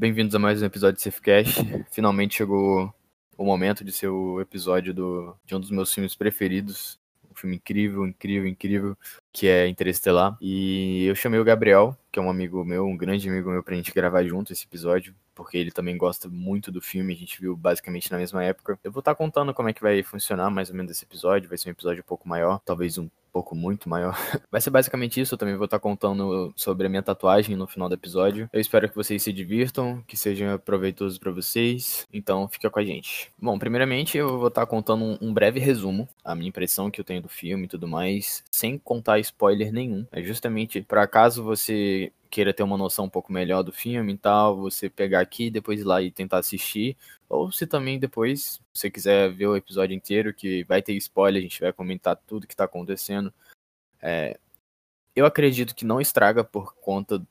Bem-vindos a mais um episódio de Safecast. Finalmente chegou o momento de ser o episódio do, de um dos meus filmes preferidos. Um filme incrível, incrível, incrível, que é Interestelar. E eu chamei o Gabriel, que é um amigo meu, um grande amigo meu, pra gente gravar junto esse episódio porque ele também gosta muito do filme, a gente viu basicamente na mesma época. Eu vou estar contando como é que vai funcionar mais ou menos esse episódio, vai ser um episódio um pouco maior, talvez um pouco muito maior. Vai ser basicamente isso, eu também vou estar contando sobre a minha tatuagem no final do episódio. Eu espero que vocês se divirtam, que seja proveitoso para vocês, então fica com a gente. Bom, primeiramente eu vou estar contando um, um breve resumo, a minha impressão que eu tenho do filme e tudo mais, sem contar spoiler nenhum. É justamente para caso você queira ter uma noção um pouco melhor do filme e tal, você pegar aqui, depois ir lá e tentar assistir. Ou se também depois você quiser ver o episódio inteiro, que vai ter spoiler, a gente vai comentar tudo que tá acontecendo. É, eu acredito que não estraga por conta.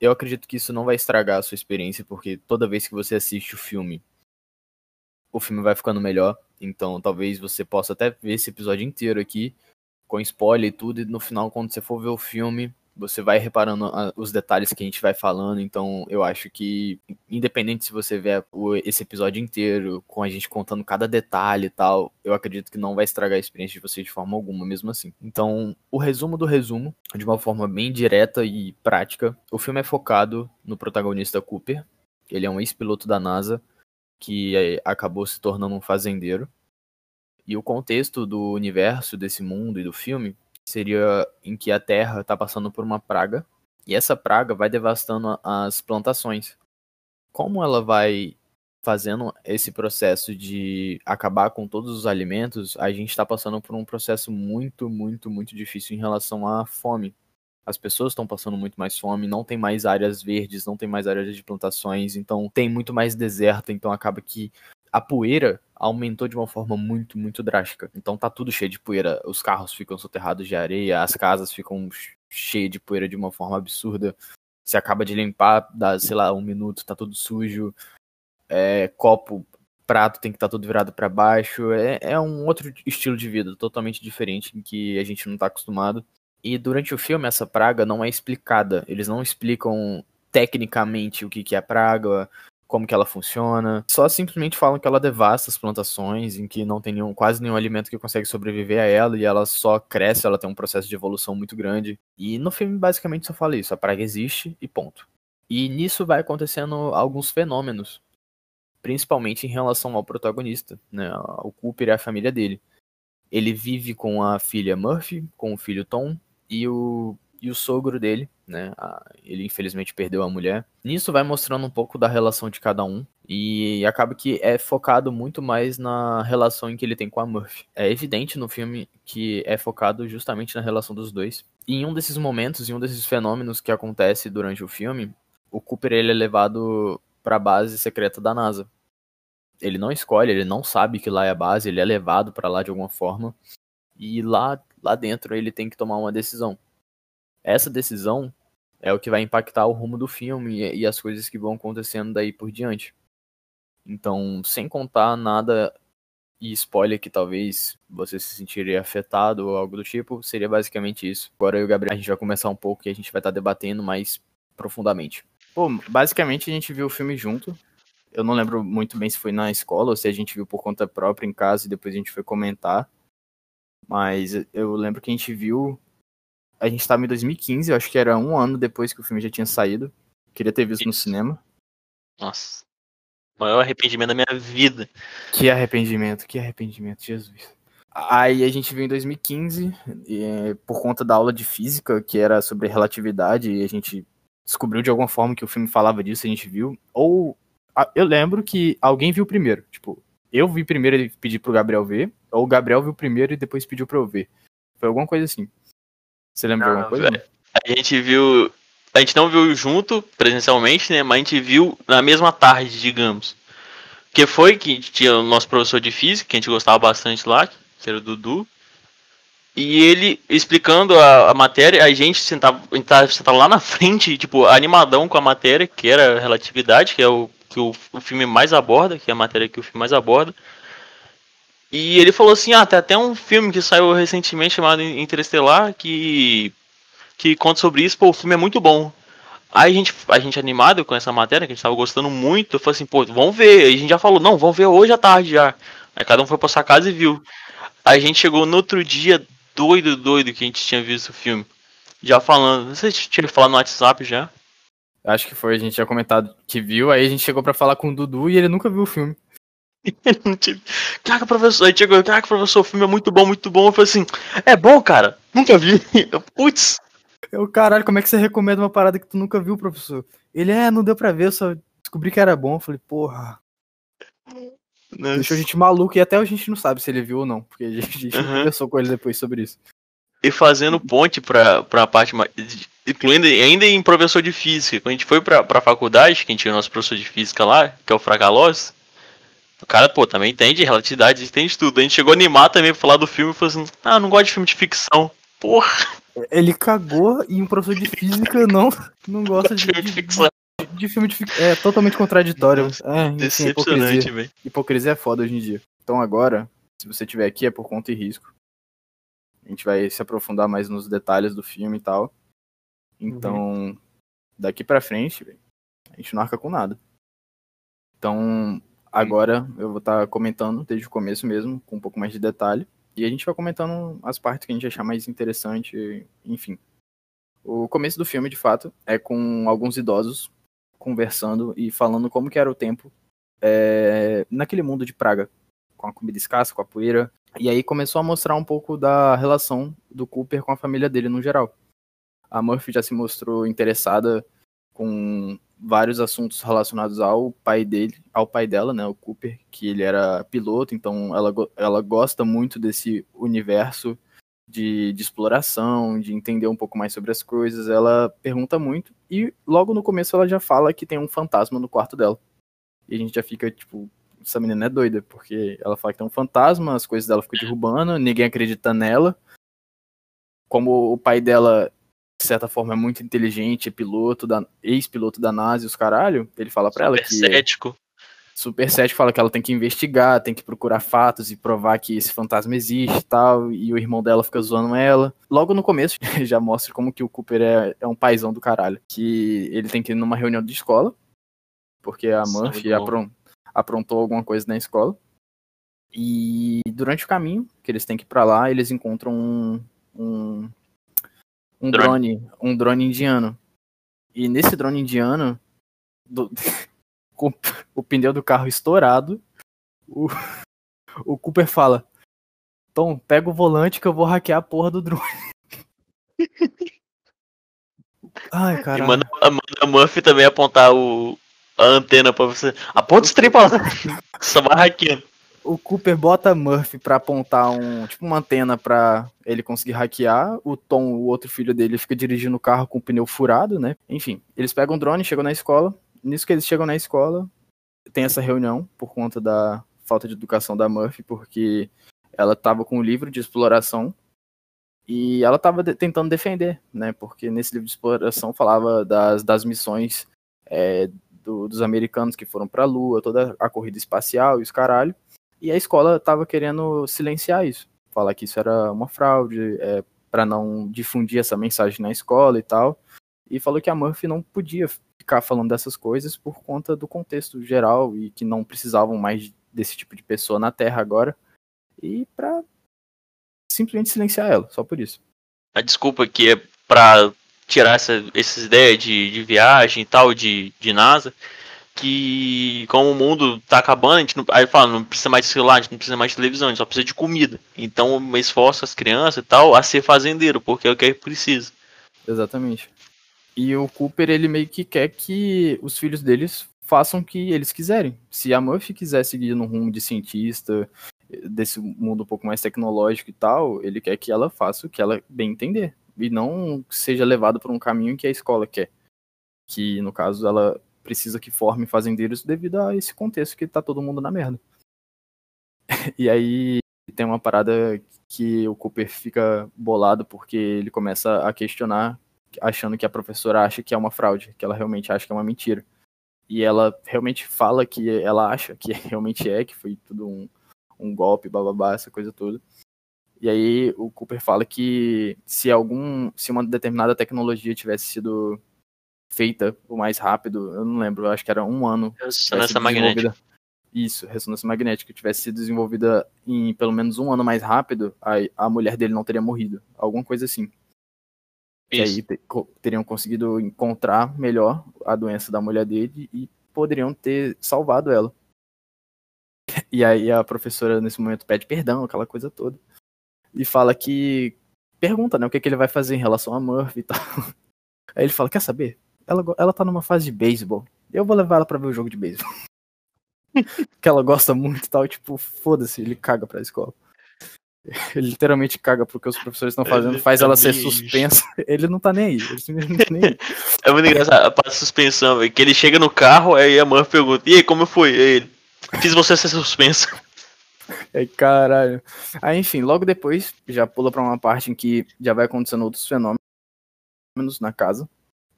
Eu acredito que isso não vai estragar a sua experiência, porque toda vez que você assiste o filme, o filme vai ficando melhor. Então talvez você possa até ver esse episódio inteiro aqui, com spoiler e tudo, e no final, quando você for ver o filme, você vai reparando os detalhes que a gente vai falando, então eu acho que, independente se você ver esse episódio inteiro, com a gente contando cada detalhe e tal, eu acredito que não vai estragar a experiência de você de forma alguma, mesmo assim. Então, o resumo do resumo, de uma forma bem direta e prática, o filme é focado no protagonista Cooper, ele é um ex-piloto da NASA, que é, acabou se tornando um fazendeiro. E o contexto do universo, desse mundo e do filme seria em que a Terra está passando por uma praga e essa praga vai devastando as plantações. Como ela vai fazendo esse processo de acabar com todos os alimentos, a gente está passando por um processo muito, muito, muito difícil em relação à fome. As pessoas estão passando muito mais fome, não tem mais áreas verdes, não tem mais áreas de plantações, então tem muito mais deserto, então acaba que a poeira aumentou de uma forma muito, muito drástica. Então tá tudo cheio de poeira. Os carros ficam soterrados de areia, as casas ficam cheias de poeira de uma forma absurda. Você acaba de limpar, dá, sei lá, um minuto, tá tudo sujo. É, copo, prato tem que estar tá tudo virado para baixo. É, é um outro estilo de vida, totalmente diferente, em que a gente não tá acostumado. E durante o filme, essa praga não é explicada. Eles não explicam tecnicamente o que, que é praga, como que ela funciona. Só simplesmente falam que ela devasta as plantações, em que não tem nenhum, quase nenhum alimento que consegue sobreviver a ela, e ela só cresce, ela tem um processo de evolução muito grande. E no filme basicamente só fala isso, a praga existe e ponto. E nisso vai acontecendo alguns fenômenos, principalmente em relação ao protagonista, né, o Cooper e a família dele. Ele vive com a filha Murphy, com o filho Tom e o e o sogro dele, né? Ele infelizmente perdeu a mulher. Nisso vai mostrando um pouco da relação de cada um. E acaba que é focado muito mais na relação em que ele tem com a Murphy. É evidente no filme que é focado justamente na relação dos dois. E em um desses momentos, em um desses fenômenos que acontece durante o filme, o Cooper ele é levado para a base secreta da NASA. Ele não escolhe, ele não sabe que lá é a base, ele é levado para lá de alguma forma. E lá, lá dentro ele tem que tomar uma decisão essa decisão é o que vai impactar o rumo do filme e, e as coisas que vão acontecendo daí por diante. Então, sem contar nada e spoiler que talvez você se sentiria afetado ou algo do tipo, seria basicamente isso. Agora eu e o Gabriel a gente vai começar um pouco e a gente vai estar tá debatendo mais profundamente. Pô, basicamente a gente viu o filme junto. Eu não lembro muito bem se foi na escola ou se a gente viu por conta própria em casa e depois a gente foi comentar. Mas eu lembro que a gente viu a gente estava em 2015, eu acho que era um ano depois que o filme já tinha saído. Queria ter visto no cinema. Nossa. Maior arrependimento da minha vida. Que arrependimento, que arrependimento, Jesus. Aí a gente viu em 2015, e, por conta da aula de física, que era sobre relatividade, e a gente descobriu de alguma forma que o filme falava disso, a gente viu. Ou eu lembro que alguém viu primeiro. Tipo, eu vi primeiro e pedi pro Gabriel ver, ou o Gabriel viu primeiro e depois pediu pra eu ver. Foi alguma coisa assim. Você lembra de alguma coisa? A gente viu. A gente não viu junto, presencialmente, né? Mas a gente viu na mesma tarde, digamos. Que foi que tinha o nosso professor de física, que a gente gostava bastante lá, que era o Dudu. E ele explicando a, a matéria, a gente sentava, a gente sentava lá na frente, tipo, animadão com a matéria, que era relatividade, que é o que o, o filme mais aborda, que é a matéria que o filme mais aborda. E ele falou assim: ah, tem até um filme que saiu recentemente chamado Interestelar que, que conta sobre isso. Pô, o filme é muito bom. Aí a gente, a gente animado com essa matéria, que a gente tava gostando muito, falei assim, pô, vamos ver. Aí a gente já falou, não, vamos ver hoje à tarde já. Aí cada um foi pra sua casa e viu. Aí a gente chegou no outro dia, doido, doido, que a gente tinha visto o filme. Já falando, se tinha falado no WhatsApp já. Acho que foi, a gente tinha comentado que viu, aí a gente chegou para falar com o Dudu e ele nunca viu o filme. Caraca, professor, aí chegou, caraca, professor, o filme é muito bom, muito bom. Eu falei assim, é bom, cara, nunca vi. Putz. Eu, caralho, como é que você recomenda uma parada que tu nunca viu, professor? Ele, é, não deu pra ver, só descobri que era bom. Eu falei, porra. Nossa. Deixou a gente maluco e até a gente não sabe se ele viu ou não, porque a gente, uhum. conversou com ele depois sobre isso. E fazendo ponte pra, pra parte mais. Incluindo ainda em professor de física. Quando a gente foi pra, pra faculdade, que a gente tinha o nosso professor de física lá, que é o Fragaloz, o cara, pô, também entende relatividade, entende tudo. A gente chegou a animar também pra falar do filme e falou assim: ah, não gosto de filme de ficção. Porra! Ele cagou e um professor de física não, não gosta de, filme de, ficção. De, de filme de ficção. É totalmente contraditório. É, enfim, hipocrisia. Véio. Hipocrisia é foda hoje em dia. Então agora, se você tiver aqui, é por conta e risco. A gente vai se aprofundar mais nos detalhes do filme e tal. Então, uhum. daqui pra frente, a gente não arca com nada. Então, agora eu vou estar tá comentando desde o começo mesmo, com um pouco mais de detalhe. E a gente vai comentando as partes que a gente achar mais interessante, enfim. O começo do filme, de fato, é com alguns idosos conversando e falando como que era o tempo é, naquele mundo de praga, com a comida escassa, com a poeira. E aí começou a mostrar um pouco da relação do Cooper com a família dele no geral. A Murphy já se mostrou interessada com vários assuntos relacionados ao pai dele, ao pai dela, né, o Cooper, que ele era piloto, então ela, ela gosta muito desse universo de, de exploração, de entender um pouco mais sobre as coisas. Ela pergunta muito e logo no começo ela já fala que tem um fantasma no quarto dela. E a gente já fica tipo, essa menina é doida, porque ela fala que tem um fantasma, as coisas dela ficam derrubando, ninguém acredita nela. Como o pai dela de certa forma, é muito inteligente, é piloto, da, ex-piloto da NASA e os caralho, ele fala pra ela que. Cético. Super cético fala que ela tem que investigar, tem que procurar fatos e provar que esse fantasma existe e tal, e o irmão dela fica zoando ela. Logo no começo já mostra como que o Cooper é, é um paizão do caralho. Que ele tem que ir numa reunião de escola, porque a Murphy apron, aprontou alguma coisa na escola. E durante o caminho, que eles têm que ir pra lá, eles encontram um, um um drone. drone, um drone indiano. E nesse drone indiano, do, com o pneu do carro estourado, o, o Cooper fala: Tom, pega o volante que eu vou hackear a porra do drone. Ai, cara. E manda, manda a Murphy também apontar o, a antena pra você. Aponta os trem pra lá. Só vai hackeando o Cooper bota Murphy para apontar um tipo uma antena para ele conseguir hackear. O Tom, o outro filho dele, fica dirigindo o carro com o pneu furado, né? Enfim, eles pegam o drone, chegam na escola. Nisso que eles chegam na escola, tem essa reunião por conta da falta de educação da Murphy, porque ela estava com um livro de exploração e ela estava de tentando defender, né? Porque nesse livro de exploração falava das, das missões é, do, dos americanos que foram para a Lua, toda a corrida espacial e os caralho. E a escola estava querendo silenciar isso, falar que isso era uma fraude, é, para não difundir essa mensagem na escola e tal. E falou que a Murphy não podia ficar falando dessas coisas por conta do contexto geral e que não precisavam mais desse tipo de pessoa na Terra agora. E para simplesmente silenciar ela, só por isso. A desculpa que é para tirar essa, essas ideias de, de viagem e tal, de, de NASA, que como o mundo tá acabando, a gente não, aí fala, não precisa mais de celular, a gente não precisa mais de televisão, a gente só precisa de comida. Então eu esforço as crianças e tal a ser fazendeiro, porque é o que precisa. Exatamente. E o Cooper, ele meio que quer que os filhos deles façam o que eles quiserem. Se a Murphy quiser seguir no rumo de cientista, desse mundo um pouco mais tecnológico e tal, ele quer que ela faça o que ela bem entender. E não seja levado por um caminho que a escola quer. Que, no caso, ela precisa que forme fazendeiros devido a esse contexto que tá todo mundo na merda. e aí tem uma parada que o Cooper fica bolado porque ele começa a questionar, achando que a professora acha que é uma fraude, que ela realmente acha que é uma mentira. E ela realmente fala que ela acha que realmente é, que foi tudo um, um golpe, bababá, essa coisa toda. E aí o Cooper fala que se algum, se uma determinada tecnologia tivesse sido feita o mais rápido, eu não lembro, eu acho que era um ano. Ressonância magnética. Isso, ressonância magnética tivesse sido desenvolvida em pelo menos um ano mais rápido, a, a mulher dele não teria morrido. Alguma coisa assim. E aí te, teriam conseguido encontrar melhor a doença da mulher dele e poderiam ter salvado ela. E aí a professora nesse momento pede perdão, aquela coisa toda. E fala que. Pergunta, né, o que, que ele vai fazer em relação a Murphy e tal. Aí ele fala: Quer saber? Ela, ela tá numa fase de beisebol. Eu vou levar ela pra ver o jogo de beisebol. que ela gosta muito e tal. Tipo, foda-se, ele caga pra escola. Ele literalmente caga porque os professores estão fazendo, faz tá ela ser suspensa. Ele não tá nem aí. Ele simplesmente nem aí. É muito engraçado a parte de suspensão, que ele chega no carro, aí a mãe pergunta: E aí, como foi? Ele: Fiz você ser suspensa. É caralho. Aí, enfim, logo depois já pula pra uma parte em que já vai acontecendo outros fenômenos na casa.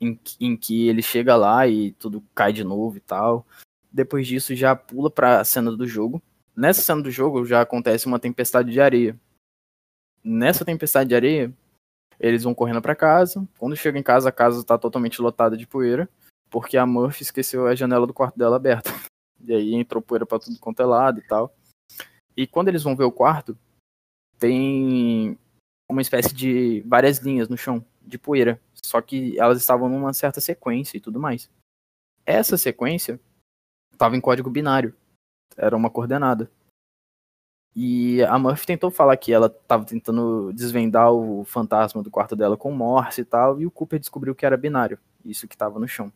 Em, em que ele chega lá e tudo cai de novo e tal. Depois disso já pula pra cena do jogo. Nessa cena do jogo já acontece uma tempestade de areia. Nessa tempestade de areia, eles vão correndo para casa. Quando chega em casa, a casa tá totalmente lotada de poeira, porque a Murphy esqueceu a janela do quarto dela aberta. E aí entrou poeira pra tudo quanto é lado e tal. E quando eles vão ver o quarto, tem uma espécie de várias linhas no chão de poeira, só que elas estavam numa certa sequência e tudo mais. Essa sequência estava em código binário, era uma coordenada. E a Murphy tentou falar que ela estava tentando desvendar o fantasma do quarto dela com Morse e tal, e o Cooper descobriu que era binário, isso que estava no chão.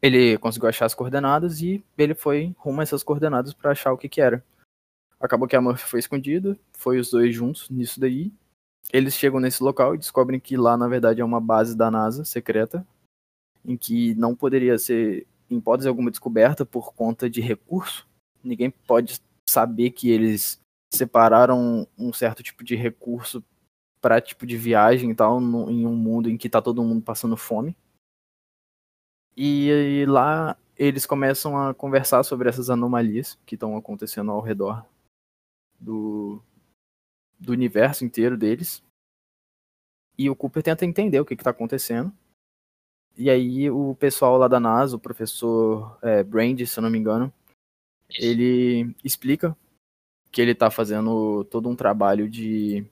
Ele conseguiu achar as coordenadas e ele foi rumo a essas coordenadas para achar o que que era. Acabou que a Murphy foi escondida, foi os dois juntos nisso daí. Eles chegam nesse local e descobrem que lá, na verdade, é uma base da NASA secreta, em que não poderia ser, em hipótese alguma, descoberta por conta de recurso. Ninguém pode saber que eles separaram um certo tipo de recurso para tipo de viagem e tal, no, em um mundo em que tá todo mundo passando fome. E, e lá eles começam a conversar sobre essas anomalias que estão acontecendo ao redor do, do universo inteiro deles. E o Cooper tenta entender o que está acontecendo. E aí o pessoal lá da NASA, o professor é, Brand, se eu não me engano, ele explica que ele está fazendo todo um trabalho de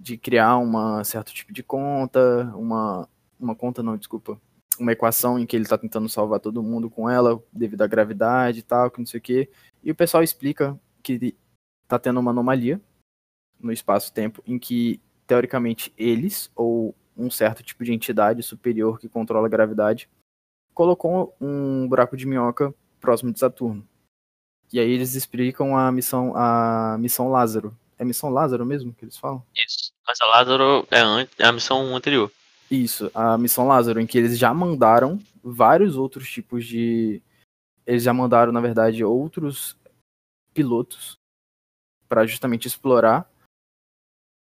de criar uma certo tipo de conta, uma uma conta não, desculpa, uma equação em que ele está tentando salvar todo mundo com ela devido à gravidade e tal, que não sei o quê. E o pessoal explica que está tendo uma anomalia no espaço-tempo em que, teoricamente, eles, ou um certo tipo de entidade superior que controla a gravidade, colocou um buraco de minhoca próximo de Saturno. E aí eles explicam a missão, a missão Lázaro. É a missão Lázaro mesmo que eles falam? Isso. Mas a Lázaro é a missão anterior. Isso, a missão Lázaro, em que eles já mandaram vários outros tipos de. Eles já mandaram, na verdade, outros pilotos para justamente explorar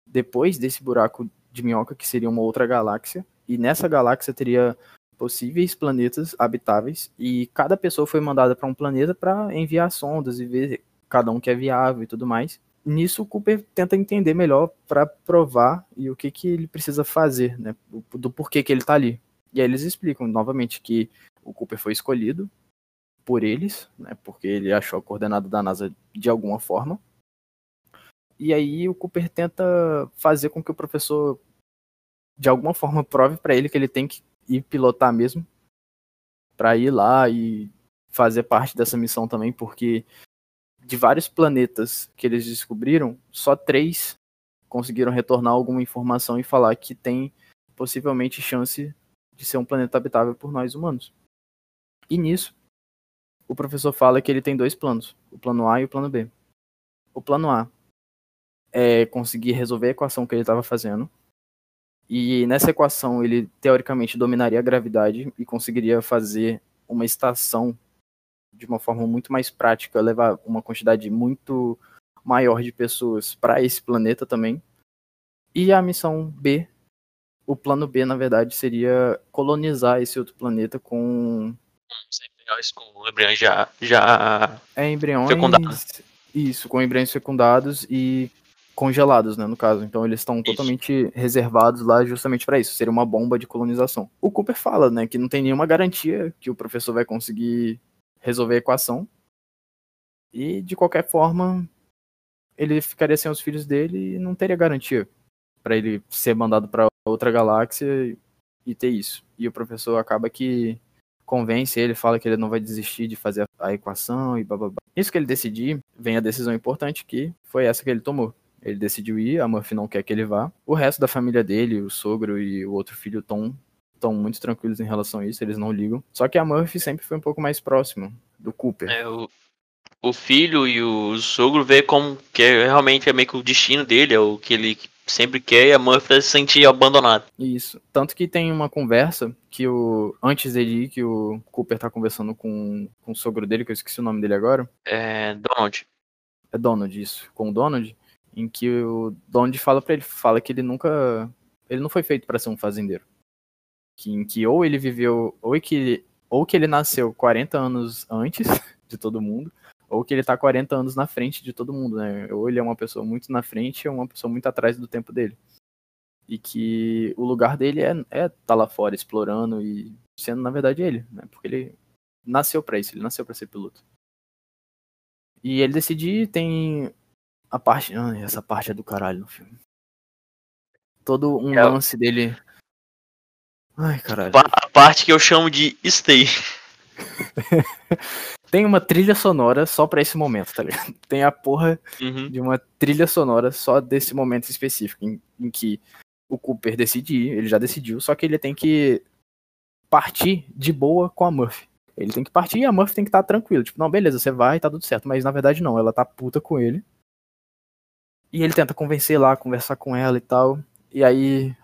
depois desse buraco de minhoca, que seria uma outra galáxia. E nessa galáxia teria possíveis planetas habitáveis e cada pessoa foi mandada para um planeta para enviar sondas e ver cada um que é viável e tudo mais. Nisso o Cooper tenta entender melhor para provar e o que que ele precisa fazer, né, do porquê que ele está ali. E aí eles explicam novamente que o Cooper foi escolhido por eles, né, porque ele achou a coordenada da NASA de alguma forma. E aí o Cooper tenta fazer com que o professor de alguma forma prove para ele que ele tem que ir pilotar mesmo para ir lá e fazer parte dessa missão também, porque de vários planetas que eles descobriram, só três conseguiram retornar alguma informação e falar que tem possivelmente chance de ser um planeta habitável por nós humanos. E nisso, o professor fala que ele tem dois planos, o plano A e o plano B. O plano A é conseguir resolver a equação que ele estava fazendo. E nessa equação ele teoricamente dominaria a gravidade e conseguiria fazer uma estação de uma forma muito mais prática, levar uma quantidade muito maior de pessoas para esse planeta também. E a missão B, o plano B, na verdade, seria colonizar esse outro planeta com embriões com embriões já, já é, embriões, fecundados. Isso, com embriões fecundados e congelados, né, no caso. Então eles estão totalmente reservados lá justamente para isso, ser uma bomba de colonização. O Cooper fala, né, que não tem nenhuma garantia que o professor vai conseguir resolver a equação. E de qualquer forma, ele ficaria sem os filhos dele e não teria garantia para ele ser mandado para outra galáxia e ter isso. E o professor acaba que convence ele, fala que ele não vai desistir de fazer a equação e babá. Isso que ele decidir, vem a decisão importante que foi essa que ele tomou. Ele decidiu ir, a Murphy não quer que ele vá. O resto da família dele, o sogro e o outro filho Tom, estão muito tranquilos em relação a isso, eles não ligam. Só que a Murphy sempre foi um pouco mais próximo do Cooper. É, o, o filho e o sogro vê como que é, realmente é meio que o destino dele, é o que ele sempre quer e a Murphy se sentir abandonado. Isso. Tanto que tem uma conversa que o. Antes dele ir, que o Cooper tá conversando com, com o sogro dele, que eu esqueci o nome dele agora. É. Donald. É Donald, isso. Com o Donald em que o Donald fala para ele, fala que ele nunca, ele não foi feito para ser um fazendeiro, que em que ou ele viveu, ou que ou que ele nasceu 40 anos antes de todo mundo, ou que ele tá 40 anos na frente de todo mundo, né? Ou ele é uma pessoa muito na frente ou uma pessoa muito atrás do tempo dele. E que o lugar dele é, é tá lá fora explorando e sendo na verdade ele, né? Porque ele nasceu para isso, ele nasceu para ser piloto. E ele decide tem a parte. Ai, essa parte é do caralho no filme. Todo um é. lance dele. Ai, caralho. A parte que eu chamo de stay. Tem uma trilha sonora só pra esse momento, tá ligado? Tem a porra uhum. de uma trilha sonora só desse momento específico, em, em, que o Cooper decide ir, ele já decidiu, só que ele tem que partir de boa com a Murphy. Ele tem que partir e a Murphy tem que estar tá tranquila. Tipo, não, beleza, você vai, tá tudo certo. Mas na verdade não, ela tá puta com ele. E ele tenta convencer lá, conversar com ela e tal. E aí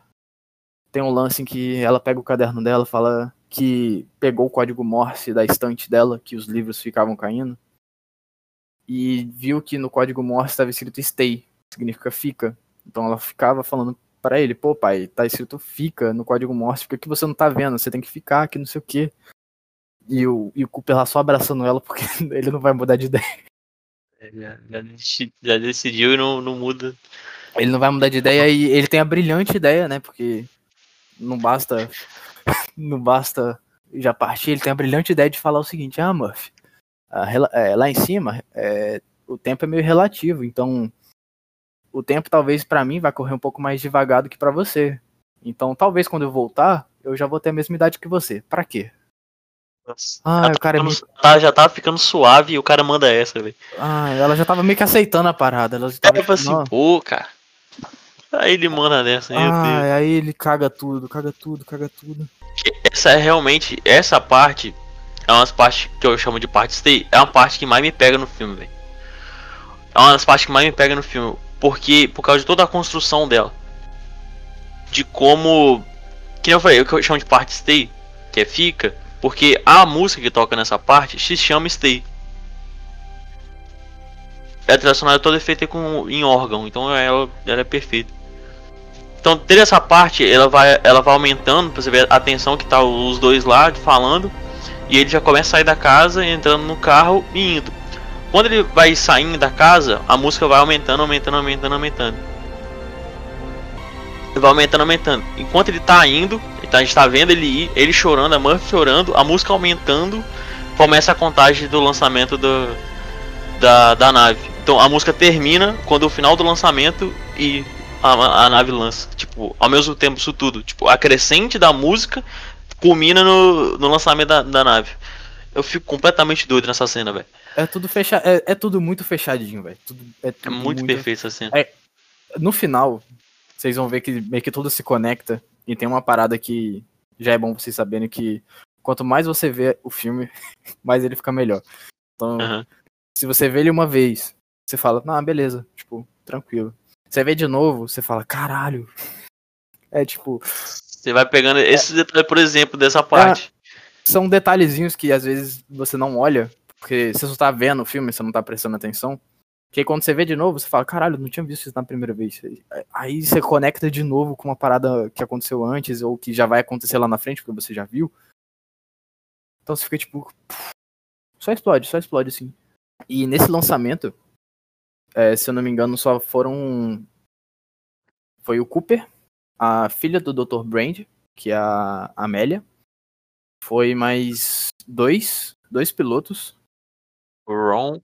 tem um lance em que ela pega o caderno dela, fala que pegou o código Morse da estante dela, que os livros ficavam caindo. E viu que no código Morse estava escrito stay, significa fica. Então ela ficava falando para ele, pô pai, tá escrito fica no código Morse, por que você não tá vendo? Você tem que ficar aqui, não sei o quê. E o, e o Cooper lá só abraçando ela porque ele não vai mudar de ideia. Já, já, já decidiu e não, não muda. Ele não vai mudar de ideia e ele tem a brilhante ideia, né? Porque não basta. Não basta já partir, ele tem a brilhante ideia de falar o seguinte: ah, Murphy, é, lá em cima é, o tempo é meio relativo, então o tempo talvez para mim vai correr um pouco mais devagar do que para você. Então talvez quando eu voltar, eu já vou ter a mesma idade que você. Para quê? Ah, o cara é ficando, é tá, já tava ficando suave e o cara manda essa, velho. Ah, ela já tava meio que aceitando a parada. Ela já tava, é, assim, pô, cara. Aí ele manda dessa. Ah, aí ele caga tudo, caga tudo, caga tudo. Essa é realmente, essa parte é uma das partes que eu chamo de parte stay, é uma parte que mais me pega no filme, velho. É uma das partes que mais me pega no filme, porque por causa de toda a construção dela. De como, que eu falei, o que eu chamo de parte stay, que é fica, porque a música que toca nessa parte se chama Stay. A trilha sonora é toda feita com, em órgão, então ela, ela é perfeita. Então, ter essa parte, ela vai, ela vai aumentando, pra você ver a tensão que tá os dois lá falando. E ele já começa a sair da casa, entrando no carro e indo. Quando ele vai saindo da casa, a música vai aumentando, aumentando, aumentando, aumentando. Vai aumentando, aumentando. Enquanto ele tá indo, então a gente tá vendo ele ir, ele chorando, a Murphy chorando, a música aumentando, começa a contagem do lançamento do, da, da nave. Então a música termina quando o final do lançamento e a, a nave lança. Tipo, ao mesmo tempo isso tudo. Tipo, a crescente da música culmina no, no lançamento da, da nave. Eu fico completamente doido nessa cena, velho. É tudo fechado, é, é, tudo muito fechadinho, velho. É, é, muito, muito perfeito essa cena. É, no final, vocês vão ver que meio que tudo se conecta. E tem uma parada que já é bom vocês saberem que quanto mais você vê o filme, mais ele fica melhor. Então, uhum. se você vê ele uma vez, você fala, ah, beleza, tipo, tranquilo. Você vê de novo, você fala, caralho. É tipo. Você vai pegando é, esse detalhe, por exemplo, dessa parte. É, são detalhezinhos que às vezes você não olha, porque você só tá vendo o filme, você não tá prestando atenção. Que aí quando você vê de novo, você fala, caralho, não tinha visto isso na primeira vez. Aí você conecta de novo com uma parada que aconteceu antes, ou que já vai acontecer lá na frente, porque você já viu. Então você fica tipo. Só explode, só explode assim. E nesse lançamento, é, se eu não me engano, só foram. Foi o Cooper, a filha do Dr. Brand, que é a Amélia. Foi mais dois, dois pilotos. O Ron,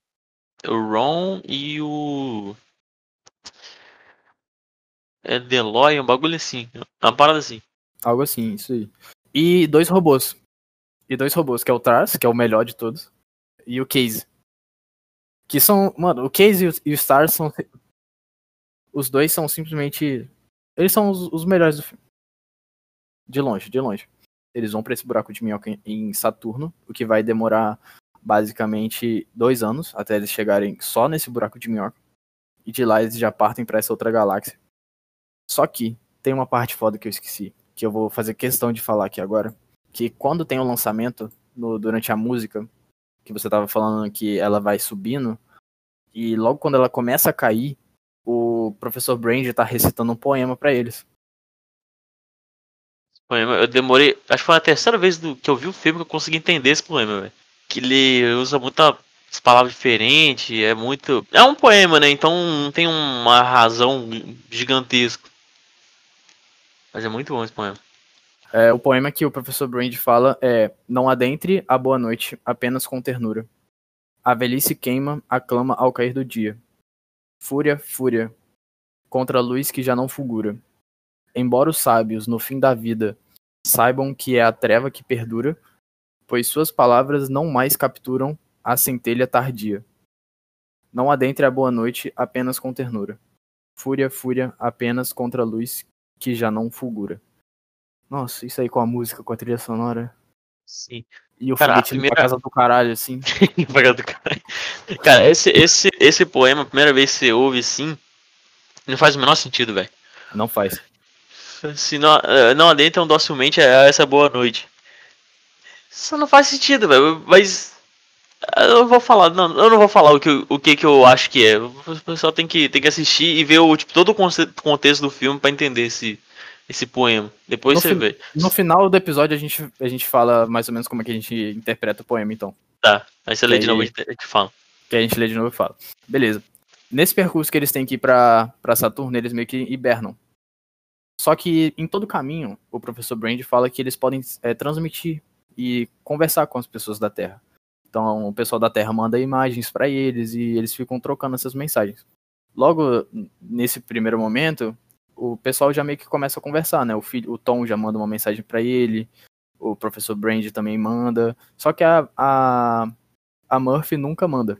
o Ron e o. É Deloy, um bagulho assim. Uma parada assim. Algo assim, isso aí. E dois robôs. E dois robôs, que é o Tars, que é o melhor de todos. E o Case. Que são. Mano, o Case e o, o Stars são. Os dois são simplesmente. Eles são os, os melhores do filme. De longe, de longe. Eles vão para esse buraco de minhoca em, em Saturno, o que vai demorar basicamente dois anos até eles chegarem só nesse buraco de minhoca. E de lá eles já partem para essa outra galáxia. Só que tem uma parte foda que eu esqueci, que eu vou fazer questão de falar aqui agora, que quando tem o lançamento no, durante a música, que você tava falando que ela vai subindo, e logo quando ela começa a cair, o professor Brand tá recitando um poema para eles. Poema, eu demorei. Acho que foi a terceira vez do, que eu vi o filme que eu consegui entender esse poema, velho. Que ele usa muitas palavras diferentes, é muito. É um poema, né? Então não tem uma razão gigantesca. Mas é muito bom esse poema. É, o poema que o professor Brand fala é: Não adentre a boa noite apenas com ternura. A velhice queima, aclama ao cair do dia. Fúria, fúria, contra a luz que já não fulgura. Embora os sábios, no fim da vida, saibam que é a treva que perdura, pois suas palavras não mais capturam a centelha tardia. Não adentre a boa noite apenas com ternura. Fúria, fúria, apenas contra a luz que já não fulgura. Nossa, isso aí com a música, com a trilha sonora. Sim. E o Cara, foguetinho primeira... pra casa do caralho, assim. pra casa do caralho. Cara, esse, esse, esse poema, a primeira vez que você ouve assim, não faz o menor sentido, velho. Não faz. Se não, eh, não adentra um docilmente a essa boa noite. Isso não faz sentido, velho. Mas. Eu não vou falar, não, eu não vou falar o que, o que, que eu acho que é. O pessoal tem que, tem que assistir e ver o, tipo, todo o contexto do filme para entender esse, esse poema. Depois no você vê. No final do episódio a gente, a gente fala mais ou menos como é que a gente interpreta o poema, então. Tá, aí você lê de novo e a gente fala. Que a gente lê de novo e fala. Beleza. Nesse percurso que eles têm que ir pra, pra Saturno, eles meio que hibernam. Só que em todo caminho, o professor Brand fala que eles podem é, transmitir e conversar com as pessoas da Terra. Então o pessoal da Terra manda imagens para eles e eles ficam trocando essas mensagens. Logo nesse primeiro momento, o pessoal já meio que começa a conversar, né? O, filho, o Tom já manda uma mensagem para ele, o professor Brand também manda. Só que a, a, a Murphy nunca manda.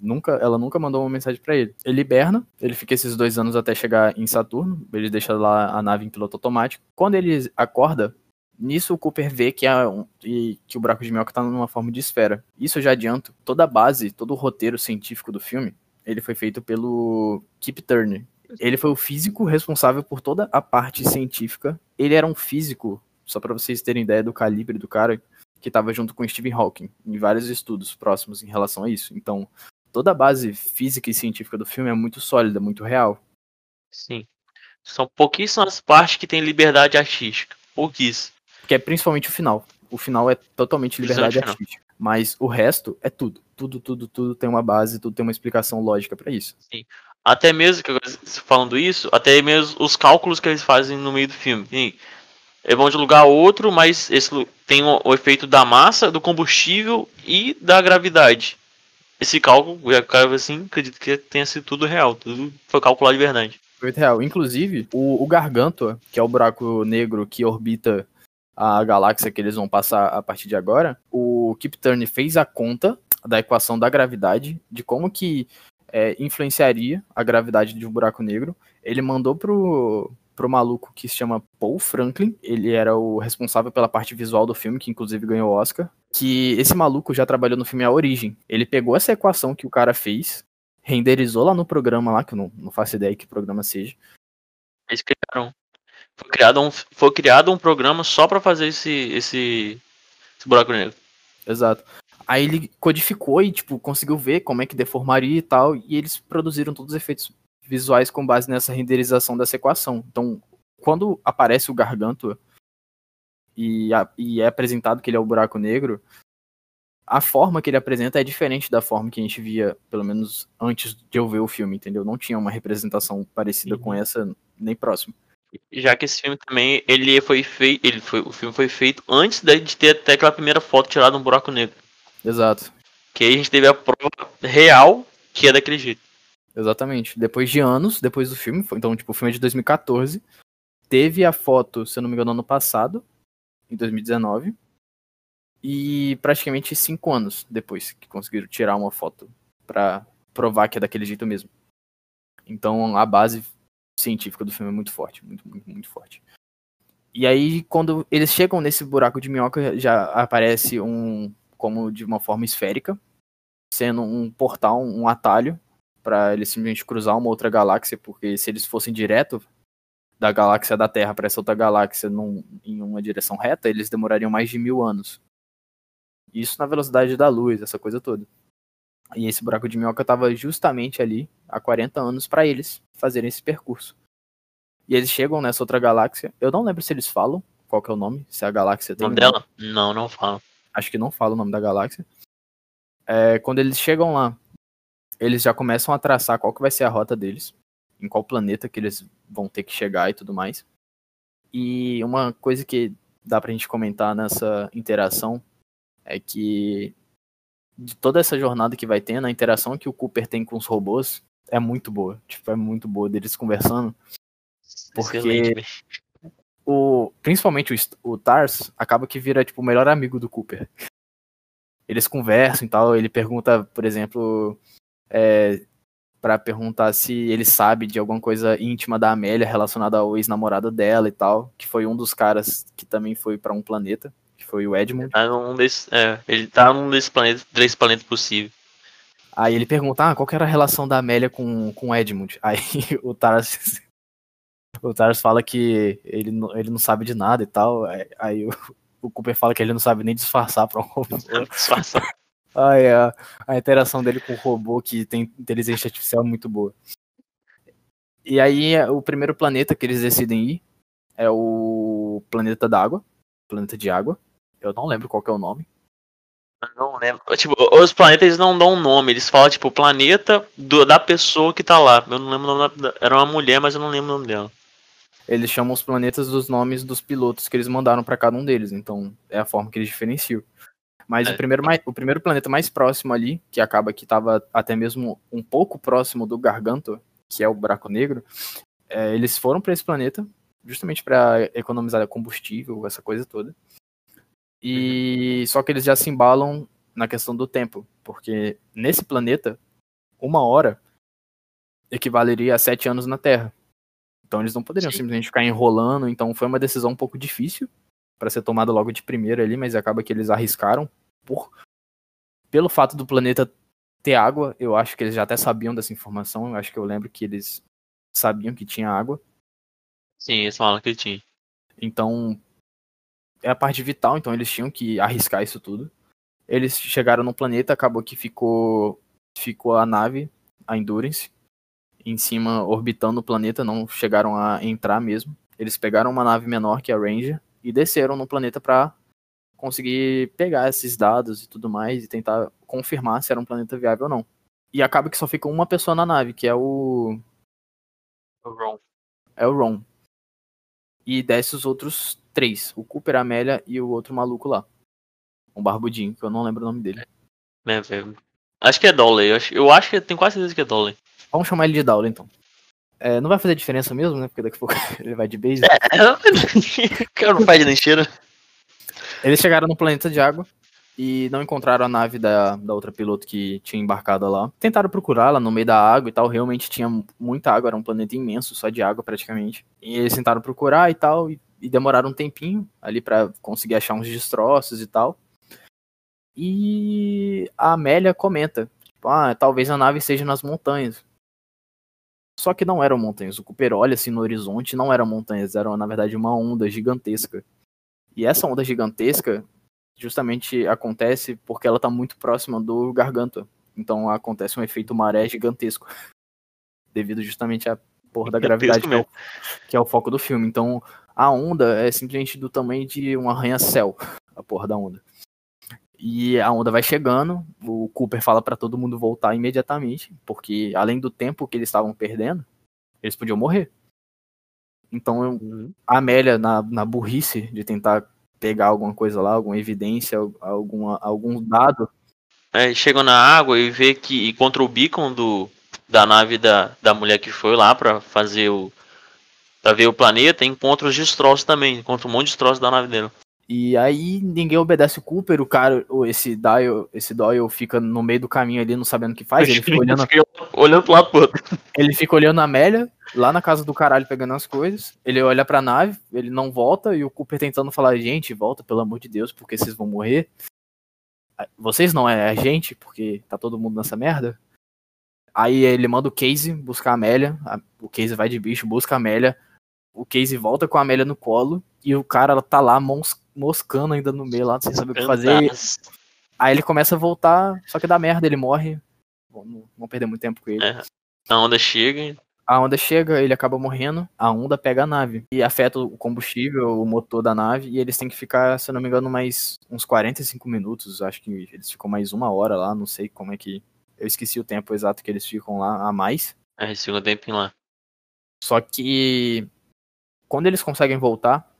Nunca, ela nunca mandou uma mensagem para ele. Ele hiberna, ele fica esses dois anos até chegar em Saturno, ele deixa lá a nave em piloto automático. Quando ele acorda, nisso o Cooper vê que, a, que o buraco de minhoca tá numa forma de esfera. Isso eu já adianto. Toda a base, todo o roteiro científico do filme, ele foi feito pelo Kip Turner. Ele foi o físico responsável por toda a parte científica. Ele era um físico, só para vocês terem ideia do calibre do cara, que estava junto com Stephen Hawking em vários estudos próximos em relação a isso. Então, toda a base física e científica do filme é muito sólida, muito real. Sim. São pouquíssimas partes que tem liberdade artística. Pouquíssimas. Que é principalmente o final. O final é totalmente liberdade artística. Mas o resto é tudo. Tudo, tudo, tudo tem uma base, tudo tem uma explicação lógica para isso. Sim. Até mesmo, falando isso, até mesmo os cálculos que eles fazem no meio do filme. Sim. Eles vão de lugar a outro, mas esse tem o, o efeito da massa, do combustível e da gravidade esse cálculo, eu assim, acredito que tenha sido tudo real, tudo foi calculado de verdade. Foi real. Inclusive, o, o Gargantua, que é o buraco negro que orbita a galáxia que eles vão passar a partir de agora, o Kip Turner fez a conta da equação da gravidade, de como que é, influenciaria a gravidade de um buraco negro. Ele mandou pro, pro maluco que se chama Paul Franklin. Ele era o responsável pela parte visual do filme, que inclusive ganhou o Oscar. Que esse maluco já trabalhou no filme A Origem. Ele pegou essa equação que o cara fez, renderizou lá no programa lá, que eu não, não faço ideia que programa seja. Eles criaram. Foi criado um, foi criado um programa só para fazer esse, esse, esse buraco negro. Exato. Aí ele codificou e, tipo, conseguiu ver como é que deformaria e tal, e eles produziram todos os efeitos visuais com base nessa renderização dessa equação. Então, quando aparece o Gargantua e, a, e é apresentado que ele é o buraco negro, a forma que ele apresenta é diferente da forma que a gente via, pelo menos antes de eu ver o filme, entendeu? Não tinha uma representação parecida uhum. com essa nem próximo. Já que esse filme também, ele foi feito, ele foi, o filme foi feito antes de ter até aquela primeira foto tirada no buraco negro. Exato. Que aí a gente teve a prova real que é daquele jeito. Exatamente. Depois de anos, depois do filme, então tipo, o filme é de 2014, teve a foto, se eu não me engano, ano passado, em 2019, e praticamente cinco anos depois que conseguiram tirar uma foto para provar que é daquele jeito mesmo. Então a base científica do filme é muito forte, muito, muito, muito forte. E aí, quando eles chegam nesse buraco de minhoca, já aparece um, como de uma forma esférica, sendo um portal, um atalho, para eles simplesmente cruzar uma outra galáxia, porque se eles fossem direto da galáxia da Terra para essa outra galáxia num, em uma direção reta, eles demorariam mais de mil anos. Isso na velocidade da luz, essa coisa toda. E esse buraco de minhoca estava justamente ali há 40 anos para eles fazerem esse percurso. E eles chegam nessa outra galáxia. Eu não lembro se eles falam qual que é o nome, se a galáxia tem. O nome dela? Não, não fala. Acho que não fala o nome da galáxia. É, quando eles chegam lá, eles já começam a traçar qual que vai ser a rota deles, em qual planeta que eles vão ter que chegar e tudo mais. E uma coisa que dá pra gente comentar nessa interação é que de toda essa jornada que vai tendo, a interação que o Cooper tem com os robôs é muito boa. Tipo, é muito boa deles conversando. Porque o, principalmente o, o Tars acaba que vira tipo o melhor amigo do Cooper. Eles conversam e tal, ele pergunta, por exemplo, é, para perguntar se ele sabe de alguma coisa íntima da Amélia relacionada ao ex-namorado dela e tal, que foi um dos caras que também foi para um planeta foi o Edmund. Ele tá num desses, é, ele tá num desses planetas, três planetas possíveis. Aí ele pergunta, ah, qual que era a relação da Amélia com, com o Edmund? Aí o Taras, o Taras fala que ele, ele não sabe de nada e tal. Aí o, o Cooper fala que ele não sabe nem disfarçar pra um robô. disfarçar. Aí a, a interação dele com o robô que tem inteligência artificial é muito boa. E aí o primeiro planeta que eles decidem ir é o planeta d'água, planeta de água. Eu não lembro qual é o nome. não lembro. Tipo, os planetas não dão um nome, eles falam, tipo, planeta do, da pessoa que tá lá. Eu não lembro o nome da, Era uma mulher, mas eu não lembro o nome dela. Eles chamam os planetas dos nomes dos pilotos que eles mandaram para cada um deles, então é a forma que eles diferenciam. Mas é. o, primeiro, o primeiro planeta mais próximo ali, que acaba que estava até mesmo um pouco próximo do Garganto, que é o Buraco Negro, é, eles foram para esse planeta justamente para economizar combustível, essa coisa toda. E só que eles já se embalam na questão do tempo, porque nesse planeta, uma hora equivaleria a sete anos na Terra. Então eles não poderiam Sim. simplesmente ficar enrolando. Então foi uma decisão um pouco difícil para ser tomada logo de primeira ali, mas acaba que eles arriscaram por pelo fato do planeta ter água. Eu acho que eles já até sabiam dessa informação. Eu acho que eu lembro que eles sabiam que tinha água. Sim, eles falaram que tinha. Então, é a parte vital, então eles tinham que arriscar isso tudo. Eles chegaram no planeta, acabou que ficou ficou a nave, a Endurance, em cima orbitando o planeta, não chegaram a entrar mesmo. Eles pegaram uma nave menor que a Ranger e desceram no planeta para conseguir pegar esses dados e tudo mais e tentar confirmar se era um planeta viável ou não. E acaba que só fica uma pessoa na nave, que é o o Ron. É o Ron. E desce os outros três: o Cooper, a Amélia e o outro maluco lá. Um barbudinho, que eu não lembro o nome dele. É, acho que é Dolly. Eu acho, eu acho que tenho quase certeza que é Dolly. Vamos chamar ele de Dolly então. É, não vai fazer diferença mesmo, né? Porque daqui a pouco ele vai de base. É, eu não faz de lixeira. Eles chegaram no planeta de água e não encontraram a nave da, da outra piloto que tinha embarcado lá. Tentaram procurá-la no meio da água e tal, realmente tinha muita água, era um planeta imenso, só de água praticamente. E eles tentaram procurar e tal, e e demoraram um tempinho ali para conseguir achar uns destroços e tal. E a Amélia comenta, tipo, ah, talvez a nave esteja nas montanhas. Só que não eram montanhas. O Cooper olha assim no horizonte, não eram montanhas, eram na verdade uma onda gigantesca. E essa onda gigantesca justamente acontece porque ela está muito próxima do Garganta. Então acontece um efeito maré gigantesco. Devido justamente à porra da gravidade que é, o, que é o foco do filme. Então a onda é simplesmente do tamanho de um arranha-céu, a porra da onda. E a onda vai chegando, o Cooper fala para todo mundo voltar imediatamente, porque além do tempo que eles estavam perdendo, eles podiam morrer. Então uhum. a Amélia, na, na burrice de tentar pegar alguma coisa lá, alguma evidência, alguma, algum dado. É, chegam na água e vê que encontra o beacon do, da nave da, da mulher que foi lá para fazer o. pra ver o planeta, encontra os destroços também, encontra um monte de destroços da nave dele. E aí ninguém obedece o Cooper, o cara, esse Doyle, esse Doyle fica no meio do caminho ali, não sabendo o que faz, ele fica olhando. olhando pro lado pro outro. Ele fica olhando a Amélia, lá na casa do caralho, pegando as coisas. Ele olha pra nave, ele não volta, e o Cooper tentando falar, gente, volta, pelo amor de Deus, porque vocês vão morrer. Vocês não, é a gente, porque tá todo mundo nessa merda. Aí ele manda o Casey buscar a Amélia. O Casey vai de bicho, busca a Amélia. O Casey volta com a Amélia no colo. E o cara ela tá lá moscando ainda no meio lá, sem saber o que fazer. Aí ele começa a voltar, só que dá merda, ele morre. Bom, não vamos perder muito tempo com ele. É. A onda chega. A onda chega, ele acaba morrendo, a onda pega a nave e afeta o combustível, o motor da nave, e eles têm que ficar, se eu não me engano, mais uns 45 minutos. Acho que eles ficam mais uma hora lá, não sei como é que. Eu esqueci o tempo exato que eles ficam lá a mais. É, eles ficam um tempinho lá. Só que quando eles conseguem voltar,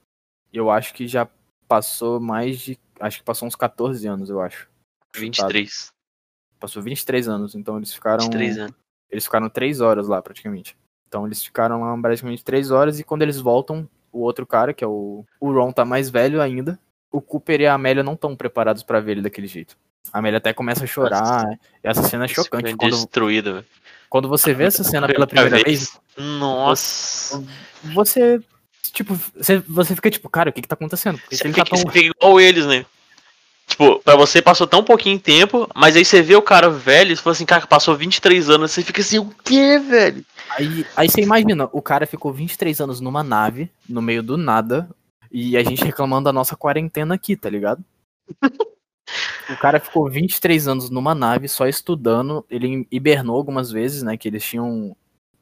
eu acho que já passou mais de. Acho que passou uns 14 anos, eu acho. 23. Passou 23 anos, então eles ficaram. 23 anos. Eles ficaram 3 horas lá, praticamente. Então eles ficaram lá praticamente 3 horas e quando eles voltam, o outro cara, que é o. O Ron, tá mais velho ainda. O Cooper e a Amélia não estão preparados para ver ele daquele jeito. A Amélia até começa a chorar. Nossa. E essa cena é chocante. Quando, destruída, quando você vê essa cena pela primeira vez. Nossa. Você tipo, você, você fica tipo, cara, o que que tá acontecendo? Porque você, fica, tá tão... você fica igual eles, né? Tipo, pra você passou tão pouquinho tempo, mas aí você vê o cara velho e fala assim, cara, passou 23 anos, você fica assim, o que, velho? Aí, aí você imagina, o cara ficou 23 anos numa nave, no meio do nada, e a gente reclamando da nossa quarentena aqui, tá ligado? o cara ficou 23 anos numa nave só estudando, ele hibernou algumas vezes, né, que eles tinham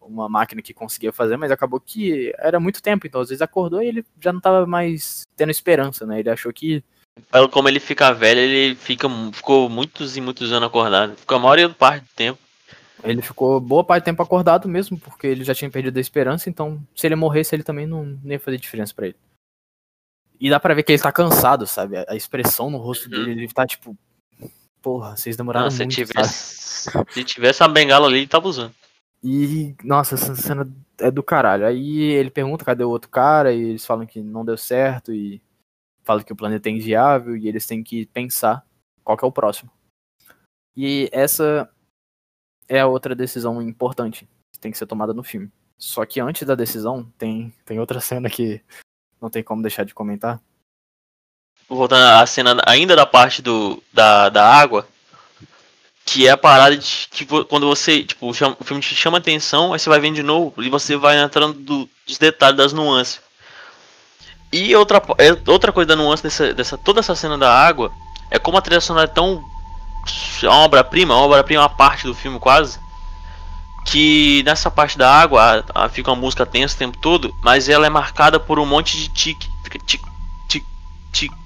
uma máquina que conseguia fazer, mas acabou que era muito tempo, então às vezes acordou e ele já não tava mais tendo esperança, né? Ele achou que. Como ele fica velho, ele fica, ficou muitos e muitos anos acordado. Ficou a maioria parte do tempo. Ele ficou boa parte do tempo acordado mesmo, porque ele já tinha perdido a esperança, então se ele morresse, ele também não, não ia fazer diferença para ele. E dá pra ver que ele tá cansado, sabe? A expressão no rosto uhum. dele, ele tá tipo. Porra, vocês demoraram não, se muito. Tivesse, se tivesse a bengala ali, ele tava usando. E, nossa, essa cena é do caralho. Aí ele pergunta cadê o outro cara, e eles falam que não deu certo, e falam que o planeta é inviável, e eles têm que pensar qual que é o próximo. E essa é a outra decisão importante que tem que ser tomada no filme. Só que antes da decisão, tem, tem outra cena que não tem como deixar de comentar. Voltando à cena ainda da parte do, da, da água, que é a parada de que quando você, tipo, o filme te chama atenção, aí você vai vendo de novo e você vai entrando do, dos detalhes das nuances. E outra, é, outra coisa da nuance dessa, dessa toda essa cena da água é como a trilha sonora é tão é uma obra-prima, uma obra-prima uma parte do filme quase, que nessa parte da água a, a, fica uma música tensa o tempo todo, mas ela é marcada por um monte de tique, tique, tique, tique, tique,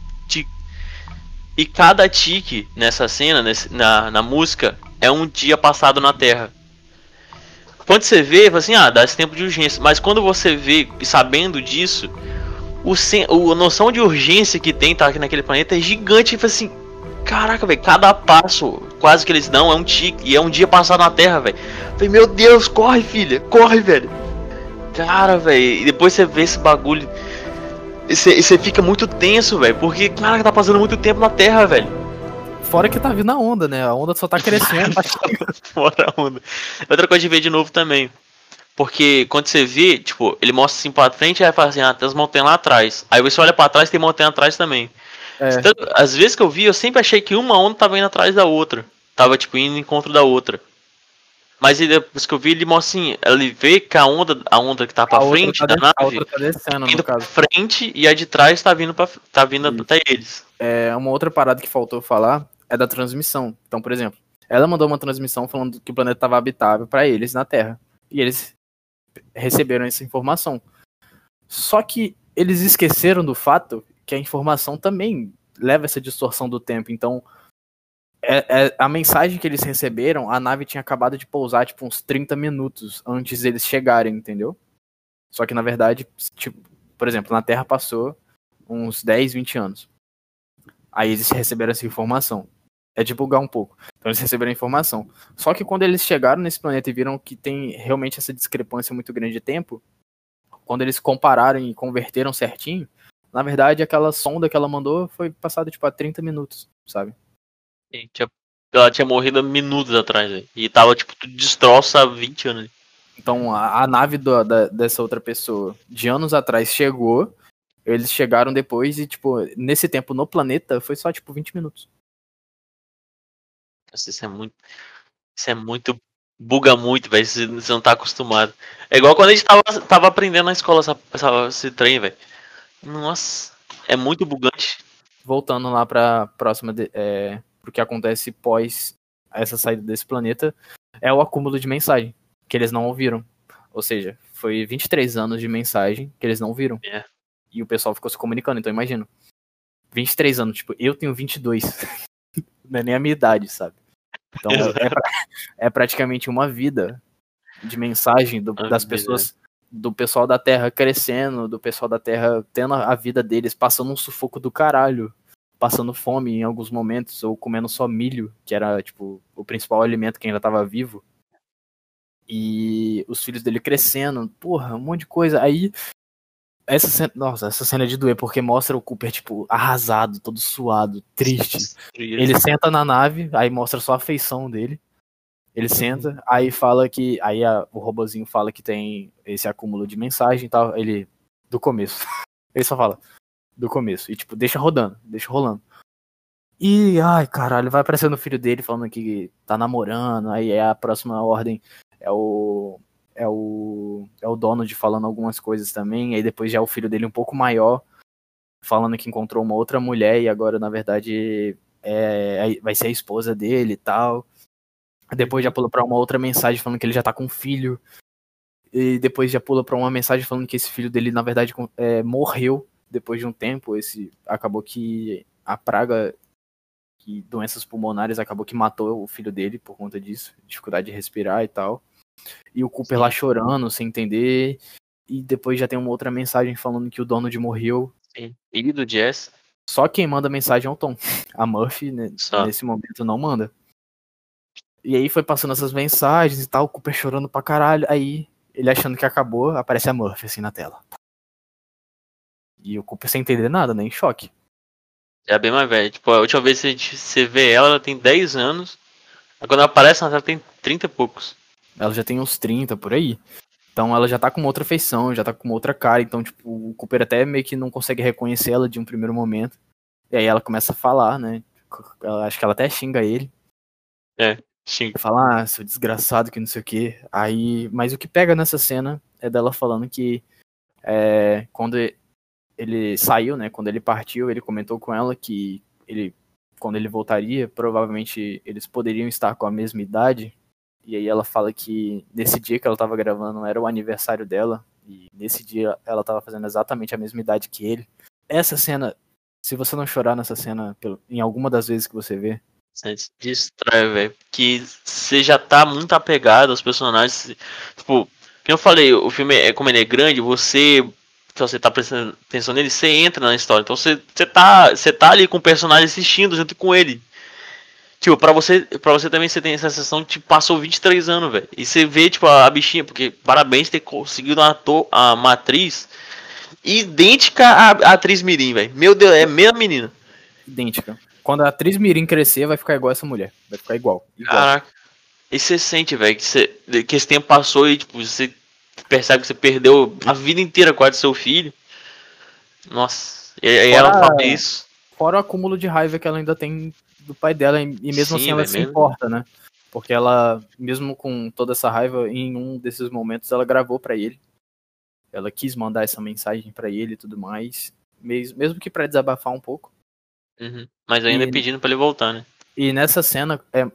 e cada tique nessa cena, nesse, na, na música, é um dia passado na Terra. Quando você vê, assim, ah, dá esse tempo de urgência. Mas quando você vê, sabendo disso, o, sen, a noção de urgência que tem tá aqui naquele planeta é gigante. Tipo assim, caraca, velho, cada passo quase que eles dão é um tique. E é um dia passado na Terra, velho. Meu Deus, corre, filha, corre, velho. Cara, velho, e depois você vê esse bagulho e você fica muito tenso, velho. Porque, cara, tá passando muito tempo na Terra, velho. Fora que tá vindo a onda, né? A onda só tá crescendo. Fora a onda. Outra coisa de ver de novo também. Porque quando você vê, tipo, ele mostra assim pra frente e aí fala assim, ah, tem as montanhas lá atrás. Aí você olha pra trás e tem montanha atrás também. É. Então, às vezes que eu vi, eu sempre achei que uma onda tava indo atrás da outra. Tava, tipo, indo em encontro da outra. Mas depois que eu vi, ele mostra assim, ele vê que a onda, a onda que tá pra a frente tá da nave, tá descendo, indo pra frente e a de trás tá vindo, pra, tá vindo até eles. É, uma outra parada que faltou falar é da transmissão. Então, por exemplo, ela mandou uma transmissão falando que o planeta estava habitável para eles na Terra. E eles receberam essa informação. Só que eles esqueceram do fato que a informação também leva essa distorção do tempo. Então, é, é, a mensagem que eles receberam, a nave tinha acabado de pousar, tipo, uns 30 minutos antes deles chegarem, entendeu? Só que, na verdade, tipo, por exemplo, na Terra passou uns 10, 20 anos. Aí eles receberam essa informação. É divulgar um pouco. Então eles receberam a informação. Só que quando eles chegaram nesse planeta e viram que tem realmente essa discrepância muito grande de tempo, quando eles compararam e converteram certinho, na verdade aquela sonda que ela mandou foi passada tipo a 30 minutos, sabe? Ela tinha morrido minutos atrás, véio, e tava tipo destroça há 20 anos. Então a, a nave do, da, dessa outra pessoa de anos atrás chegou, eles chegaram depois e, tipo, nesse tempo no planeta foi só tipo 20 minutos. Isso é muito. Isso é muito. Buga muito, velho. Você não tá acostumado. É igual quando a gente tava, tava aprendendo na escola essa, essa, esse trem, velho. Nossa, é muito bugante. Voltando lá pra próxima. De, é, pro que acontece pós essa saída desse planeta, é o acúmulo de mensagem que eles não ouviram. Ou seja, foi 23 anos de mensagem que eles não viram. É. E o pessoal ficou se comunicando, então imagina. 23 anos, tipo, eu tenho 22. não é nem a minha idade, sabe? Então é, pra, é, praticamente uma vida de mensagem do, das pessoas, do pessoal da Terra crescendo, do pessoal da Terra tendo a vida deles, passando um sufoco do caralho, passando fome em alguns momentos, ou comendo só milho, que era, tipo, o principal alimento que ainda tava vivo. E os filhos dele crescendo, porra, um monte de coisa. Aí essa cena, nossa, essa cena é de doer, porque mostra o Cooper, tipo, arrasado, todo suado, triste. Ele senta na nave, aí mostra só a feição dele. Ele uhum. senta, aí fala que. Aí a, o robozinho fala que tem esse acúmulo de mensagem e tal. Ele. Do começo. Ele só fala. Do começo. E tipo, deixa rodando, deixa rolando. E, ai, caralho, vai aparecendo o filho dele falando que tá namorando. Aí é a próxima ordem. É o é o, é o Donald falando algumas coisas também, aí depois já é o filho dele um pouco maior, falando que encontrou uma outra mulher e agora, na verdade, é, vai ser a esposa dele e tal. Depois já pula pra uma outra mensagem falando que ele já tá com um filho. E depois já pula pra uma mensagem falando que esse filho dele, na verdade, é, morreu depois de um tempo. Esse acabou que a praga que doenças pulmonares acabou que matou o filho dele por conta disso, dificuldade de respirar e tal. E o Cooper Sim. lá chorando, sem entender. E depois já tem uma outra mensagem falando que o Donald morreu. Sim. Filho do Jess. Só quem manda mensagem é o Tom. A Murphy, né, nesse momento, não manda. E aí foi passando essas mensagens e tal, o Cooper chorando pra caralho. Aí, ele achando que acabou, aparece a Murphy assim na tela. E o Cooper sem entender nada, né? Em choque. É bem mais velha. Tipo, a última vez que você vê ela, ela tem 10 anos. Quando ela aparece, ela tem 30 e poucos. Ela já tem uns 30 por aí. Então ela já tá com uma outra feição, já tá com uma outra cara. Então, tipo, o Cooper até meio que não consegue reconhecer ela de um primeiro momento. E aí ela começa a falar, né? Ela, acho que ela até xinga ele. É, xinga. Fala, ah, seu desgraçado, que não sei o quê. Aí, mas o que pega nessa cena é dela falando que é, quando ele saiu, né? Quando ele partiu, ele comentou com ela que ele, quando ele voltaria, provavelmente eles poderiam estar com a mesma idade, e aí ela fala que nesse dia que ela tava gravando era o aniversário dela. E nesse dia ela tava fazendo exatamente a mesma idade que ele. Essa cena, se você não chorar nessa cena em alguma das vezes que você vê. Você distrai, velho. Que você já tá muito apegado aos personagens. Tipo, como eu falei, o filme é como ele é grande, você. Se você tá prestando atenção nele, você entra na história. Então você, você, tá, você tá ali com o personagem assistindo junto com ele. Tipo, pra você, pra você também você tem essa sensação de tipo, passou 23 anos, velho. E você vê, tipo, a, a bichinha, porque parabéns ter conseguido uma, ator, a matriz idêntica à, à atriz Mirim, velho. Meu Deus, é a mesma menina. Idêntica. Quando a atriz Mirim crescer, vai ficar igual essa mulher. Vai ficar igual. igual. Caraca. E você sente, velho, que, que esse tempo passou e, tipo, você percebe que você perdeu a vida inteira quase seu filho. Nossa. E, e ela fala isso. Fora o acúmulo de raiva que ela ainda tem do pai dela, e mesmo Sim, assim ela se mesmo. importa, né? Porque ela, mesmo com toda essa raiva, em um desses momentos ela gravou para ele. Ela quis mandar essa mensagem para ele e tudo mais, mesmo que para desabafar um pouco. Uhum. Mas ainda e, pedindo para ele voltar, né? E nessa cena é,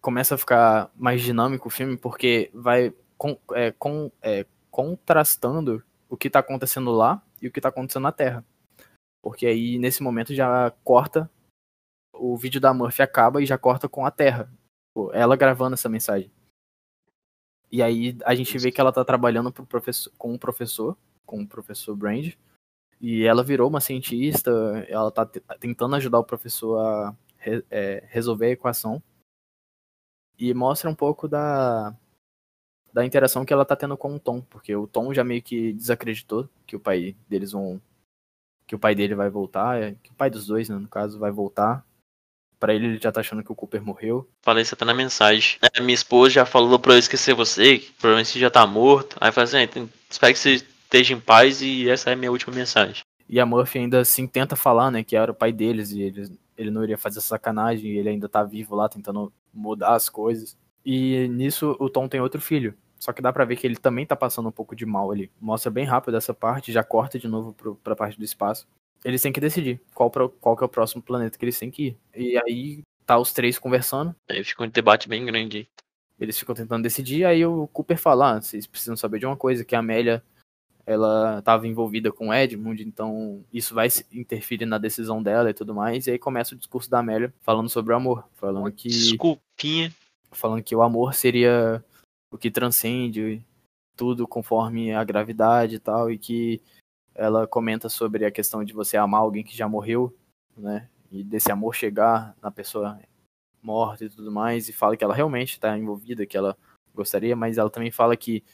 começa a ficar mais dinâmico o filme, porque vai com, é, com, é, contrastando o que tá acontecendo lá e o que tá acontecendo na Terra. Porque aí, nesse momento, já corta o vídeo da Murphy acaba e já corta com a Terra. Ela gravando essa mensagem. E aí a gente vê que ela tá trabalhando pro professor, com um professor, com o professor Brand. E ela virou uma cientista, ela tá tentando ajudar o professor a re, é, resolver a equação. E mostra um pouco da, da interação que ela tá tendo com o Tom, porque o Tom já meio que desacreditou que o pai deles vão. que o pai dele vai voltar, é, que o pai dos dois, né, no caso, vai voltar. Pra ele, ele já tá achando que o Cooper morreu. Falei isso até na mensagem. É, minha esposa já falou pra eu esquecer você, que provavelmente você já tá morto. Aí eu falei assim, espero que você esteja em paz e essa é a minha última mensagem. E a Murphy ainda assim tenta falar, né, que era o pai deles e ele, ele não iria fazer sacanagem, e ele ainda tá vivo lá tentando mudar as coisas. E nisso o Tom tem outro filho. Só que dá pra ver que ele também tá passando um pouco de mal ali. Mostra bem rápido essa parte, já corta de novo pro, pra parte do espaço. Eles têm que decidir qual, pra, qual que é o próximo planeta que eles têm que ir. E aí tá os três conversando. Aí fica um debate bem grande. Eles ficam tentando decidir, aí o Cooper fala, ah, vocês precisam saber de uma coisa, que a Amélia ela estava envolvida com o Edmund, então isso vai interferir na decisão dela e tudo mais. E aí começa o discurso da Amélia falando sobre o amor, falando que desculpinha, falando que o amor seria o que transcende tudo conforme a gravidade e tal, e que ela comenta sobre a questão de você amar alguém que já morreu, né? E desse amor chegar na pessoa morta e tudo mais, e fala que ela realmente está envolvida, que ela gostaria, mas ela também fala que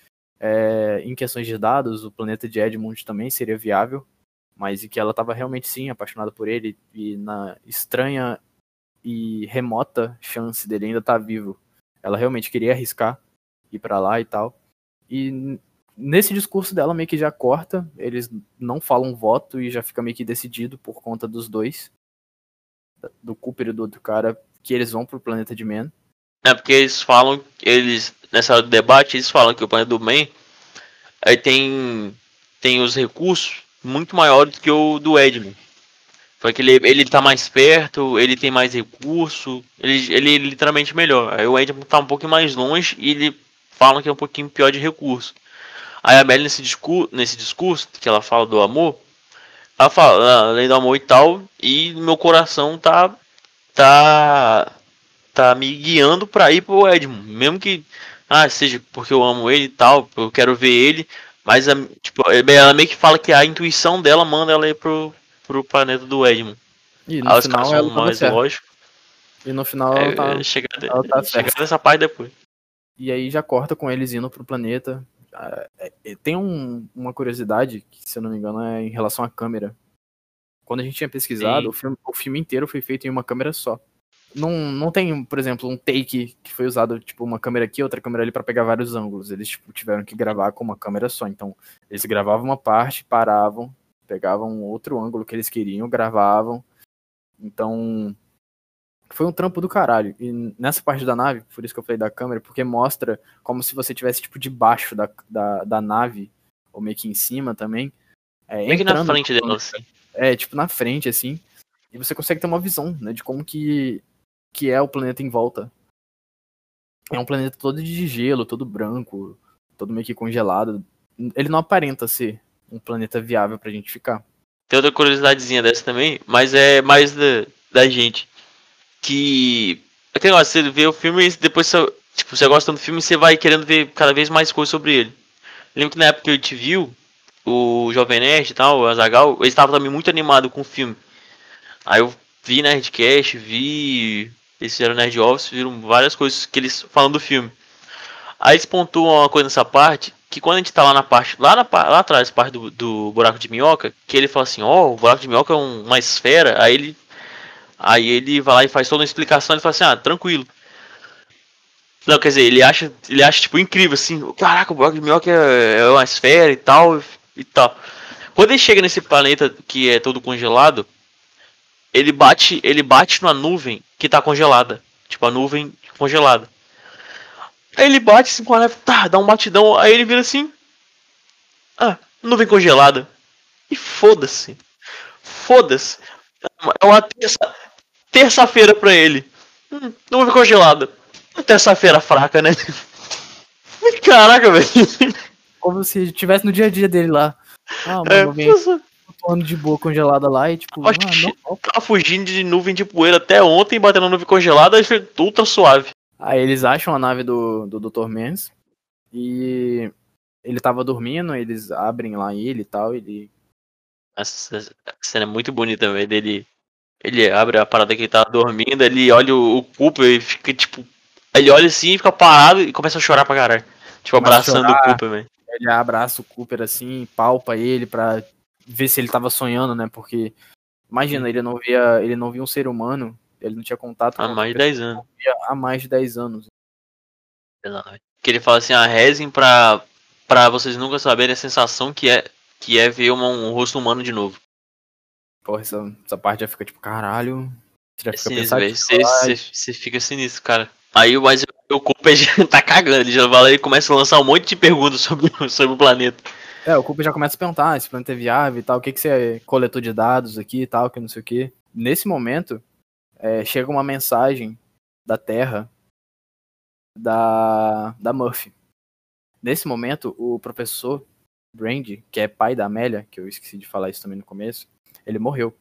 é, em questões de dados, o planeta de Edmund também seria viável, mas e que ela estava realmente sim apaixonada por ele e na estranha e remota chance dele ainda estar tá vivo, ela realmente queria arriscar ir para lá e tal. E nesse discurso dela meio que já corta, eles não falam voto e já fica meio que decidido por conta dos dois, do Cooper e do outro cara, que eles vão pro planeta de Man. É porque eles falam, eles nessa debate eles falam que o planeta do Man aí tem tem os recursos muito maiores que o do Edmund. Foi que ele, ele tá mais perto, ele tem mais recurso, ele, ele é literalmente melhor. Aí o Edmund tá um pouco mais longe e ele fala que é um pouquinho pior de recurso. Aí a Melly nesse discurso, nesse discurso que ela fala do amor, ela fala, ah, além do amor e tal, e meu coração tá tá tá me guiando para ir pro Edmund, mesmo que ah, seja porque eu amo ele e tal, eu quero ver ele, mas tipo, ela meio que fala que a intuição dela manda ela ir pro, pro planeta do Edmund. E no Aí final ela mais lógico. E no final ela é, tá, chega, ela tá chega dessa parte depois. E aí já corta com eles indo pro planeta. Ah, é, é, tem um, uma curiosidade, que se eu não me engano é em relação à câmera. Quando a gente tinha pesquisado, o filme, o filme, inteiro foi feito em uma câmera só. Não, não tem, por exemplo, um take que foi usado, tipo, uma câmera aqui, outra câmera ali para pegar vários ângulos. Eles tipo, tiveram que gravar com uma câmera só. Então, eles gravavam uma parte, paravam, pegavam outro ângulo que eles queriam, gravavam. Então, foi um trampo do caralho. E nessa parte da nave, por isso que eu falei da câmera, porque mostra como se você tivesse, tipo, debaixo da, da, da nave, ou meio que em cima também. É, meio que na frente dela, assim. É, tipo, na frente, assim. E você consegue ter uma visão, né, de como que, que é o planeta em volta. É um planeta todo de gelo, todo branco, todo meio que congelado. Ele não aparenta ser um planeta viável pra gente ficar. Tem outra curiosidadezinha dessa também, mas é mais da, da gente que. Aquele negócio, você vê o filme e depois você, tipo, você gosta do filme e você vai querendo ver cada vez mais coisas sobre ele. lembro que na época que eu te viu, o Jovem Nerd e tal, o Azagal, ele estava também muito animado com o filme. Aí eu vi Nerdcast, vi. Eles fizeram Nerd Office, viram várias coisas que eles falam do filme. Aí eles pontuam uma coisa nessa parte, que quando a gente tá lá na parte, lá, na, lá atrás, parte do, do buraco de minhoca, que ele fala assim, ó, oh, o buraco de minhoca é um, uma esfera, aí ele Aí ele vai lá e faz toda uma explicação, ele fala assim, ah, tranquilo. Não, quer dizer, ele acha, ele acha tipo incrível assim, caraca, o bloco de minhoca é, é uma esfera e tal e tal. Quando ele chega nesse planeta que é todo congelado, ele bate, ele bate numa nuvem que tá congelada, tipo a nuvem congelada. Aí ele bate assim com a neve, tá, dá um batidão, aí ele vira assim, ah, nuvem congelada. E foda-se. Foda-se. É uma terça, terça-feira pra ele. Hum, não ficou gelada. Terça-feira fraca, né? Caraca, velho. Como se estivesse no dia a dia dele lá. Ah, mano, é, voando de boa congelada lá e tipo, Oxi, ah, não, tava fugindo de nuvem de poeira até ontem, batendo na nuvem congelada, e foi ultra suave. Aí eles acham a nave do, do Dr. Mans e ele tava dormindo, eles abrem lá ele e tal, ele. Essa cena é muito bonita, velho. Ele, ele abre a parada que ele tava dormindo, ele olha o, o Cooper e fica tipo. Ele olha assim, fica parado e começa a chorar pra caralho. Tipo, Começa abraçando chorar. o Cooper, velho. Ele abraça o Cooper assim, palpa ele pra ver se ele tava sonhando, né? Porque imagina, ele não via, ele não via um ser humano, ele não tinha contato Há mais de outra 10 anos. há mais de 10 anos. Que ele fala assim, ah, rezem pra, pra vocês nunca saberem a sensação que é, que é ver uma- um rosto humano de novo. Porra, essa, essa parte já fica tipo, caralho. Você já É fica sinistro, velho. pensativo. Você- fica sinistro, cara. Aí mas o Cooper já tá cagando, ele já vai lá e começa a lançar um monte de perguntas sobre, sobre o planeta. É, o Cooper já começa a perguntar, ah, esse planeta é viável e tal, o que, que você coletou de dados aqui e tal, que não sei o que. Nesse momento, é, chega uma mensagem da Terra da, da Murphy. Nesse momento, o professor Brandy, que é pai da Amélia, que eu esqueci de falar isso também no começo, ele morreu.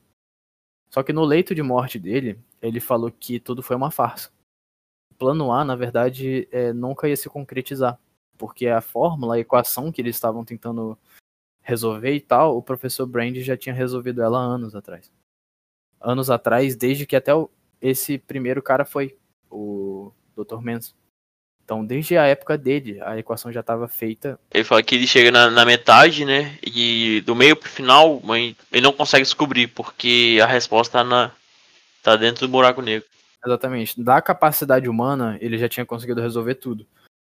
Só que no leito de morte dele, ele falou que tudo foi uma farsa. O plano A, na verdade, é, nunca ia se concretizar porque a fórmula, a equação que eles estavam tentando resolver e tal, o professor Brand já tinha resolvido ela anos atrás. Anos atrás, desde que até o- esse primeiro cara foi, o Dr. Mans. Então, desde a época dele, a equação já estava feita. Ele fala que ele chega na, na metade, né? E do meio pro final, mas ele não consegue descobrir, porque a resposta tá, na, tá dentro do buraco negro. Exatamente. Da capacidade humana, ele já tinha conseguido resolver tudo.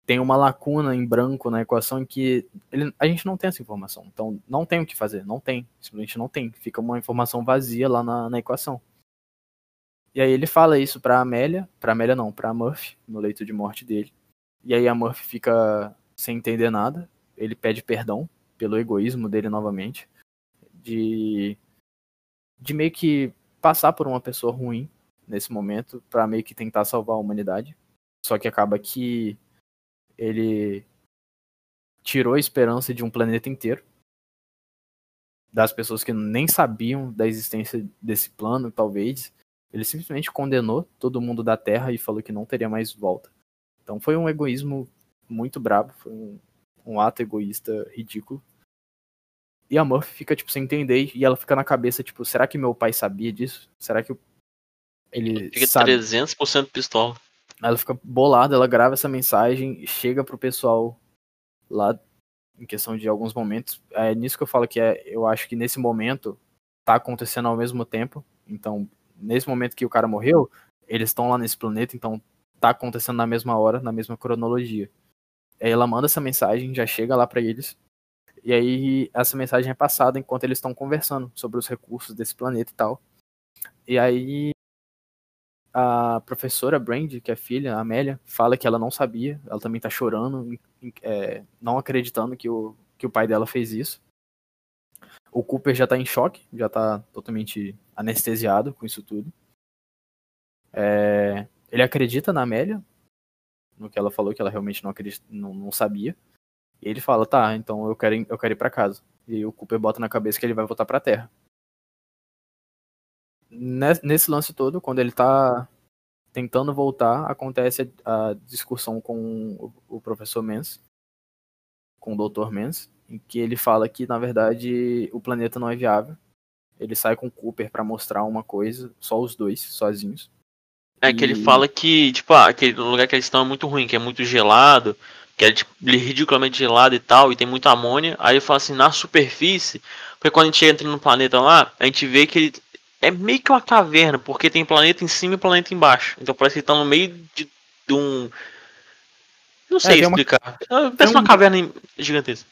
Tem uma lacuna em branco na equação em que ele- a gente não tem essa informação. Então, não tem o que fazer. Não tem. Simplesmente não tem. Fica uma informação vazia lá na, na equação. E aí ele fala isso pra Amélia. Pra Amélia não, pra Murphy, no leito de morte dele. E aí a Murphy fica sem entender nada. Ele pede perdão pelo egoísmo dele novamente. De, de meio que passar por uma pessoa ruim nesse momento pra meio que tentar salvar a humanidade. Só que acaba que ele tirou a esperança de um planeta inteiro. Das pessoas que nem sabiam da existência desse plano, talvez. Ele simplesmente condenou todo mundo da Terra e falou que não teria mais volta. Então foi um egoísmo muito brabo, foi um, um ato egoísta ridículo. E a Murphy fica, tipo, sem entender, e ela fica na cabeça, tipo, será que meu pai sabia disso? Será que eu- ele Fica sabe? 300% pistola. Ela fica bolada, ela grava essa mensagem, chega pro pessoal lá em questão de alguns momentos. É nisso que eu falo que é, eu acho que nesse momento tá acontecendo ao mesmo tempo. Então, nesse momento que o cara morreu, eles estão lá nesse planeta, então tá acontecendo na mesma hora, na mesma cronologia. Aí ela manda essa mensagem, já chega lá pra eles. E aí essa mensagem é passada enquanto eles estão conversando sobre os recursos desse planeta e tal. E aí a professora Brand, que é filha, a Amélia, fala que ela não sabia, ela também tá chorando, é, não acreditando que o, que o pai dela fez isso. O Cooper já tá em choque, já tá totalmente anestesiado com isso tudo. É, ele acredita na Amélia, no que ela falou, que ela realmente não, acredita, não, não sabia. E ele fala, tá, então eu quero, ir- eu quero ir pra casa. E aí o Cooper bota na cabeça que ele vai voltar pra Terra. Nes- Nesse lance todo, quando ele tá tentando voltar, acontece a, discussão com o, professor Mens, com o Dr. Mens, em que ele fala que, na verdade, o planeta não é viável. Ele sai com o Cooper pra mostrar uma coisa, só os dois, sozinhos. É que ele E- fala que, tipo, ah, aquele lugar que eles estão é muito ruim, que é muito gelado, que é tipo, ridiculamente gelado e tal, e tem muita amônia. Aí ele fala assim, na superfície, porque quando a gente entra no planeta lá, a gente vê que ele é meio que uma caverna, porque tem planeta em cima e planeta embaixo. Então parece que ele tá no meio de, de um. Não sei tem uma- explicar. Parece um- uma caverna em- gigantesca.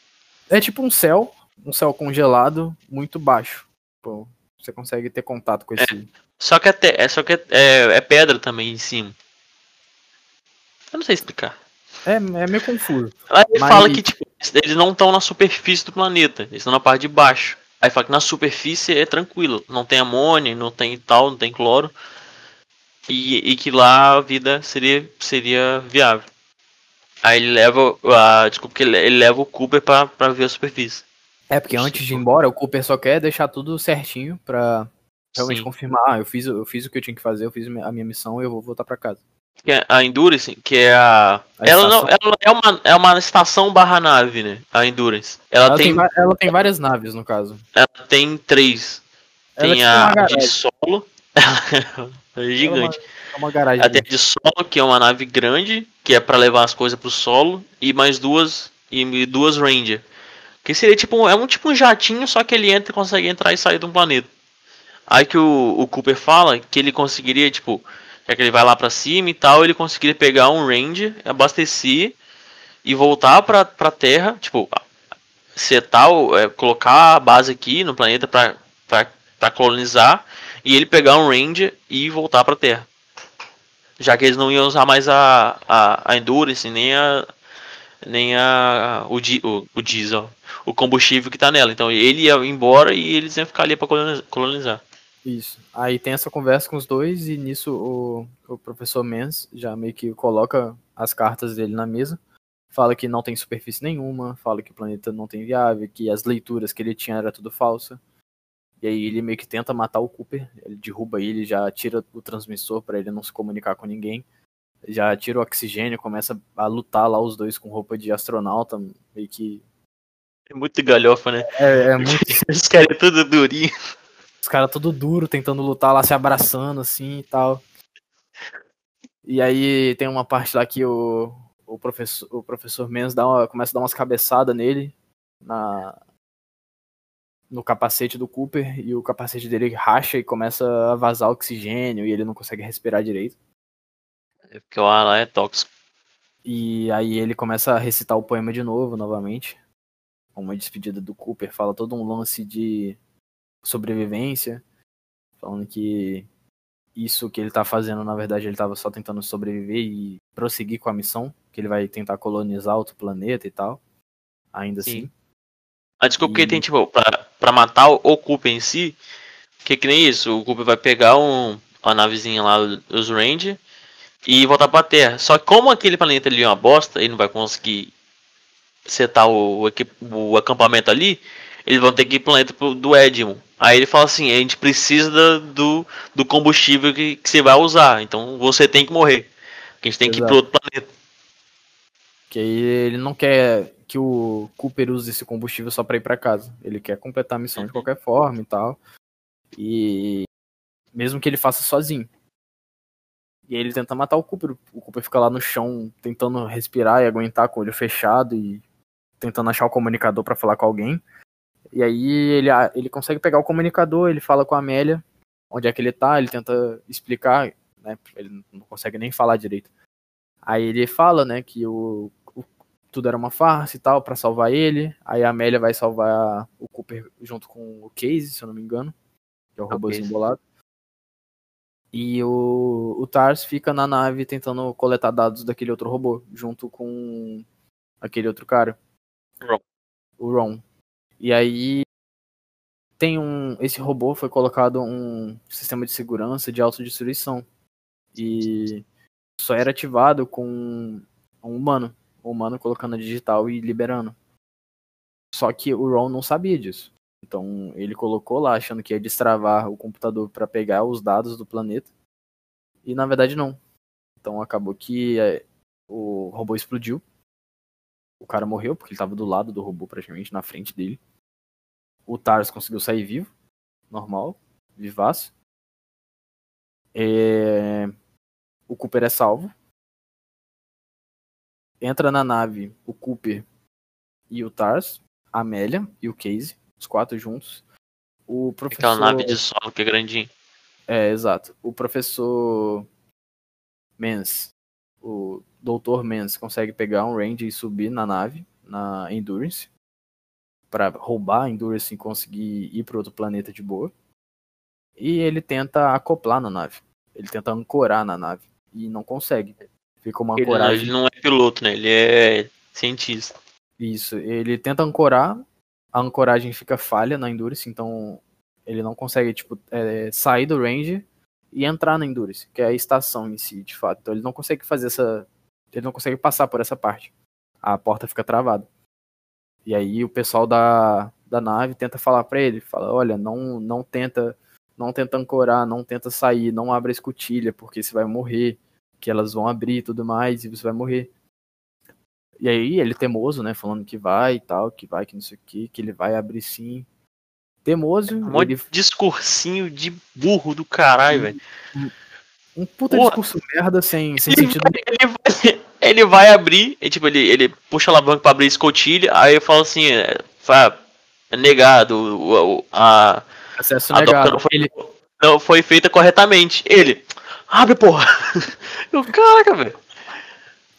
É tipo um céu, um céu congelado muito baixo. Pô, você consegue ter contato com esse. Só que, até, é, só que é, é, é pedra também em cima. Eu não sei explicar. É, é meio confuso. Ele Mas- fala que tipo, eles não estão na superfície do planeta, eles estão na parte de baixo. Aí fala que na superfície é tranquilo, não tem amônia, não tem tal, não tem cloro. E, e que lá a vida seria, seria viável. Aí ele leva. A, desculpa que ele, ele leva o Cooper pra, pra ver a superfície. É, porque antes de ir embora, o Cooper só quer deixar tudo certinho pra realmente Sim. confirmar. Ah, eu fiz, eu fiz o que eu tinha que fazer, eu fiz a minha missão e eu vou voltar pra casa. Que é a Endurance, que é a. A ela não, ela é uma, é uma estação barra nave, né? A Endurance. Ela, Ela, tem, tem, ela tem várias naves, no caso. ela tem três. Ela Tem tipo a uma de solo. é gigante. É uma garagem. Ela tem a de solo, que é uma nave grande, que é pra levar as coisas pro solo, e mais duas e duas Ranger. Que seria tipo um- é um tipo um jatinho, só que ele entra, consegue entrar e sair de um planeta. Aí que o, o Cooper fala que ele conseguiria, tipo, já que ele vai lá pra cima e tal, ele conseguiria pegar um Ranger, abastecer e voltar pra, pra Terra, tipo, setar, é, colocar a base aqui no planeta pra, pra, pra colonizar, e ele pegar um Ranger e voltar pra Terra. Já que eles não iam usar mais a, a, a Endurance, nem a. Nem a. O, di, o, o diesel. O combustível que tá nela. Então ele ia embora e eles iam ficar ali coloniz- colonizar. Isso. Aí tem essa conversa com os dois e nisso o, o professor Mens já meio que coloca as cartas dele na mesa. Fala que não tem superfície nenhuma, fala que o planeta não tem viável, que as leituras que ele tinha era tudo falsa. E aí ele meio que tenta matar o Cooper, ele derruba ele, já tira o transmissor pra ele não se comunicar com ninguém. Já tira o oxigênio, começa a lutar lá os dois com roupa de astronauta, meio que É muito galhofa, né? é, é muito Eles querem tudo durinho. Os caras tudo duro, tentando lutar lá, se abraçando assim e tal. E aí tem uma parte lá que o, o professor, o professor Mendes dá uma- começa a dar umas cabeçadas nele na no capacete do Cooper e o capacete dele racha e começa a vazar oxigênio e ele não consegue respirar direito. É porque o ar lá é tóxico. E aí ele começa a recitar o poema de novo, novamente. Uma despedida do Cooper, fala todo um lance de sobrevivência, falando que isso que ele tá fazendo, na verdade, ele tava só tentando sobreviver e prosseguir com a missão, que ele vai tentar colonizar outro planeta e tal. Ainda Sim. assim. A desculpa que E- ele tem, tipo, pra, pra matar o, Cooper em si, que que nem isso, o Cooper vai pegar um, uma navezinha lá, os Ranger, e voltar pra Terra. Só que como aquele planeta ali é uma bosta, ele não vai conseguir setar o, o, o acampamento ali, eles vão ter que ir pro planeta do Edmund. Aí ele fala assim, a gente precisa do, do combustível que, que você vai usar, então você tem que morrer. A gente tem que ir pro Exato. outro planeta. Que aí ele não quer que o Cooper use esse combustível só pra ir pra casa. Ele quer completar a missão de qualquer forma e tal. E mesmo que ele faça sozinho. E aí ele tenta matar o Cooper. O Cooper fica lá no chão tentando respirar e aguentar com o olho fechado e tentando achar o comunicador pra falar com alguém. E aí ele, ele consegue pegar o comunicador, ele fala com a Amélia onde é que ele tá, ele tenta explicar, né? Ele não consegue nem falar direito. Aí ele fala, né, que o, o- tudo era uma farsa e tal pra salvar ele. Aí a Amélia vai salvar o Cooper junto com o Casey, se eu não me engano, que é o o robôzinho bolado. E o, o Tars fica na nave tentando coletar dados daquele outro robô, junto com aquele outro cara. Ron. O Ron. E aí tem um. Esse robô foi colocado um sistema de segurança de autodestruição. E só era ativado com um humano. Um humano colocando a digital e liberando. Só que o Ron não sabia disso. Então ele colocou lá achando que ia destravar o computador para pegar os dados do planeta. E na verdade não. Então acabou que é, o robô explodiu. O cara morreu porque ele tava do lado do robô praticamente na frente dele. O Tars conseguiu sair vivo, normal, vivaço. É, O Cooper é salvo. Entra na nave o Cooper e o Tars, a Amélia e o Casey, os quatro juntos. O professor... Aquela nave de solo que é grandinho. É, exato. O professor Mens, o Dr. Mens, consegue pegar um range e subir na nave, na Endurance, para roubar a Endurance e conseguir ir para outro planeta de boa. E ele tenta acoplar na nave. Ele tenta ancorar na nave e não consegue. Fica uma Ele, ancoragem. ele não é piloto, né? Ele é cientista. Isso, ele tenta ancorar, a ancoragem fica falha na Endurance, então ele não consegue, tipo, é, sair do range e entrar na Endurance, que é a estação em si, de fato. Então ele não consegue fazer essa. Ele não consegue passar por essa parte. A porta fica travada. E aí o pessoal da, da nave, tenta falar para ele, fala, olha, não, não tenta, não tenta ancorar, não tenta sair, não abra a escotilha, porque você vai morrer, que elas vão abrir e tudo mais, e você vai morrer. E aí ele temoso, né, falando que vai e tal, que vai, que não sei o que, que ele vai abrir sim. Temoso. Um ele... discursinho de burro do caralho, velho. Um puta Porra. discurso merda sem, sem ele sentido. Vai, ele, vai, ele vai abrir, e, tipo, ele, ele puxa a alavanca pra abrir a escotilha, aí eu falo assim, é, é negado, o, a, Acesso a negado. Não foi, ele... não foi feita corretamente. Ele, abre porra. Eu, caraca, velho.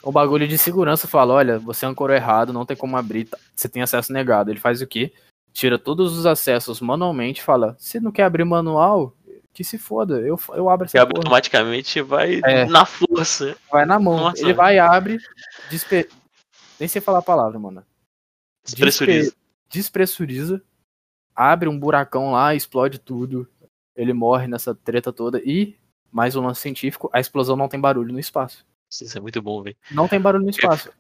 O bagulho de segurança fala, olha, você ancorou errado, não tem como abrir, tá, você tem acesso negado. Ele faz o quê? Tira todos os acessos manualmente fala, se não quer abrir manual, que se foda, eu, eu abro essa porra. automaticamente vai é. na força. Vai na mão. Nossa. Ele vai, abre, despe... nem sei falar a palavra, mano. Despressuriza. Despe... Despressuriza, abre um buracão lá, explode tudo. Ele morre nessa treta toda e, mais um lance científico, a explosão não tem barulho no espaço. Isso é muito bom, velho. Não tem barulho no espaço.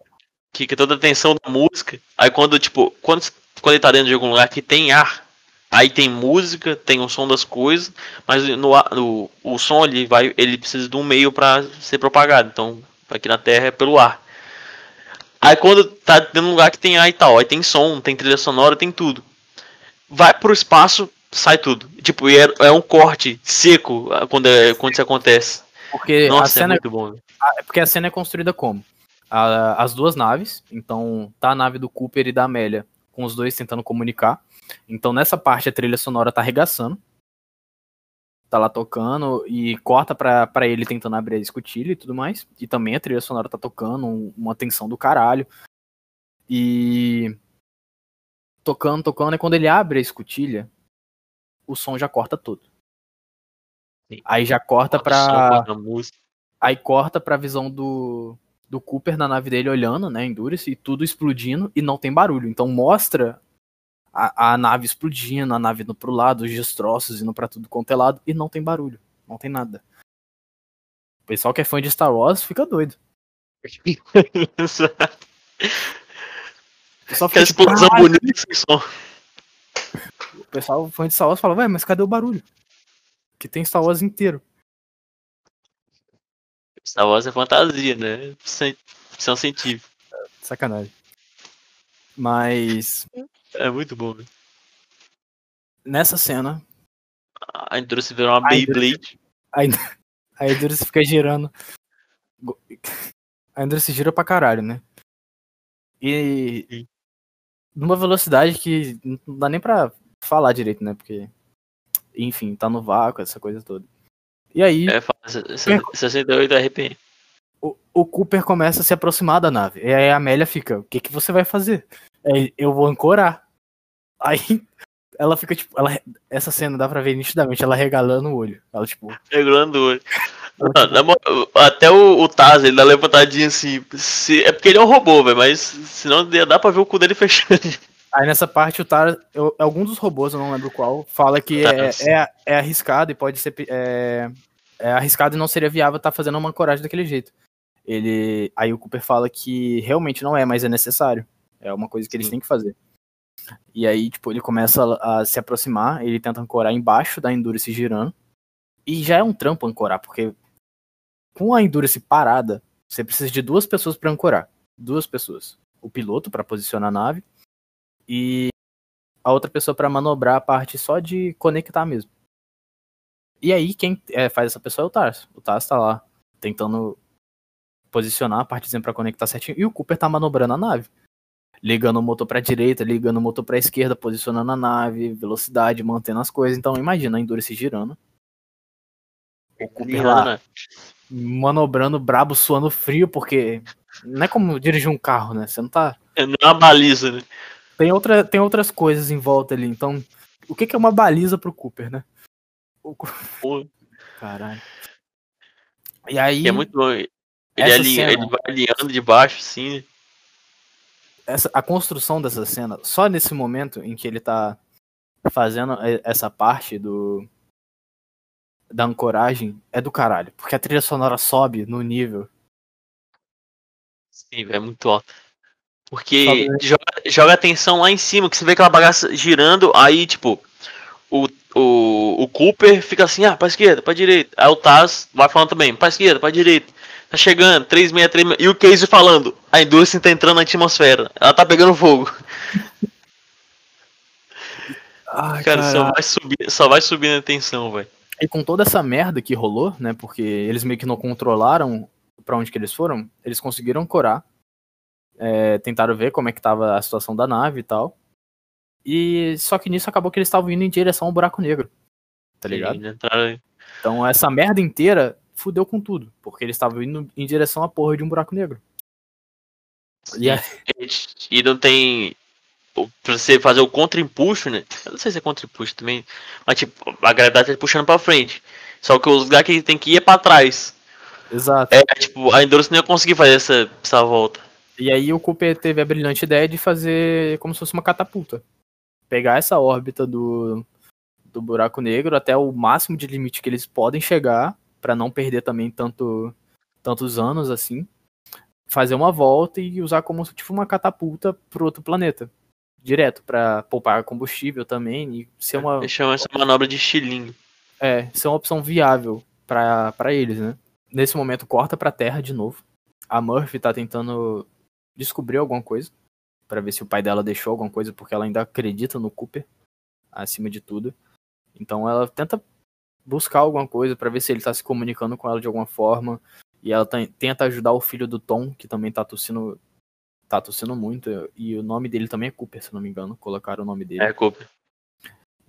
Que, que toda a tensão da música, aí quando, tipo, quando, quando ele tá dentro de algum lugar que tem ar, Aí tem música, tem o som das coisas, mas no, no o som ele vai, ele precisa de um meio para ser propagado. Então, aqui na Terra é pelo ar. Aí quando tá dentro de um lugar que tem ar e tal, aí tem som, tem trilha sonora, tem tudo. Vai pro espaço, sai tudo. Tipo, é, é um corte seco quando, é, quando isso acontece. Porque Nossa, a é cena é muito bom. É porque a cena é construída como? A, as duas naves, então tá a nave do Cooper e da Amélia, com os dois tentando comunicar. Então nessa parte a trilha sonora tá arregaçando. Tá lá tocando e corta pra, pra ele tentando abrir a escotilha e tudo mais. E também a trilha sonora tá tocando, uma tensão do caralho. E. Tocando, tocando, e quando ele abre a escotilha, o som já corta todo. Sim. Aí já corta pra. Aí corta pra visão do, do Cooper na nave dele olhando, né, Endurance, e tudo explodindo e não tem barulho. Então mostra a, a nave explodindo, a nave indo pro lado, os destroços indo pra tudo quanto é lado, e não tem barulho, não tem nada. O pessoal que é fã de Star Wars fica doido. Só fica, tipo, explosão bonita sem som. O pessoal fã de Star Wars fala, ué, mas cadê o barulho? Que tem Star Wars inteiro. Star Wars é fantasia, né? Ficção científica. Sacanagem. Mas é muito bom, velho. Nessa cena. A Endurance virou uma Beyblade. A Endurance fica girando. A Endurance gira pra caralho, né? E. Sim. Numa velocidade que não dá nem pra falar direito, né? Porque. Enfim, tá no vácuo, essa coisa toda. E aí. É, 68 RPM. O, o Cooper começa a se aproximar da nave. E aí a Amélia fica: O que, que você vai fazer? É, eu vou ancorar. Aí ela fica, tipo, ela, essa cena dá pra ver nitidamente ela regalando o olho. Ela, tipo. Regalando o olho. até o, o Taz, ele dá levantadinha assim. Se, é porque ele é um robô, velho, mas senão dá pra ver o cu dele fechando. Aí nessa parte o Taz, eu, algum dos robôs, eu não lembro qual, fala que é, é, é, arriscado e pode ser. É, é arriscado e não seria viável estar tá fazendo uma coragem daquele jeito. Ele. Aí o Cooper fala que realmente não é, mas é necessário. É uma coisa que eles Sim. têm que fazer. E aí, tipo, ele começa a, se aproximar, ele tenta ancorar embaixo da Endurance girando. E já é um trampo ancorar, porque com a Endurance parada, você precisa de duas pessoas para ancorar. Duas pessoas. O piloto para posicionar a nave e a outra pessoa para manobrar a parte só de conectar mesmo. E aí quem é, faz essa pessoa é o Tars. O Tars tá lá tentando posicionar a partezinha para conectar certinho e o Cooper tá manobrando a nave ligando o motor para direita, ligando o motor para esquerda, posicionando a nave, velocidade, mantendo as coisas. Então imagina a Endurance girando. O Cooper lá, né? manobrando brabo, suando frio, porque não é como dirigir um carro, né? Você não tá. É uma baliza, né? Tem, outra, tem outras coisas em volta ali. Então, o que, que é uma baliza pro Cooper, né? O... Pô. Caralho. E aí. é muito bom. Ele, ali, cena... ele vai alinhando de baixo, sim essa, a construção dessa cena, só nesse momento em que ele tá fazendo essa parte do da ancoragem, é do caralho. Porque a trilha sonora sobe no nível. Sim, é muito alto. Porque joga, joga atenção lá em cima, que você vê aquela bagaça girando, aí, tipo, o, o, o Cooper fica assim, ah, pra esquerda, pra direita. Aí o Taz vai falando também, pra esquerda, pra direita. Tá chegando, 363, e o Casey falando, a indústria tá entrando na atmosfera, ela tá pegando fogo. Ai, cara, só vai, subir, só vai subindo a tensão, velho. E com toda essa merda que rolou, né, porque eles meio que não controlaram para onde que eles foram, eles conseguiram corar é, tentaram ver como é que tava a situação da nave e tal. E só que nisso acabou que eles estavam indo em direção ao buraco negro. Tá ligado? Sim, então essa merda inteira fudeu com tudo, porque eles estavam indo em direção à porra de um buraco negro. E, aí... e não tem pra você fazer o contra-empuxo, né? Eu não sei se é contra-empuxo também, mas tipo, a gravidade tá puxando pra frente. Só que os lugares que tem que ir é pra trás. Exato. É, tipo, a Endurance não ia conseguir fazer essa, essa volta. E aí o Cooper teve a brilhante ideia de fazer como se fosse uma catapulta. Pegar essa órbita do, do buraco negro até o máximo de limite que eles podem chegar, para não perder também tanto, tantos anos assim. Fazer uma volta e usar como tipo uma catapulta pro outro planeta. Direto, para poupar combustível também e ser uma. Chama essa manobra de estilingue. É, ser uma opção viável para eles, né? Nesse momento corta pra Terra de novo. A Murphy tá tentando descobrir alguma coisa para ver se o pai dela deixou alguma coisa, porque ela ainda acredita no Cooper acima de tudo. Então ela tenta buscar alguma coisa para ver se ele tá se comunicando com ela de alguma forma. E ela tenta ajudar o filho do Tom, que também tá tossindo, tá tossindo muito. E o nome dele também é Cooper, se não me engano. Colocaram o nome dele. É Cooper.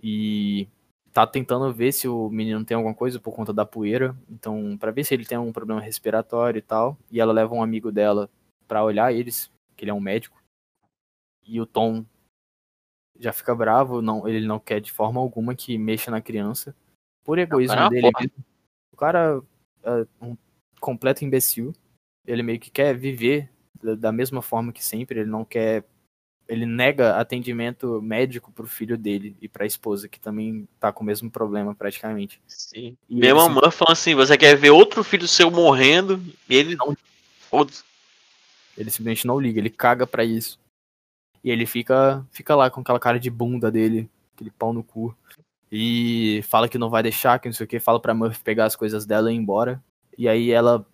E tá tentando ver se o menino tem alguma coisa por conta da poeira. Então, para ver se ele tem algum problema respiratório e tal. E ela leva um amigo dela para olhar eles, que ele é um médico. E o Tom já fica bravo, não, ele não quer de forma alguma que mexa na criança. Por egoísmo não, dele. O cara é um completo imbecil. Ele meio que quer viver da mesma forma que sempre, ele não quer ele nega atendimento médico pro filho dele e pra esposa, que também tá com o mesmo problema praticamente. Sim. E Minha mamãe falou assim: você quer ver outro filho seu morrendo? E ele não. Ele simplesmente não liga, ele caga para isso. E ele fica, fica lá com aquela cara de bunda dele, aquele pau no cu. E fala que não vai deixar, que não sei o que, fala pra Murphy pegar as coisas dela e ir embora. E aí ela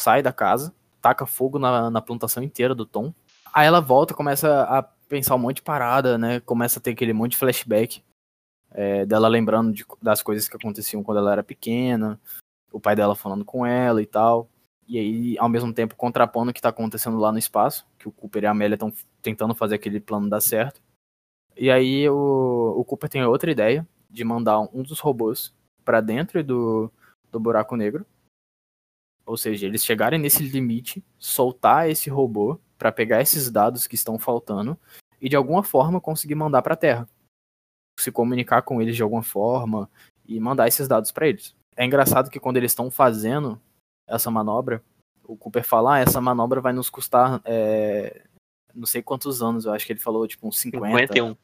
sai da casa, taca fogo na, na plantação inteira do Tom. Aí ela volta, começa a pensar um monte de parada, né? Começa a ter aquele monte de flashback é, dela lembrando de, das coisas que aconteciam quando ela era pequena, o pai dela falando com ela e tal. E aí, ao mesmo tempo, contrapondo o que está acontecendo lá no espaço, que o Cooper e a Amélia estão tentando fazer aquele plano dar certo. E aí o, o Cooper tem outra ideia de mandar um dos robôs para dentro do, do buraco negro. Ou seja, eles chegarem nesse limite, soltar esse robô para pegar esses dados que estão faltando e de alguma forma conseguir mandar para a Terra. Se comunicar com eles de alguma forma e mandar esses dados para eles. É engraçado que quando eles estão fazendo essa manobra, o Cooper fala, ah, essa manobra vai nos custar é, não sei quantos anos, eu acho que ele falou, tipo, uns 50. 51.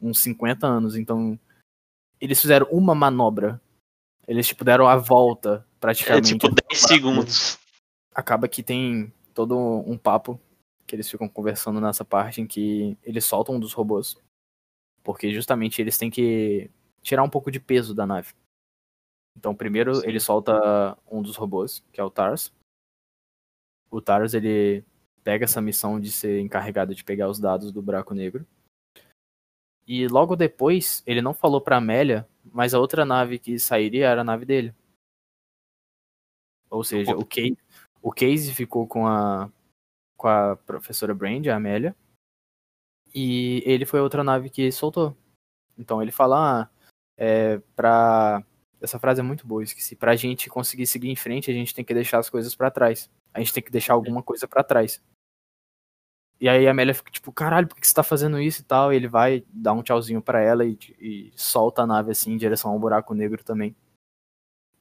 Uns 50 anos, então eles fizeram uma manobra. Eles, tipo, deram a volta, praticamente. É, tipo, 10 segundos. Acaba que tem todo um papo que eles ficam conversando nessa parte em que eles soltam um dos robôs. Porque justamente eles têm que tirar um pouco de peso da nave. Então, primeiro Sim. ele solta um dos robôs, que é o Tars. O Tars, ele pega essa missão de ser encarregado de pegar os dados do buraco negro. E logo depois, ele não falou pra Amélia, mas a outra nave que sairia era a nave dele. Ou seja, o Case, o Case ficou com a, com a professora Brand, a Amélia, e ele foi a outra nave que soltou. Então ele fala, ah, é, pra essa frase é muito boa, esqueci. Pra gente conseguir seguir em frente, a gente tem que deixar as coisas para trás. A gente tem que deixar alguma coisa para trás. E aí a Amélia fica tipo, caralho, por que você tá fazendo isso e tal? E ele vai dar um tchauzinho para ela e, e, solta a nave assim em direção ao buraco negro também.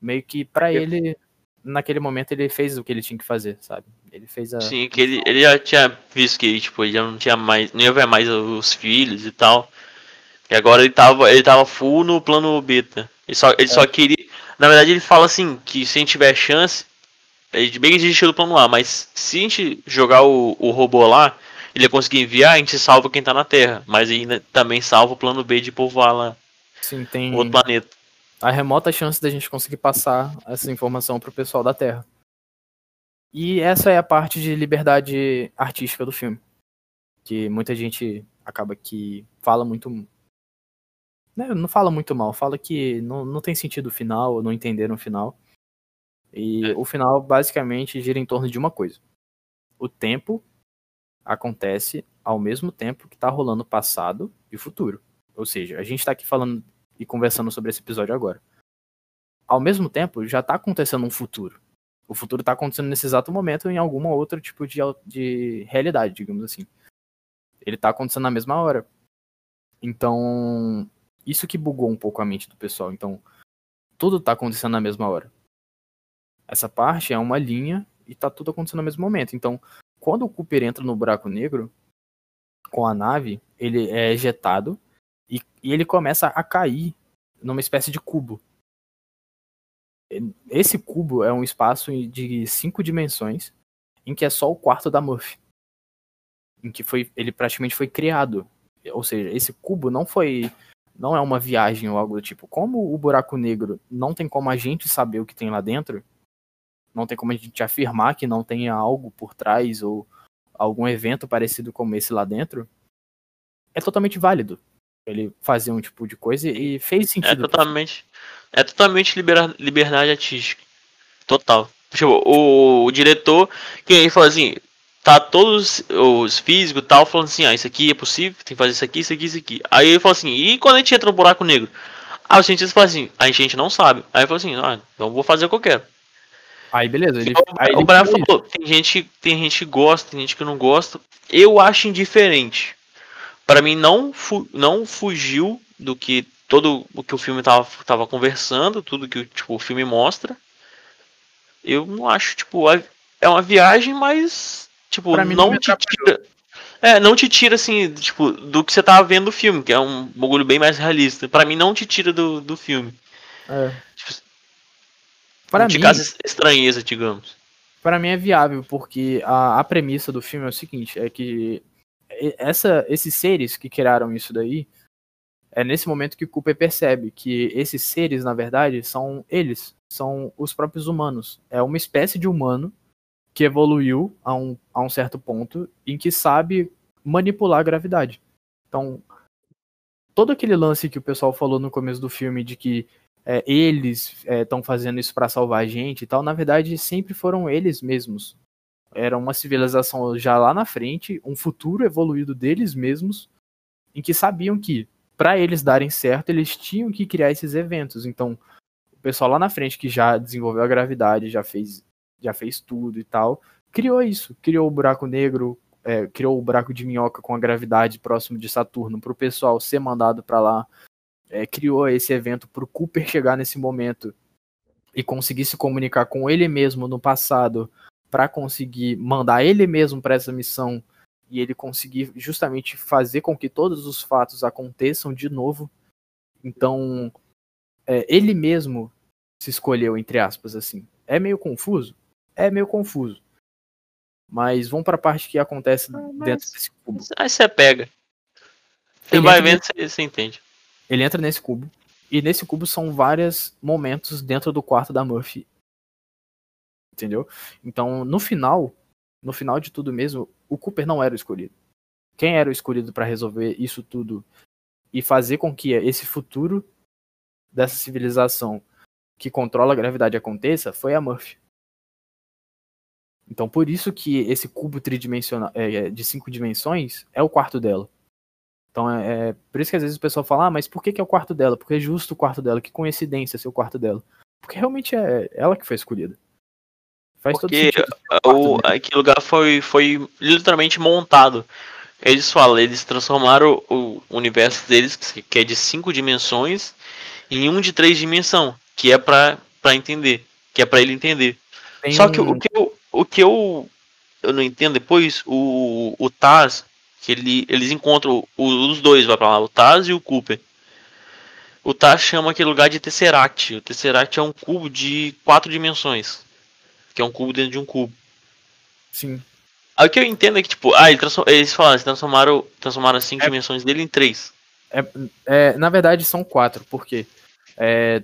Meio que para ele, naquele momento, ele fez o que ele tinha que fazer, sabe? Ele fez a. Sim, que ele, ele já tinha visto que, tipo, ele já não tinha mais. Não ia ver mais os filhos e tal. E agora ele tava, ele tava full no plano beta. Ele só, ele é. só queria. Na verdade, ele fala assim: que se a gente tiver chance. Ele bem que desistiu do plano A, mas se a gente jogar o, o robô lá, ele ia conseguir enviar, a gente salva quem tá na Terra. Mas ainda também salva o plano B de povoar lá Sim, tem outro planeta. a remota chance da gente conseguir passar essa informação pro pessoal da Terra. E essa é a parte de liberdade artística do filme. Que muita gente acaba que fala muito. né, Não fala muito mal, fala que não, não tem sentido o final, não entenderam o final. E É. o final basicamente gira em torno de uma coisa. O tempo acontece ao mesmo tempo que tá rolando passado e futuro. Ou seja, a gente tá aqui falando e conversando sobre esse episódio agora. Ao mesmo tempo, já tá acontecendo um futuro. O futuro tá acontecendo nesse exato momento em alguma outra tipo de, de realidade, digamos assim. Ele tá acontecendo na mesma hora. Então, isso que bugou um pouco a mente do pessoal. Então, tudo tá acontecendo na mesma hora. Essa parte é uma linha e tá tudo acontecendo no mesmo momento. Então, quando o Cooper entra no buraco negro com a nave, ele é ejetado e, e ele começa a cair numa espécie de cubo. Esse cubo é um espaço de cinco dimensões em que é só o quarto da Murphy. Em que foi, ele praticamente foi criado. Ou seja, esse cubo não foi. Não é uma viagem ou algo do tipo. Como o buraco negro não tem como a gente saber o que tem lá dentro, não tem como a gente afirmar que não tenha algo por trás ou algum evento parecido como esse lá dentro, é totalmente válido ele fazer um tipo de coisa e fez É sentido. totalmente. É totalmente libera- liberdade artística. Total. Tipo, o, o diretor, que ele falou assim, tá todos os físicos tal, falando assim, ah, isso aqui é possível, tem que fazer isso aqui, isso aqui, isso aqui. Aí ele falou assim, e quando a gente entra no buraco negro? Ah, os cientistas falam assim, a gente não sabe. Aí ele falou assim, ah, então vou fazer o que eu quero. Aí beleza, ele, Igual aí o ele Brian criou isso. falou, tem gente, tem gente que gosta, tem gente que não gosta. Eu acho indiferente. Pra mim não, fu não fugiu do que todo o que o filme tava, tava conversando, tudo que tipo, o filme mostra. Eu não acho, tipo, a- é uma viagem, mas tipo, não te tira. É, não te tira assim, tipo, do que você tava vendo do filme, que é um bagulho bem mais realista. Pra mim não te tira do, do filme. É. Para mim, causa estranheza, digamos. Para mim é viável, porque a, a premissa do filme é o seguinte, é que essa, esses seres que criaram isso daí, é nesse momento que o Cooper percebe que esses seres, na verdade, são eles, são os próprios humanos. É uma espécie de humano que evoluiu a um, a um certo ponto em que sabe manipular a gravidade. Então, todo aquele lance que o pessoal falou no começo do filme de que é, eles estão fazendo isso para salvar a gente e tal, na verdade sempre foram eles mesmos. Era uma civilização já lá na frente, um futuro evoluído deles mesmos, em que sabiam que para eles darem certo, eles tinham que criar esses eventos. Então, o pessoal lá na frente que já desenvolveu a gravidade, já fez, já fez tudo e tal, criou isso, criou o buraco negro, é, criou o buraco de minhoca com a gravidade próximo de Saturno para o pessoal ser mandado para lá é, criou esse evento para o Cooper chegar nesse momento e conseguir se comunicar com ele mesmo no passado para conseguir mandar ele mesmo para essa missão e ele conseguir justamente fazer com que todos os fatos aconteçam de novo. Então, é, ele mesmo se escolheu entre aspas assim. É meio confuso, é meio confuso. Mas vamos para a parte que acontece Ah, dentro desse cubo. Aí você pega. Você Ele vai vendo, você, você entende. Ele entra nesse cubo. E nesse cubo são vários momentos dentro do quarto da Murphy. Entendeu? Então, no final, no final de tudo mesmo, o Cooper não era o escolhido. Quem era o escolhido para resolver isso tudo e fazer com que esse futuro dessa civilização que controla a gravidade aconteça foi a Murphy. Então, por isso que esse cubo tridimensional é, de cinco dimensões é o quarto dela. Então é, é, por isso que às vezes o pessoal fala, ah, mas por que, que é o quarto dela? Porque é justo o quarto dela, que coincidência ser o quarto dela. Porque realmente é ela que foi escolhida. Faz Porque todo sentido. O, aquele lugar foi, foi literalmente montado. Eles falam, eles transformaram o, universo deles, que é de cinco dimensões, em um de três dimensões, que é pra, pra entender. Que é pra ele entender. Tem Só que o que eu, o que eu, eu não entendo depois, o, o Taz, que ele, eles encontram o- os dois, vai pra lá, o Taz e o Cooper. O Taz chama aquele lugar de Tesseract. O Tesseract é um cubo de quatro dimensões. Que é um cubo dentro de um cubo. Sim. Aí o que eu entendo é que, tipo, ah, eles, eles falaram, eles transformaram, transformaram as cinco É. dimensões dele em três. É, é, na verdade, são quatro, porque é,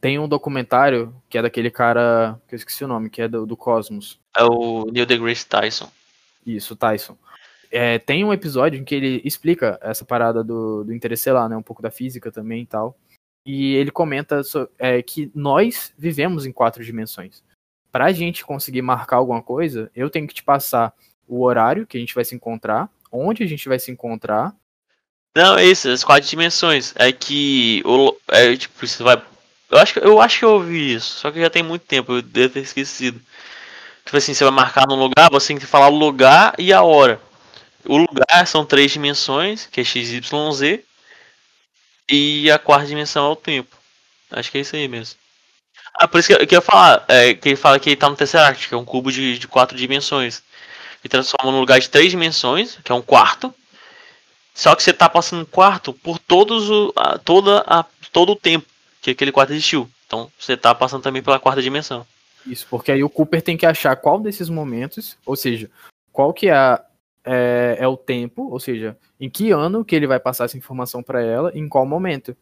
tem um documentário que é daquele cara, que eu esqueci o nome, que é do, do Cosmos. É o Neil deGrasse Tyson. Isso, Tyson. É, tem um episódio em que ele explica essa parada do, do interestelar, né? Um pouco da física também e tal. E ele comenta so- é, que nós vivemos em quatro dimensões. Pra gente conseguir marcar alguma coisa, eu tenho que te passar o horário que a gente vai se encontrar, onde a gente vai se encontrar. Não, é isso, as quatro dimensões. É que o, é, tipo, você vai. Eu acho, que- eu acho que eu ouvi isso, só que já tem muito tempo, eu devo ter esquecido. Tipo assim, você vai marcar num lugar, você tem que falar o lugar e a hora. O lugar são três dimensões, que é XYZ, e a quarta dimensão é o tempo. Acho que é isso aí mesmo. Ah, por isso que eu, que eu ia falar, é, que ele fala que ele tá no Tesseract, que é um cubo de, de quatro dimensões. E transforma num lugar de três dimensões, que é um quarto. Só que você tá passando um quarto por todos o, a, toda a, todo o tempo que aquele quarto existiu. Então você tá passando também pela quarta dimensão. Isso, porque aí o Cooper tem que achar qual desses momentos, ou seja, qual que é, a- é, é o tempo, ou seja, em que ano que ele vai passar essa informação pra ela, em qual momento.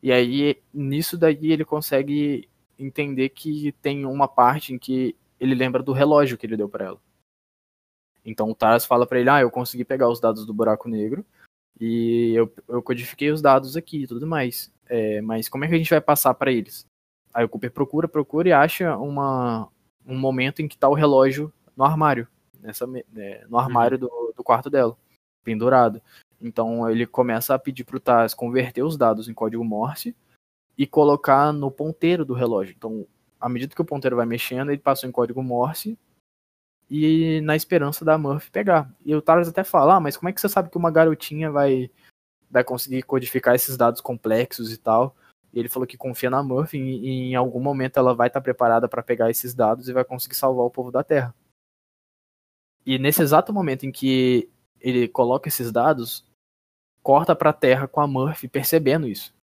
E aí, nisso daí, ele consegue entender que tem uma parte em que ele lembra do relógio que ele deu pra ela. Então o Taras fala pra ele, ah, eu consegui pegar os dados do buraco negro e eu, eu codifiquei os dados aqui e tudo mais. É, mas como é que a gente vai passar pra eles? Aí o Cooper procura, procura e acha uma, um momento em que tá o relógio no armário. Nessa, me- é, no armário do, do quarto dela, pendurado. Então ele começa a pedir pro Taz converter os dados em código Morse e colocar no ponteiro do relógio. Então, à medida que o ponteiro vai mexendo, ele passou em código Morse e na esperança da Murphy pegar. E o Taras até fala, ah, mas como é que você sabe que uma garotinha vai, vai conseguir codificar esses dados complexos e tal? E ele falou que confia na Murphy e, e em algum momento ela vai estar preparada para pegar esses dados e vai conseguir salvar o povo da Terra. E nesse exato momento em que ele coloca esses dados, corta pra Terra com a Murphy percebendo isso.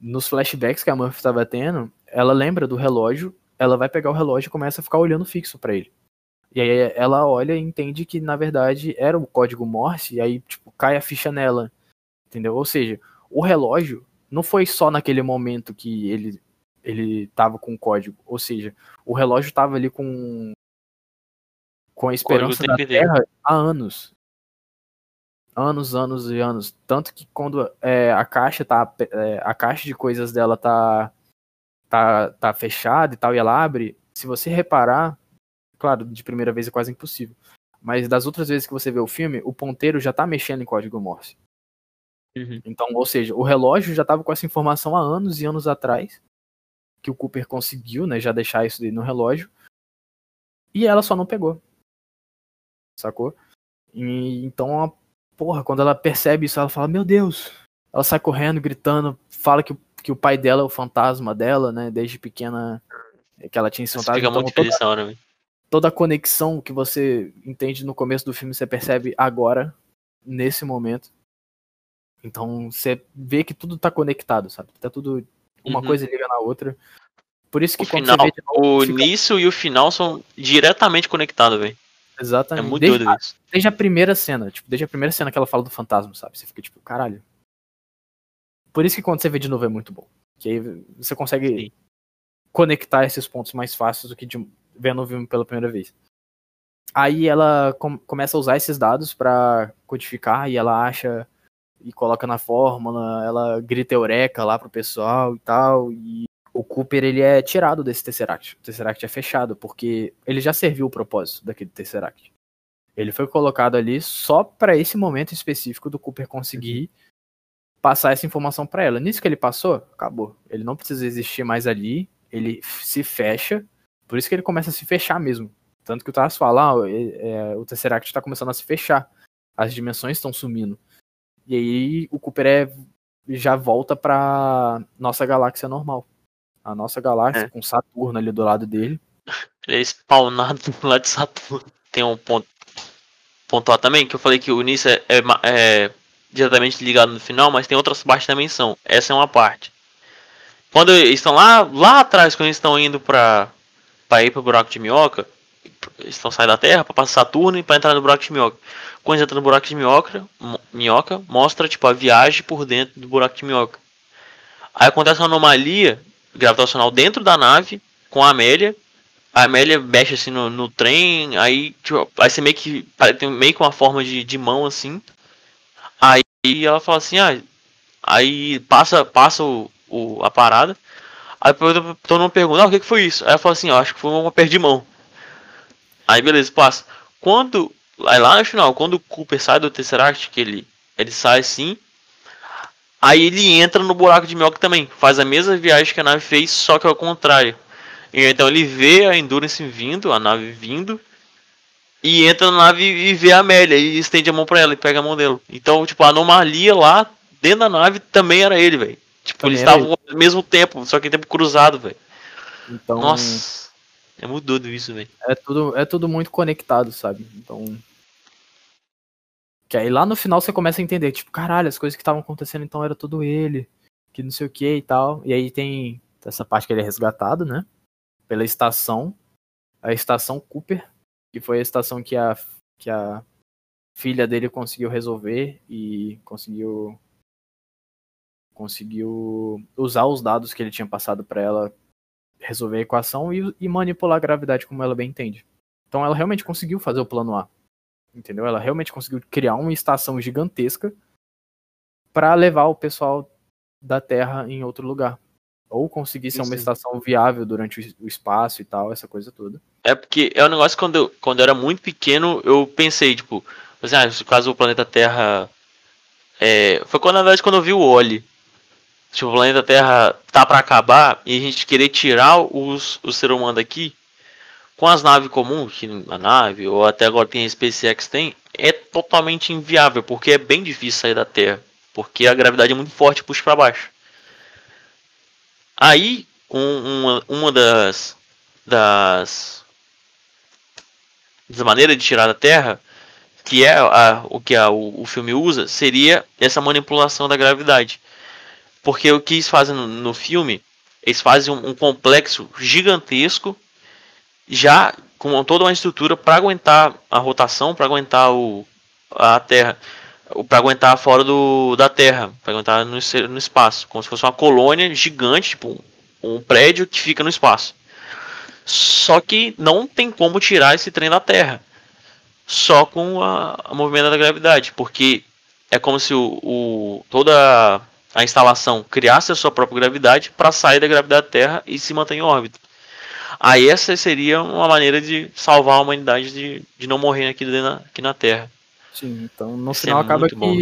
Nos flashbacks que a Murphy estava tendo, ela lembra do relógio, ela vai pegar o relógio e começa a ficar olhando fixo pra ele. E aí ela olha e entende que na verdade era o código Morse e aí tipo cai a ficha nela. Entendeu? Ou seja, o relógio não foi só naquele momento que ele ele tava com o código, ou seja, o relógio tava ali com com a esperança da. Terra há anos. Anos, anos e anos. Tanto que quando é, a caixa tá. é, a caixa de coisas dela tá, tá. tá fechada e tal, e ela abre. Se você reparar, claro, de primeira vez é quase impossível. Mas das outras vezes que você vê o filme, o ponteiro já tá mexendo em código Morse. Uhum. Então, ou seja, o relógio já tava com essa informação há anos e anos atrás. Que o Cooper conseguiu, né? Já deixar isso no relógio. E ela só não pegou. Sacou? E, então, a- porra, quando ela percebe isso, ela fala, meu Deus. Ela sai correndo, gritando, fala que, o- que o pai dela é o fantasma dela, né? Desde pequena que ela tinha esse fantasma. Então, muito toda, hora, velho. toda a conexão que você entende no começo do filme, você percebe agora, nesse momento. Então você vê que tudo tá conectado, sabe? Tá tudo. Uma Uhum. coisa liga na outra. Por isso que O quando final, novo, o fica- início e o final são diretamente conectados, velho. É Exatamente. muito desde, doido isso. desde a primeira cena, tipo, desde a primeira cena que ela fala do fantasma, sabe? Você fica tipo, caralho. Por isso que quando você vê de novo é muito bom. Que aí você consegue Sim. conectar esses pontos mais fáceis do que de, vendo o filme pela primeira vez. Aí ela com- começa a usar esses dados pra codificar e ela acha e coloca na fórmula, ela grita eureka lá pro pessoal e tal, e o Cooper ele é tirado desse Tesseract. O Tesseract é fechado porque ele já serviu o propósito daquele Tesseract. Ele foi colocado ali só pra esse momento específico do Cooper conseguir passar essa informação pra ela. Nisso que ele passou, acabou. Ele não precisa existir mais ali, ele se fecha, por isso que ele começa a se fechar mesmo. Tanto que o Taras fala, ah, é, é, o Tesseract tá começando a se fechar. As dimensões estão sumindo. E aí o Cooper é, já volta pra nossa galáxia normal. A nossa galáxia, É. com Saturno ali do lado dele. Ele é spawnado do lado de Saturno. Tem um ponto pontuar também que eu falei que o início é, é é diretamente ligado no final, mas tem outras partes também são. Essa é uma parte. Quando eles estão lá, lá atrás, quando eles estão indo pra, pra ir pro buraco de minhoca, eles estão saindo da Terra para passar Saturno e para entrar no buraco de minhoca. Quando entra no buraco de minhoca, minhoca, mostra tipo a viagem por dentro do buraco de minhoca. Aí acontece uma anomalia gravitacional dentro da nave com a Amélia. A Amélia mexe assim no, no trem, aí, tipo, aí você meio que tem meio que uma forma de, de mão assim. Aí ela fala assim, ah, aí passa passa o, o a parada. Aí todo mundo pergunta, ah, o que, que foi isso? Aí ela fala assim, acho que foi uma perda de mão. Aí beleza, passa. Quando. Aí lá no final, quando o Cooper sai do Tesseract, que ele, ele sai assim. Aí ele entra no buraco de minhoca também. Faz a mesma viagem que a nave fez, só que ao contrário. E então ele vê a Endurance vindo, a nave vindo. E entra na nave e vê a Amélia. E estende a mão pra ela e pega a mão dela. Então, tipo, a anomalia lá dentro da nave também era ele, velho. Tipo, também eles estavam ao mesmo tempo, só que em tempo cruzado, velho. Então... Nossa. É muito doido isso, velho. É tudo, é tudo muito conectado, sabe? Então. Que aí lá no final você começa a entender, tipo, caralho, as coisas que estavam acontecendo então era tudo ele, que não sei o que e tal. E aí tem essa parte que ele é resgatado, né? Pela estação. A estação Cooper, que foi a estação que a, que a filha dele conseguiu resolver e conseguiu conseguiu usar os dados que ele tinha passado para ela resolver a equação e, e manipular a gravidade como ela bem entende. Então ela realmente conseguiu fazer o plano A. Entendeu? Ela realmente conseguiu criar uma estação gigantesca para levar o pessoal da Terra em outro lugar. Ou conseguir ser uma estação viável durante o espaço e tal, essa coisa toda. É porque é um negócio quando eu, quando eu era muito pequeno, eu pensei, tipo, assim, ah, caso o planeta Terra. É, foi quando, na verdade, quando eu vi o Oli se o planeta Terra tá para acabar e a gente querer tirar os, o ser humano daqui, com as naves comuns, que a nave, ou até agora tem a SpaceX tem, é totalmente inviável, porque é bem difícil sair da Terra, porque a gravidade é muito forte e puxa para baixo. Aí, um, uma, uma das, das, das maneiras de tirar da Terra, que é a, o que a, o, o filme usa, seria essa manipulação da gravidade. Porque o que eles fazem no, no filme, eles fazem um, um, complexo gigantesco, já com toda uma estrutura para aguentar a rotação, para aguentar o, a Terra, para aguentar fora do, da Terra, para aguentar no, no espaço, como se fosse uma colônia gigante, tipo um, um prédio que fica no espaço. Só que não tem como tirar esse trem da Terra, só com a, a movimento da gravidade, porque é como se o, o toda a instalação criasse a sua própria gravidade para sair da gravidade da Terra e se manter em órbita. Aí essa seria uma maneira de salvar a humanidade de, de não morrer aqui, na, aqui na Terra. Sim, então no Isso final é acaba que bom.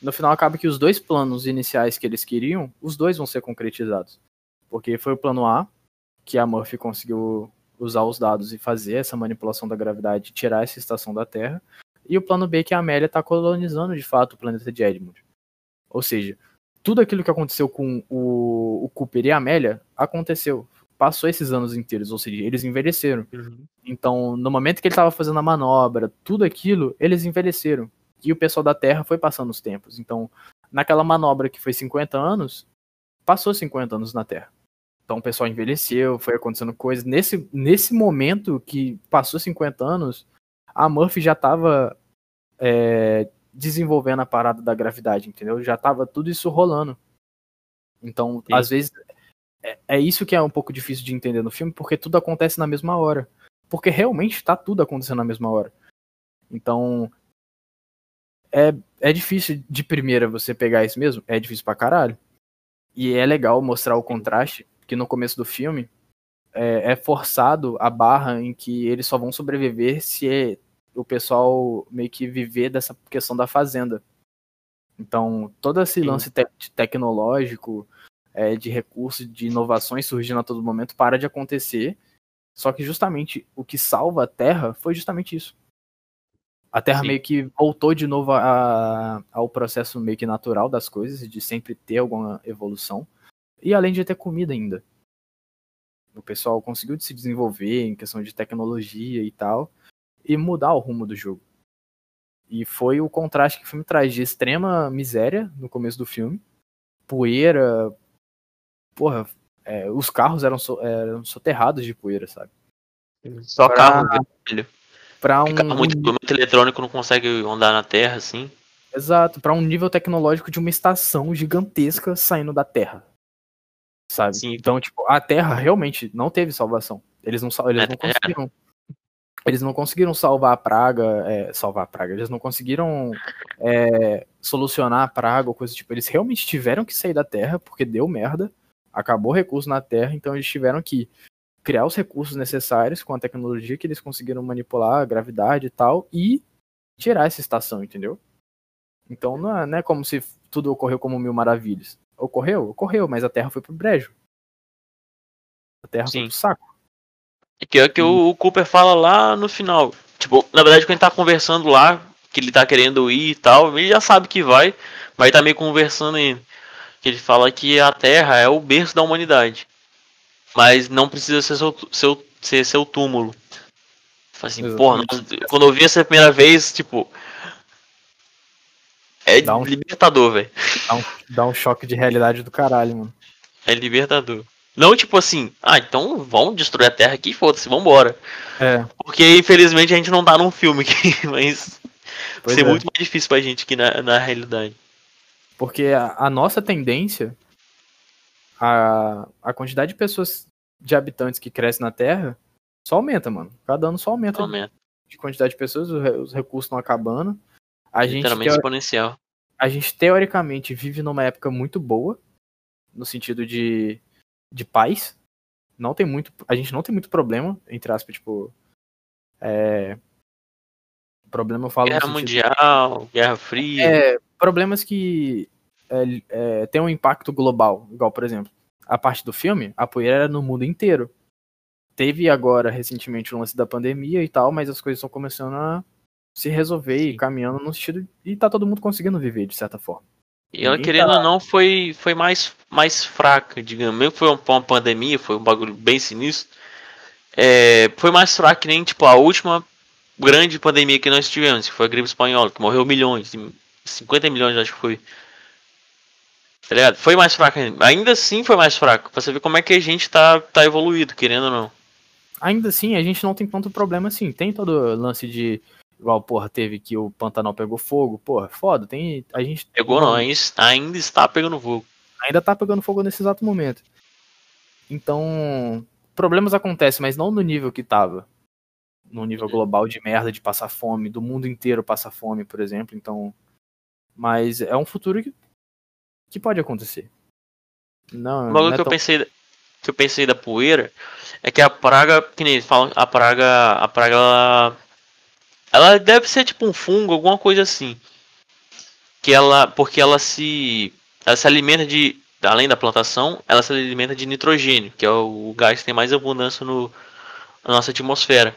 no final acaba que os dois planos iniciais que eles queriam, os dois vão ser concretizados. Porque foi o plano A, que a Murphy conseguiu usar os dados e fazer essa manipulação da gravidade, tirar essa estação da Terra, e o plano B que a Amélia está colonizando de fato o planeta de Edmund. Ou seja, tudo aquilo que aconteceu com o, o Cooper e a Amélia aconteceu. Passou esses anos inteiros, ou seja, eles envelheceram. Uhum. Então, no momento que ele estava fazendo a manobra, tudo aquilo, eles envelheceram. E o pessoal da Terra foi passando os tempos. Então, naquela manobra que foi 50 anos, passou 50 anos na Terra. Então o pessoal envelheceu, foi acontecendo coisas. Nesse, nesse momento que passou 50 anos, a Murphy já estava é, desenvolvendo a parada da gravidade, entendeu? Já tava tudo isso rolando. Então, Sim. às vezes, é, é, isso que é um pouco difícil de entender no filme, porque tudo acontece na mesma hora. Porque realmente tá tudo acontecendo na mesma hora. Então, é, é difícil de primeira você pegar isso mesmo? É difícil pra caralho. E é legal mostrar o contraste, que no começo do filme é, é forçado a barra em que eles só vão sobreviver se é o pessoal meio que viver dessa questão da fazenda. Então, todo esse lance te tecnológico, é, de recursos, de inovações surgindo a todo momento, para de acontecer. Só que justamente o que salva a Terra foi justamente isso. A Terra Sim. meio que voltou de novo a, ao processo meio que natural das coisas, de sempre ter alguma evolução. E além de ter comida ainda. O pessoal conseguiu se desenvolver em questão de tecnologia e tal e mudar o rumo do jogo. E foi o contraste que o filme traz de extrema miséria no começo do filme, poeira, porra, é, os carros eram, so, eram soterrados de poeira, sabe? Só Pra- carro velho. Pra um, Carro muito, muito eletrônico não consegue andar na Terra, assim. Exato, pra um nível tecnológico de uma estação gigantesca saindo da Terra. Sabe? Sim. Então, tipo, a Terra realmente não teve salvação. Eles não, eles É, não é. conseguiram. Eles não conseguiram salvar a praga, é, salvar a praga. Eles não conseguiram é, solucionar a praga ou coisa do tipo. Eles realmente tiveram que sair da Terra porque deu merda, acabou o recurso na Terra, então eles tiveram que criar os recursos necessários com a tecnologia que eles conseguiram manipular, a gravidade e tal, e tirar essa estação, entendeu? Então não é, não é como se tudo ocorreu como mil maravilhas. Ocorreu? Ocorreu, mas a Terra foi pro brejo. A Terra Sim. foi pro saco. Que é que o, o Cooper fala lá no final. Tipo, na verdade, quando ele tá conversando lá, que ele tá querendo ir e tal, ele já sabe que vai, mas ele tá meio conversando ainda. Que ele fala que a Terra é o berço da humanidade. Mas não precisa ser seu, seu, ser seu túmulo. Assim, porra, Exatamente. quando eu vi essa primeira vez, tipo. É Dá um- libertador, velho. Dá um choque de realidade do caralho, mano. É libertador. Não tipo assim, ah, então vamos destruir a Terra aqui, foda-se, vambora. É, Porque infelizmente a gente não tá num filme aqui, mas pois ser é. muito mais difícil pra gente aqui na, na realidade. Porque a, a nossa tendência, a, a quantidade de pessoas, de habitantes que cresce na Terra, só aumenta, mano. Cada ano só aumenta Realmente, de quantidade de pessoas, os, os recursos estão acabando. A gente, literalmente teo- exponencial. a gente teoricamente vive numa época muito boa, no sentido de, de paz. Não tem muito, a gente não tem muito problema, entre aspas, tipo, é, problema eu falo Guerra Mundial, Guerra Fria. É, problemas que é, é, tem um impacto global, igual, por exemplo, a parte do filme, a poeira era no mundo inteiro. Teve agora, recentemente, o lance da pandemia e tal, mas as coisas estão começando a se resolver e Sim. caminhando no sentido. E tá todo mundo conseguindo viver, de certa forma. E ela, querendo tá- ou não, foi, foi mais, mais fraca, digamos. Mesmo foi uma, uma pandemia, foi um bagulho bem sinistro. É, foi mais fraca que nem, tipo, a última grande pandemia que nós tivemos, que foi a gripe espanhola, que morreu milhões, 50 milhões acho que foi. Tá ligado? Foi mais fraca ainda. Ainda assim foi mais fraco. Pra você ver como é que a gente tá, tá evoluído, querendo ou não. Ainda assim, a gente não tem tanto problema assim. Tem todo lance de. Igual, porra, teve que o Pantanal pegou fogo. Porra, foda. Tem. A gente. Pegou não, ainda está pegando fogo. ainda tá pegando fogo nesse exato momento. Então, problemas acontecem, mas não no nível que tava. No nível global de merda, de passar fome, do mundo inteiro passar fome, por exemplo. Então, mas é um futuro que, que pode acontecer. Não, O não é que eu tão- pensei que eu pensei da poeira é que a praga, que nem eles falam, a praga, a praga ela, ela deve ser tipo um fungo, alguma coisa assim. Que ela, porque ela se ela se alimenta de além da plantação, ela se alimenta de nitrogênio, que é o gás que tem mais abundância no na nossa atmosfera.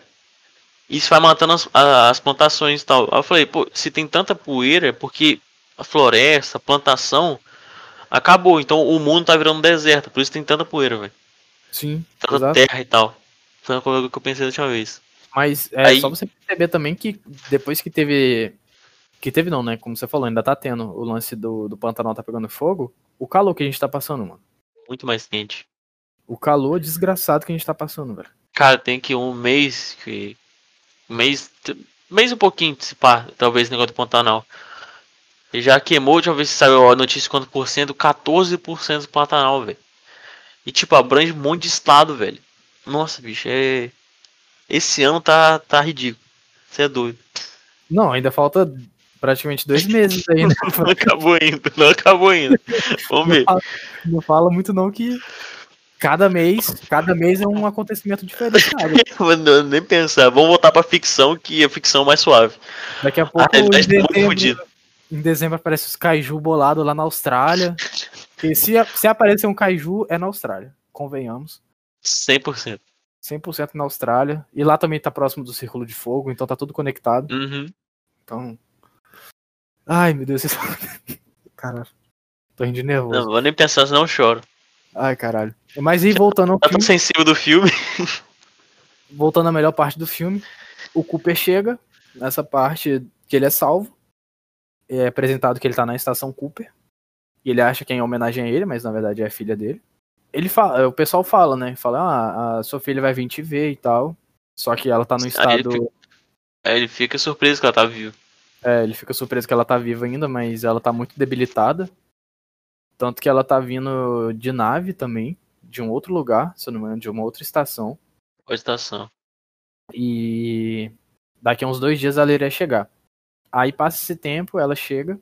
Isso vai matando as, as plantações e tal. Aí eu falei, pô, se tem tanta poeira é porque a floresta, a plantação acabou. Então o mundo tá virando deserto. Por isso tem tanta poeira, velho. Sim, Tanta exato. terra e tal. Foi uma coisa que eu pensei da última vez. Mas é Aí- só você perceber também que depois que teve. Que teve não, né? Como você falou, ainda tá tendo o lance do, do Pantanal tá pegando fogo. O calor que a gente tá passando, mano. Muito mais quente. O calor desgraçado que a gente tá passando, velho. Cara, tem que um mês que. Mês. Mês e um pouquinho, se pá, talvez negócio do Pantanal. Ele já queimou, deixa eu ver se saiu a notícia quanto por cento, 14% do Pantanal, velho. E tipo, abrange um monte de estado, velho. Nossa, bicho, é. Esse ano tá, tá ridículo. Você é doido. Não, ainda falta praticamente dois meses aí, né? Não acabou ainda, não acabou ainda. Vamos ver. Não fala muito não que cada mês, cada mês é um acontecimento diferenciado. Mano, nem pensar. Vamos voltar pra ficção, que a ficção é mais suave. Daqui a pouco, em realidade tá muito dezembro, em dezembro aparece os kaiju bolados lá na Austrália. E se, se aparecer um kaiju, é na Austrália. Convenhamos. 100%. 100% na Austrália. E lá também tá próximo do Círculo de Fogo, então tá tudo conectado. Uhum. Então. Ai, meu Deus. vocês- Caralho. Tô rindo de nervoso. Não, vou nem pensar, senão eu choro. Ai, caralho. Mas aí, voltando ao Tá tão filme, sensível do filme. voltando à melhor parte do filme, o Cooper chega nessa parte que ele é salvo. É apresentado que ele tá na estação Cooper. E ele acha que é em homenagem a ele, mas na verdade é a filha dele. Ele fala, o pessoal fala, né? Fala, ah, a sua filha vai vir te ver e tal. Só que ela tá no Aí estado. ele fica- Aí ele fica surpreso que ela tá viva. É, ele fica surpreso que ela tá viva ainda, mas ela tá muito debilitada. Tanto que ela tá vindo de nave também, de um outro lugar, se eu não me engano, de uma outra estação. Qual estação? E daqui a uns dois dias ela iria chegar. Aí passa esse tempo, ela chega.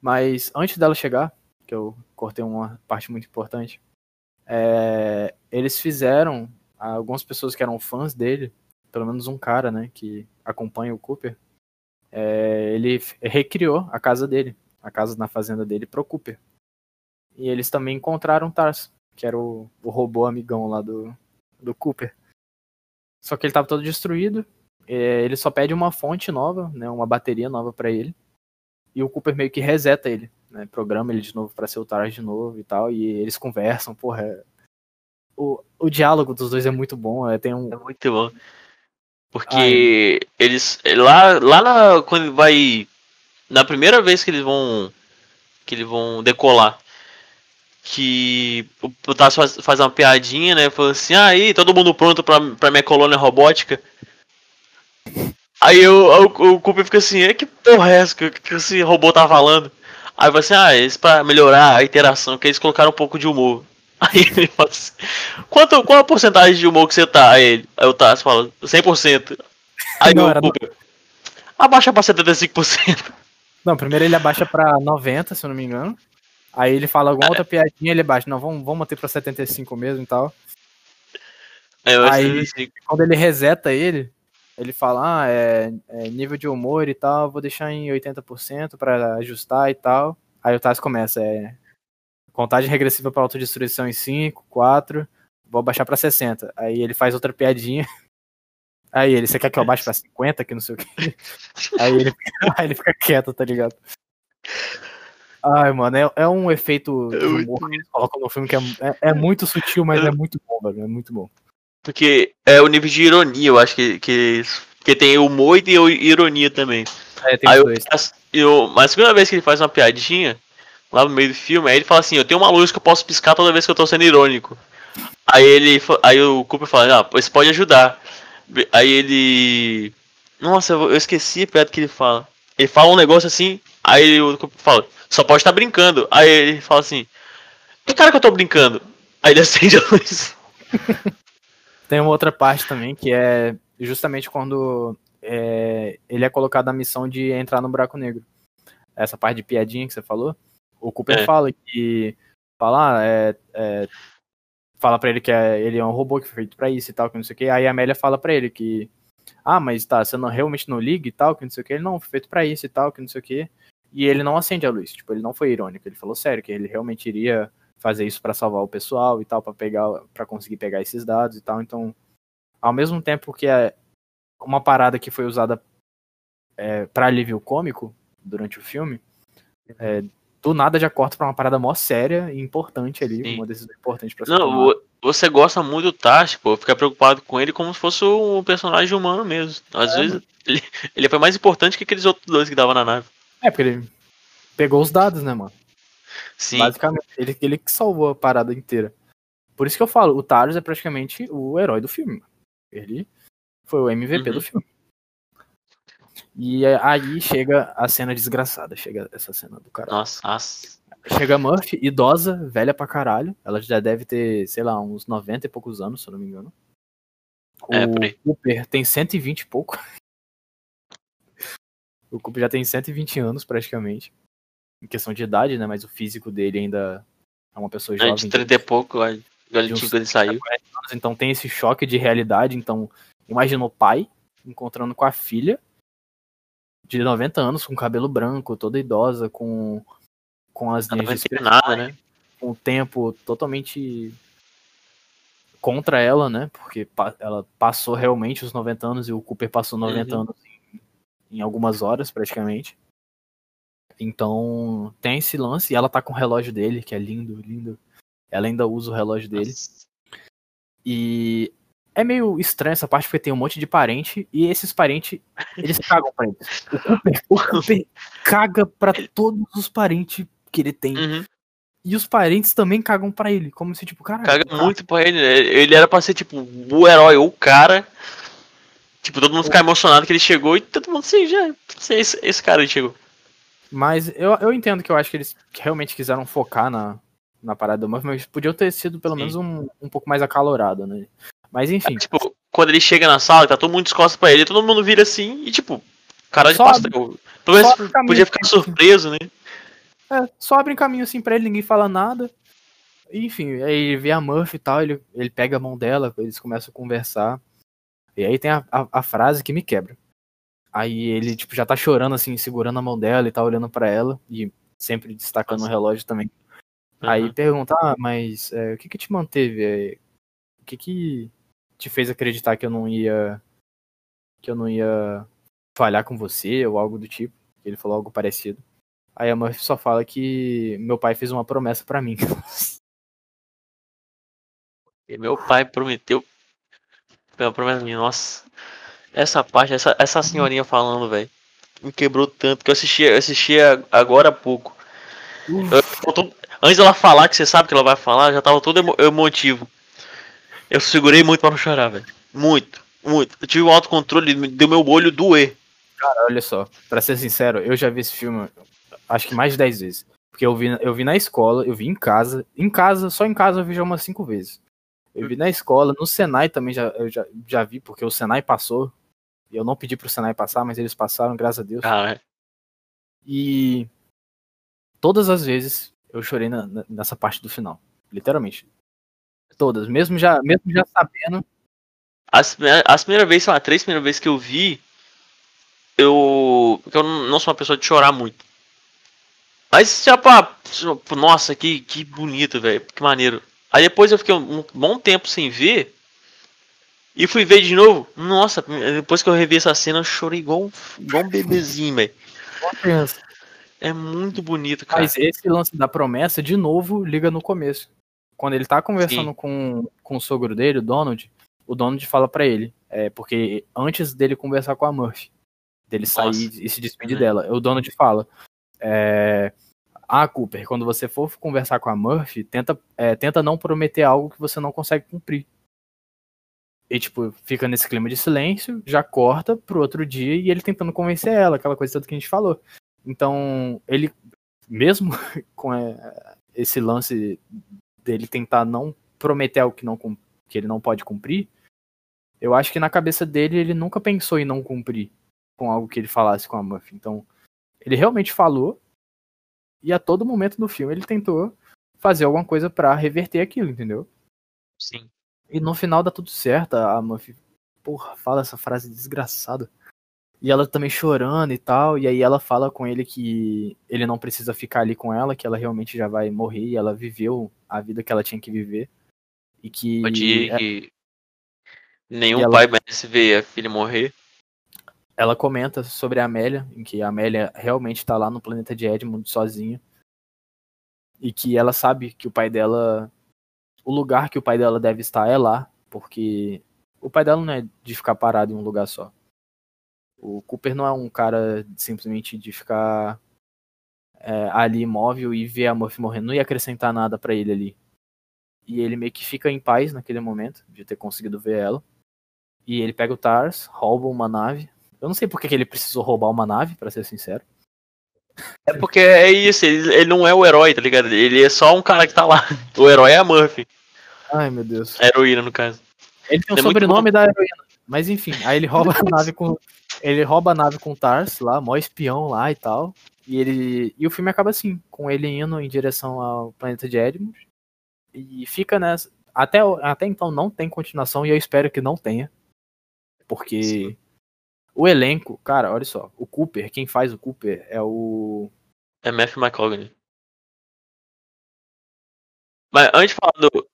Mas antes dela chegar, que eu cortei uma parte muito importante, é, eles fizeram, algumas pessoas que eram fãs dele, pelo menos um cara, né, que acompanha o Cooper, é, ele recriou a casa dele, a casa na fazenda dele, pro Cooper. E eles também encontraram Tars, que era o, o robô amigão lá do, do Cooper. Só que ele tava todo destruído. é, ele só pede uma fonte nova, né, uma bateria nova pra ele. E o Cooper meio que reseta ele, né, programa ele de novo pra ser o Tars de novo e tal. E eles conversam, porra. é- O, o diálogo dos dois é muito bom. é, tem um, É muito bom. Porque eles. Lá, lá na, quando vai. Na primeira vez que eles vão. Que eles vão decolar. Que o, Tasso faz, faz uma piadinha, né? Falou assim, ah, aí, todo mundo pronto pra, pra minha colônia robótica. Aí eu, o, o Cooper fica assim, é que porra é essa que, que esse robô tá falando? Aí vai assim, ah, isso pra melhorar a interação, que eles colocaram um pouco de humor. Aí ele fala assim, Quanto, qual a porcentagem de humor que você tá? Aí, ele, aí o Tassi fala, 100%. Aí Não, o Cooper, abaixa pra 75%. Não, primeiro ele abaixa pra 90, se eu não me engano. Aí ele fala alguma outra piadinha, ele abaixa. Não, vamos, vamos manter pra 75 mesmo e tal. Aí, eu Aí- Quando ele reseta ele, ele fala, ah, é, é nível de humor e tal, vou deixar em 80% pra ajustar e tal. Aí o Taz começa, é contagem regressiva pra autodestruição em 5, 4, vou baixar pra 60. Aí ele faz outra piadinha. Aí ele, você quer que eu abaixe pra 50, que não sei o que. Aí ele, aí ele fica quieto, tá ligado? Ai, mano, é, é um efeito É muito humor que eles colocam no filme que é, é, é muito sutil, mas é muito bom, velho. É muito bom. Porque é o nível de ironia, eu acho que, que, que tem humor e tem ironia também. É, tem Aí eu, dois. eu, mas a segunda vez que ele faz uma piadinha, lá no meio do filme, aí ele fala assim, eu tenho uma luz que eu posso piscar toda vez que eu tô sendo irônico. Aí ele. Aí o Cooper fala, ah, isso pode ajudar. Aí ele. Nossa, eu, eu esqueci a piada que ele fala. Ele fala um negócio assim, aí o Cooper fala, só pode estar brincando. Aí ele fala assim, que cara que eu tô brincando? Aí ele acende a luz. Tem uma outra parte também que é justamente quando é, ele é colocado na missão de entrar no buraco negro. Essa parte de piadinha que você falou. O Cooper É. fala que. Fala, ah, é, é, fala pra ele que é, ele é um robô que foi feito pra isso e tal, que não sei o que. Aí a Amélia fala pra ele que. Ah, mas tá, você não, realmente não liga e tal, que não sei o que. Ele não, foi feito pra isso e tal, que não sei o que. E ele não acende a luz. Tipo, ele não foi irônico. Ele falou sério, que ele realmente iria fazer isso pra salvar o pessoal e tal, pra pegar, para conseguir pegar esses dados e tal. Então, ao mesmo tempo que é uma parada que foi usada é, para alívio cômico durante o filme, é, do nada já corta pra uma parada mó séria e importante ali, Sim. uma decisão importante pra se Não, vo- você gosta muito do Tash, pô, fica preocupado com ele como se fosse um personagem humano mesmo. Às É, vezes ele, ele foi mais importante que aqueles outros dois que estavam na nave. É, porque ele pegou os dados, né, mano? Sim, Basicamente, ele, ele que salvou a parada inteira. Por isso que eu falo, o Taros é praticamente o herói do filme. Ele foi o MVP Uhum. do filme. E é- aí chega a cena desgraçada, chega essa cena do cara. nossa, nossa. Chega a Murphy, idosa, velha pra caralho. Ela já deve ter, sei lá, uns 90 e poucos anos, se eu não me engano. O É, por aí. Cooper tem 120 e pouco. O Cooper já tem 120 anos, praticamente. Em questão de idade, né? Mas o físico dele ainda é uma pessoa É, jovem. de 30 e pouco, que ele saiu. 40 anos, Então tem esse choque de realidade. Então, imagina o pai encontrando com a filha de 90 anos, com cabelo branco, toda idosa, com, com as linhas nada, né? com o tempo totalmente contra ela, né? Porque ela passou realmente os 90 anos e o Cooper passou 90 Uhum. anos em, algumas horas, praticamente. Então, tem esse lance e ela tá com o relógio dele, que é lindo, lindo. Ela ainda usa o relógio dele. Nossa. E é meio estranho essa parte, porque tem um monte de parente, e esses parentes, eles cagam pra eles. O Cooper, o Cooper caga pra todos os parentes que ele tem. Uhum. E os parentes também cagam pra ele. Como se, tipo, cara. Caga muito pra ele, né? Ele era pra ser tipo o herói, ou o cara. Tipo, todo mundo ficar emocionado que ele chegou e todo mundo assim, já. Esse, esse cara chegou. Mas eu, eu entendo que eu acho que eles realmente quiseram focar na, na parada do Murphy, mas podiam ter sido pelo Sim. menos um, um pouco mais acalorado, né? Mas enfim. É, tipo, quando ele chega na sala, tá todo mundo de costas pra ele, todo mundo vira assim e tipo, cara de só pastel. Pelo menos podia ficar surpreso, né? É, só abre um caminho assim pra ele, ninguém fala nada. Enfim, aí ele vê a Murphy e tal, ele, ele pega a mão dela, eles começam a conversar. E aí tem a, a, a frase que me quebra. Aí ele, tipo, já tá chorando, assim, segurando a mão dela e tá olhando para ela, e sempre destacando Nossa. o relógio também. Uhum. Aí pergunta, ah, mas é, o que que te manteve? O que que te fez acreditar que eu não ia. que eu não ia falhar com você ou algo do tipo? Ele falou algo parecido. Aí a Murphy só fala que meu pai fez uma promessa para mim. E meu pai prometeu. Pela promessa minha, nossa. Essa parte, essa, essa senhorinha falando, velho. Me quebrou tanto que eu assisti, eu assisti agora há pouco. Eu, tô, antes dela falar, que você sabe que ela vai falar, já tava todo emo, emotivo. Eu segurei muito para não chorar, velho. Muito, muito. Eu tive um autocontrole, deu meu olho doer. Cara, olha só, pra ser sincero, eu já vi esse filme acho que mais de 10 vezes. Porque eu vi, eu vi na escola, eu vi em casa. Em casa, só em casa eu vi já umas 5 vezes. Eu vi na escola, no Senai também já, eu já, já vi, porque o Senai passou. Eu não pedi pro Senai passar, mas eles passaram, graças a Deus. Ah, é. E todas as vezes eu chorei na, nessa parte do final. Literalmente. Todas. Mesmo já, mesmo já sabendo. As, as primeiras vezes, sei lá, três primeiras vezes que eu vi, eu. Porque eu não sou uma pessoa de chorar muito. Mas já pra. Nossa, que, que bonito, velho. Que maneiro. Aí depois eu fiquei um bom tempo sem ver. E fui ver de novo. Nossa, depois que eu revi essa cena, eu chorei igual, igual um bebezinho, velho. É muito bonito, cara. Mas esse lance da promessa, de novo, liga no começo. Quando ele tá conversando com, com o sogro dele, o Donald, o Donald fala para ele. É, porque antes dele conversar com a Murphy, dele sair Nossa. e se despedir uhum. dela, o Donald fala. É, ah, Cooper, quando você for conversar com a Murphy, tenta, é, tenta não prometer algo que você não consegue cumprir. E, tipo, fica nesse clima de silêncio, já corta pro outro dia e ele tentando convencer ela, aquela coisa toda que a gente falou. Então, ele, mesmo com é, esse lance dele tentar não prometer algo que, não, que ele não pode cumprir, eu acho que na cabeça dele ele nunca pensou em não cumprir com algo que ele falasse com a Murphy. Então, ele realmente falou, e a todo momento no filme ele tentou fazer alguma coisa para reverter aquilo, entendeu? Sim. E no final dá tudo certo. A Muffy, porra, fala essa frase desgraçada. E ela também chorando e tal. E aí ela fala com ele que ele não precisa ficar ali com ela, que ela realmente já vai morrer. E ela viveu a vida que ela tinha que viver. E que. É... que nenhum ela... pai merece ver a filha morrer ela comenta sobre a Amélia, em que a Amélia realmente está lá no planeta de Edmund sozinha. E que ela sabe que o pai dela. O lugar que o pai dela deve estar é lá, porque o pai dela não é de ficar parado em um lugar só. O Cooper não é um cara simplesmente de ficar é, ali imóvel e ver a Murphy morrendo. Não ia acrescentar nada para ele ali. E ele meio que fica em paz naquele momento de ter conseguido ver ela. E ele pega o Tars, rouba uma nave, eu não sei por que ele precisou roubar uma nave, para ser sincero. É porque é isso, ele, ele, não é o herói, tá ligado? Ele é só um cara que tá lá. O herói é a Murphy. Ai, meu Deus. A heroína, no caso. Ele tem o é sobrenome da heroína. Mas enfim, aí ele rouba a nave com. Ele rouba a nave com o Tars lá, mó espião lá e tal. E ele. E o filme acaba assim, com ele indo em direção ao planeta de Edmund. E fica nessa. Até, até então não tem continuação e eu espero que não tenha. Porque Sim. O elenco, cara, olha só. O Cooper, quem faz o Cooper é o. É Matthew McConaughey. Mas antes de falar do,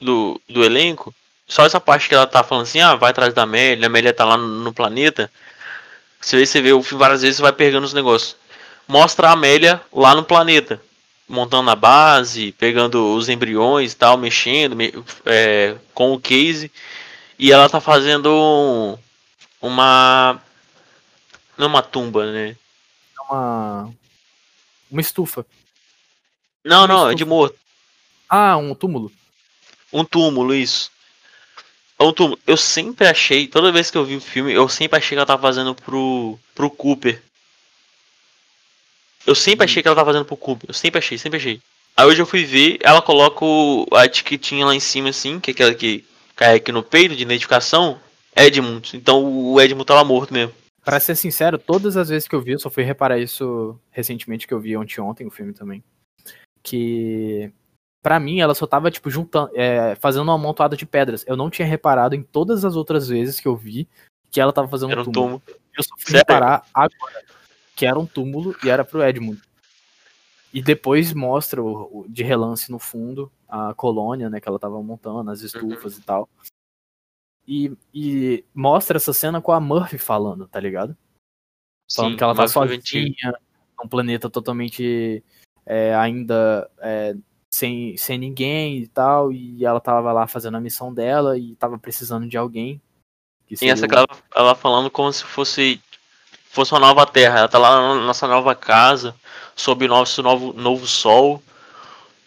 do, do, elenco, só essa parte que ela tá falando assim, ah, vai atrás da Amélia, a Amélia tá lá no, no planeta. Você vê, você vê o filme várias vezes, você vai pegando os negócios. Mostra a Amélia lá no planeta, montando a base, pegando os embriões e tal, mexendo é, com o case. E ela tá fazendo uma. Não é uma tumba, né? É uma. Uma estufa. Não, uma não, estufa. é de morto. Ah, um túmulo. Um túmulo, isso. É um túmulo. Eu sempre achei, toda vez que eu vi o filme, eu sempre achei que ela tava fazendo pro, pro Cooper. Eu sempre achei que ela tava fazendo pro Cooper. Eu sempre achei, sempre achei. Aí hoje eu fui ver, ela coloca o, a etiquetinha lá em cima, assim, que é aquela que cai aqui no peito de identificação, Edmund. Então o Edmund tava morto mesmo. Pra ser sincero, todas as vezes que eu vi, eu só fui reparar isso recentemente, que eu vi ontem ontem o filme também. Que Pra mim, ela só tava, tipo, juntando, é, fazendo uma amontoada de pedras. Eu não tinha reparado em todas as outras vezes que eu vi que ela tava fazendo um túmulo. Eu só fui Sério? reparar agora que era um túmulo e era pro Edmund. E depois mostra o, o- de relance no fundo a colônia, né, que ela tava montando, as estufas e tal. E, e mostra essa cena com a Murphy falando, tá ligado? Falando que ela tá sozinha, num planeta totalmente é, ainda é, sem, sem ninguém e tal, e ela tava lá fazendo a missão dela e tava precisando de alguém. Tem essa que ela, ela falando como se fosse fosse uma nova terra. Ela tá lá na nossa nova casa, sob o nosso novo, novo sol,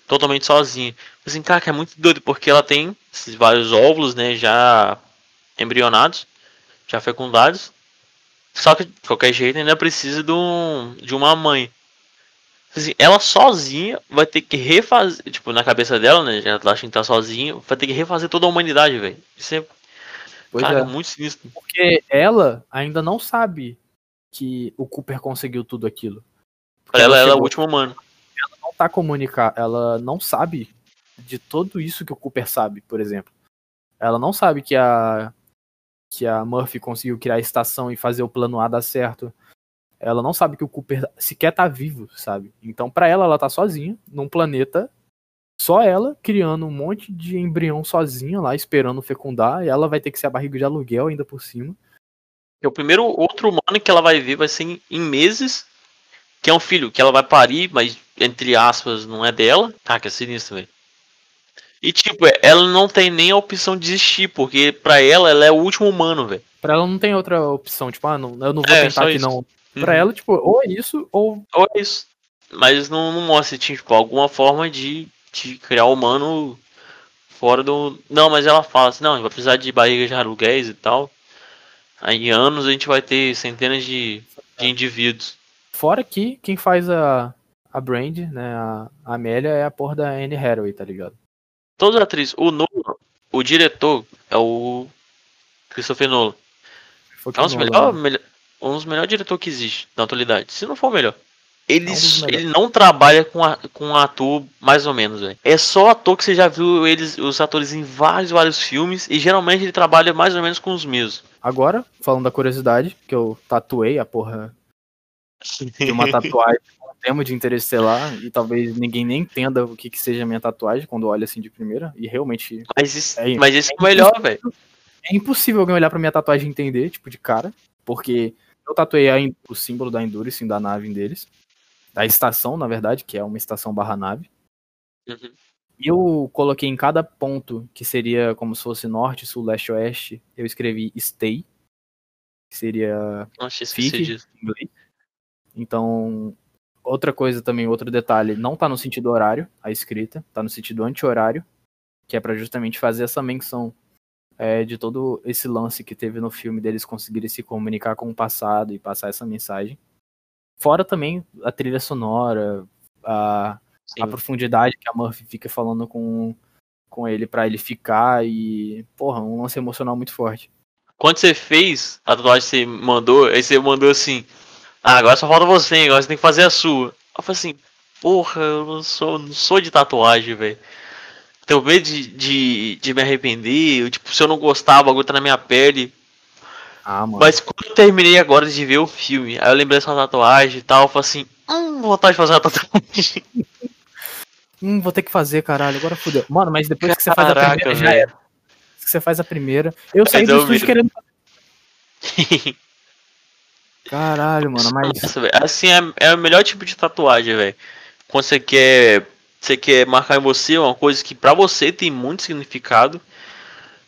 totalmente sozinha. Assim, cara, que é muito doido, porque ela tem esses vários óvulos, né, já embrionados, já fecundados. Só que, de qualquer jeito, ainda precisa de, um, de uma mãe. Assim, ela sozinha vai ter que refazer, tipo, na cabeça dela, né, já ela acha que tá sozinha, vai ter que refazer toda a humanidade, velho. Isso é, Pois cara, é. muito sinistro. Porque ela ainda não sabe que o Cooper conseguiu tudo aquilo. Pra ela, ela é o último humano. não tá comunicar, ela não sabe de tudo isso que o Cooper sabe, por exemplo. Ela não sabe que a que a Murphy conseguiu criar a estação e fazer o plano A dar certo. Ela não sabe que o Cooper sequer tá vivo, sabe? Então, pra ela, ela tá sozinha num planeta, só ela criando um monte de embrião sozinha lá, esperando fecundar, e ela vai ter que ser a barriga de aluguel ainda por cima. O primeiro outro humano que ela vai ver vai ser em, em meses. Que é um filho que ela vai parir, mas entre aspas não é dela. Tá, que é sinistro, velho. E tipo, ela não tem nem a opção de desistir, porque pra ela ela é o último humano, velho. Pra ela não tem outra opção, tipo, ah, não, eu não vou É, tentar aqui isso. não. Pra Uhum. ela, tipo, ou é isso, ou Ou é isso. Mas não, não mostra, tipo, alguma forma de, de criar o humano fora do. Não, mas ela fala assim, não, a gente vai precisar de barriga de aluguéis e tal. Aí em anos a gente vai ter centenas de, de indivíduos. Fora que quem faz a, a Brand, né, a, a Amélia, é a porra da Anne Hathaway, tá ligado? Todas as atrizes. O Nolan, o diretor é o Christopher Nolan. Foi É um dos melhor, um dos melhores diretores que existe na atualidade. Se não for o melhor. Ele, É um ele não trabalha com, a, com um ator mais ou menos, velho. É só ator que você já viu eles, os atores em vários, vários filmes. E geralmente ele trabalha mais ou menos com os mesmos. Agora, falando da curiosidade, que eu tatuei a porra de uma tatuagem com o tema de Interestelar, e talvez ninguém nem entenda o que, que seja minha tatuagem quando olha assim de primeira, e realmente Mas isso, É, mas esse é o melhor, velho. é impossível alguém olhar pra minha tatuagem e entender, tipo, de cara, porque eu tatuei a o símbolo da Endurance da nave deles, da estação, na verdade, que é uma estação barra nave. Uhum. E eu coloquei em cada ponto, que seria como se fosse norte, sul, leste, oeste, eu escrevi stay, que seria Nossa, Fique. em inglês. Então, outra coisa também, outro detalhe, não tá no sentido horário, a escrita, tá no sentido anti-horário, que é pra justamente fazer essa menção é, de todo esse lance que teve no filme deles conseguirem se comunicar com o passado e passar essa mensagem. Fora também a trilha sonora, a, a profundidade que a Murphy fica falando com, com ele pra ele ficar e, porra, um lance emocional muito forte. Quando você fez a tatuagem que você mandou, aí você mandou assim: Ah, agora só falta você, hein? agora você tem que fazer a sua. Eu falei assim: Porra, eu não sou, não sou de tatuagem, velho. Tenho medo de, de, de me arrepender. Eu, tipo, se eu não gostar, o bagulho tá na minha pele. Ah, mano. Mas quando eu terminei agora de ver o filme, aí eu lembrei dessa tatuagem e tal, eu falei assim: Hum, vontade de fazer uma tatuagem. Hum, vou ter que fazer, caralho, agora fudeu. Mano, mas depois que você faz a Caraca, primeira, já era. Se você faz a primeira. Eu saí do estúdio querendo fazer. Caralho, mano, mas. Nossa, assim é, é o melhor tipo de tatuagem, velho. Quando você quer, você quer marcar em você uma coisa que pra você tem muito significado.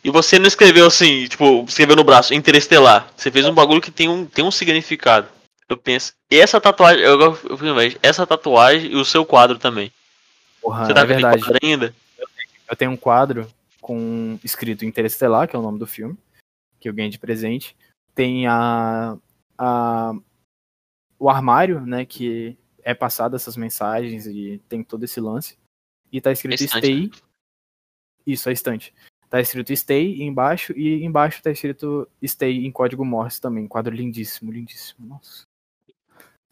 E você não escreveu assim, tipo, escreveu no braço, interestelar. Você fez um bagulho que tem um, tem um significado. Eu penso, essa tatuagem, eu, eu, eu essa tatuagem e o seu quadro também. Porra, Você tá é vendo verdade. quadro ainda? Eu tenho um quadro com escrito Interestelar, que é o nome do filme, que eu ganhei de presente. Tem a, a o armário, né, que é passado essas mensagens e tem todo esse lance. E tá escrito É estante, Stay. Isso, é estante. Tá escrito Stay embaixo e embaixo tá escrito Stay em código Morse também. Quadro lindíssimo, lindíssimo. Nossa.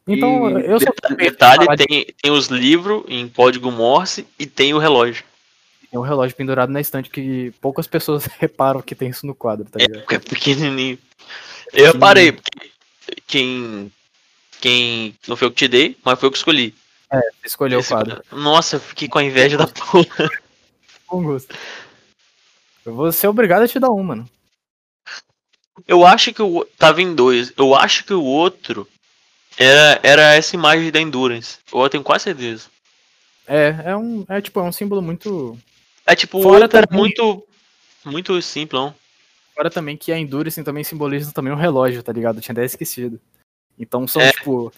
Então, E eu sou de detalhe, falar de- tem, tem os livros em código Morse e tem o relógio. Tem um relógio pendurado na estante que poucas pessoas reparam que tem isso no quadro, tá É, ligado? porque é pequenininho. Eu reparei, porque quem, quem não foi eu que te dei, mas foi eu que escolhi. Você escolheu Esse- o quadro. Nossa, eu fiquei com a inveja da porra. Com gosto. Eu vou ser obrigado a te dar um, mano. Eu acho que o. Tava em dois. Eu acho que o outro era, era essa imagem da Endurance. Eu tenho quase certeza. É, é um. É tipo, é um símbolo muito. É tipo, o Fora outro era muito. Muito simplão. Fora também que a Endurance também simboliza também um relógio, tá ligado? Eu tinha até esquecido. Então são, É. tipo.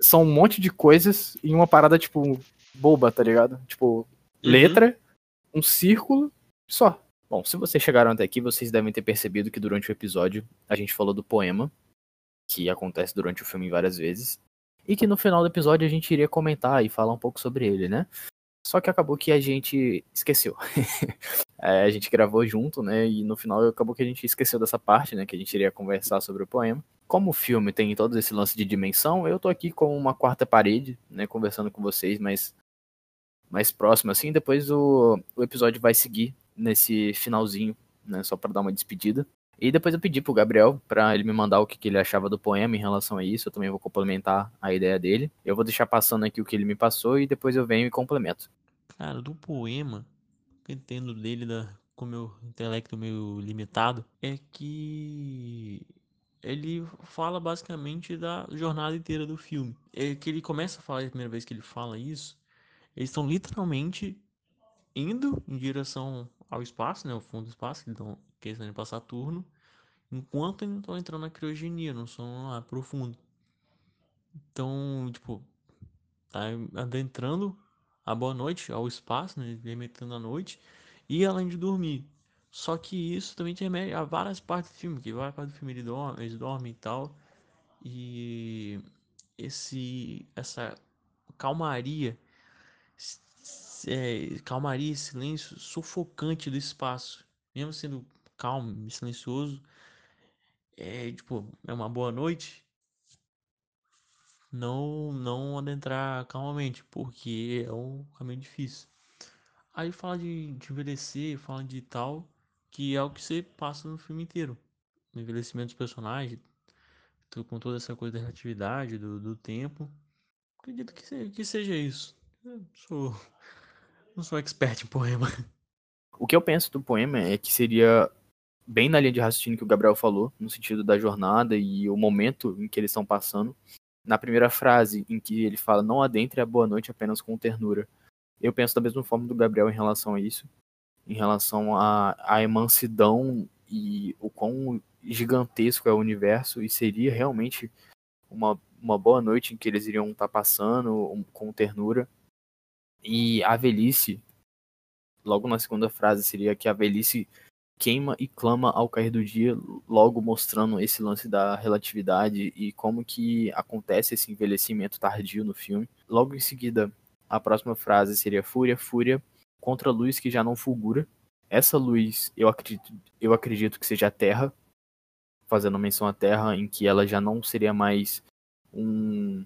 São um monte de coisas em uma parada, tipo, boba, tá ligado? Tipo, Uhum. letra, um círculo, só. Bom, se vocês chegaram até aqui, vocês devem ter percebido que durante o episódio a gente falou do poema, que acontece durante o filme várias vezes, e que no final do episódio a gente iria comentar e falar um pouco sobre ele, né? Só que acabou que a gente esqueceu. É, a gente gravou junto, né? E no final acabou que a gente esqueceu dessa parte, né? Que a gente iria conversar sobre o poema. Como o filme tem todo esse lance de dimensão, eu tô aqui com uma quarta parede, né? Conversando com vocês, mas mais próximo assim. Depois o, o episódio vai seguir nesse finalzinho, né? Só pra dar uma despedida. E depois eu pedi pro Gabriel pra ele me mandar o que, que ele achava do poema em relação a isso. Eu também vou complementar a ideia dele. Eu vou deixar passando aqui o que ele me passou e depois eu venho e complemento. Cara, do poema, o que eu entendo dele, da, com o meu intelecto meio limitado, é que ele fala basicamente da jornada inteira do filme. É que ele começa a falar, a primeira vez que ele fala isso, eles estão literalmente indo em direção ao espaço, né, ao fundo do espaço, que estão que eles estão indo para Saturno, enquanto eles não estão entrando na criogenia, não são lá profundo. Então, tipo, tá adentrando a boa noite ao espaço, né, remetendo a noite, e além de dormir. Só que isso também te remete a várias partes do filme, que várias partes do filme ele dorme, eles dormem e tal. E esse essa calmaria é, calmaria silêncio sufocante do espaço, mesmo sendo calmo silencioso, é tipo, é uma boa noite. Não, não adentrar calmamente, porque é um caminho difícil. Aí fala de, de envelhecer, fala de tal, que é o que você passa no filme inteiro. O envelhecimento dos personagens, com toda essa coisa da relatividade, do, do tempo. Acredito que, se- que seja isso. Eu sou, não sou expert em poema. O que eu penso do poema é que seria bem na linha de raciocínio que o Gabriel falou, no sentido da jornada e o momento em que eles estão passando. Na primeira frase, em que ele fala, não adentre a boa noite apenas com ternura. Eu penso da mesma forma do Gabriel em relação a isso, em relação à à imansidão e o quão gigantesco é o universo, e seria realmente uma, uma boa noite em que eles iriam estar passando um- com ternura. E a velhice, logo na segunda frase, seria que a velhice queima e clama ao cair do dia, logo mostrando esse lance da relatividade e como que acontece esse envelhecimento tardio no filme. Logo em seguida, a próxima frase seria fúria, fúria contra a luz que já não fulgura. Essa luz, eu acredito, eu acredito que seja a Terra, fazendo menção à Terra, em que ela já não seria mais um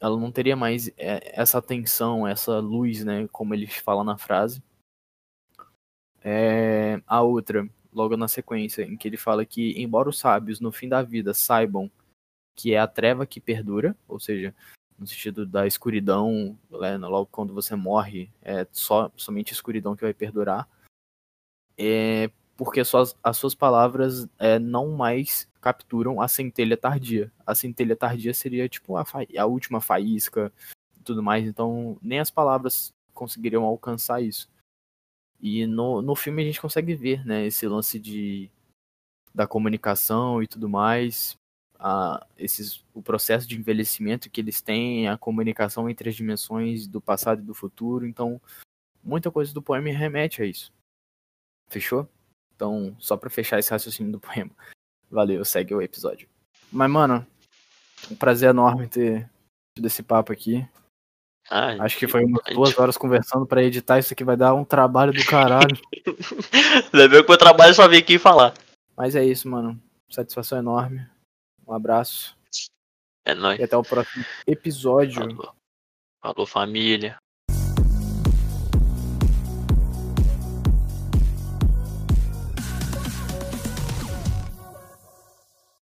ela não teria mais é, essa tensão, essa luz, né, como eles falam na frase. É, a outra, logo na sequência, em que ele fala que, embora os sábios no fim da vida saibam que é a treva que perdura, ou seja, no sentido da escuridão, né, logo quando você morre, é só somente a escuridão que vai perdurar, é porque suas, as suas palavras é, não mais capturam a centelha tardia. A centelha tardia seria tipo a, a última faísca e tudo mais, então nem as palavras conseguiriam alcançar isso. E no, no filme a gente consegue ver, né, esse lance de da comunicação e tudo mais, a, esses, o processo de envelhecimento que eles têm, a comunicação entre as dimensões do passado e do futuro, então muita coisa do poema remete a isso. Fechou? Então, só pra fechar esse raciocínio do poema. Valeu, segue o episódio. Mas, mano, um prazer enorme ter tido esse papo aqui. Acho que foi umas gente- duas horas conversando pra editar isso aqui vai dar um trabalho do caralho. Ainda bem que o meu trabalho é só vir aqui e falar. Mas é isso, mano. Satisfação enorme. Um abraço É nóis. e até o próximo episódio. Falou. Falou, família.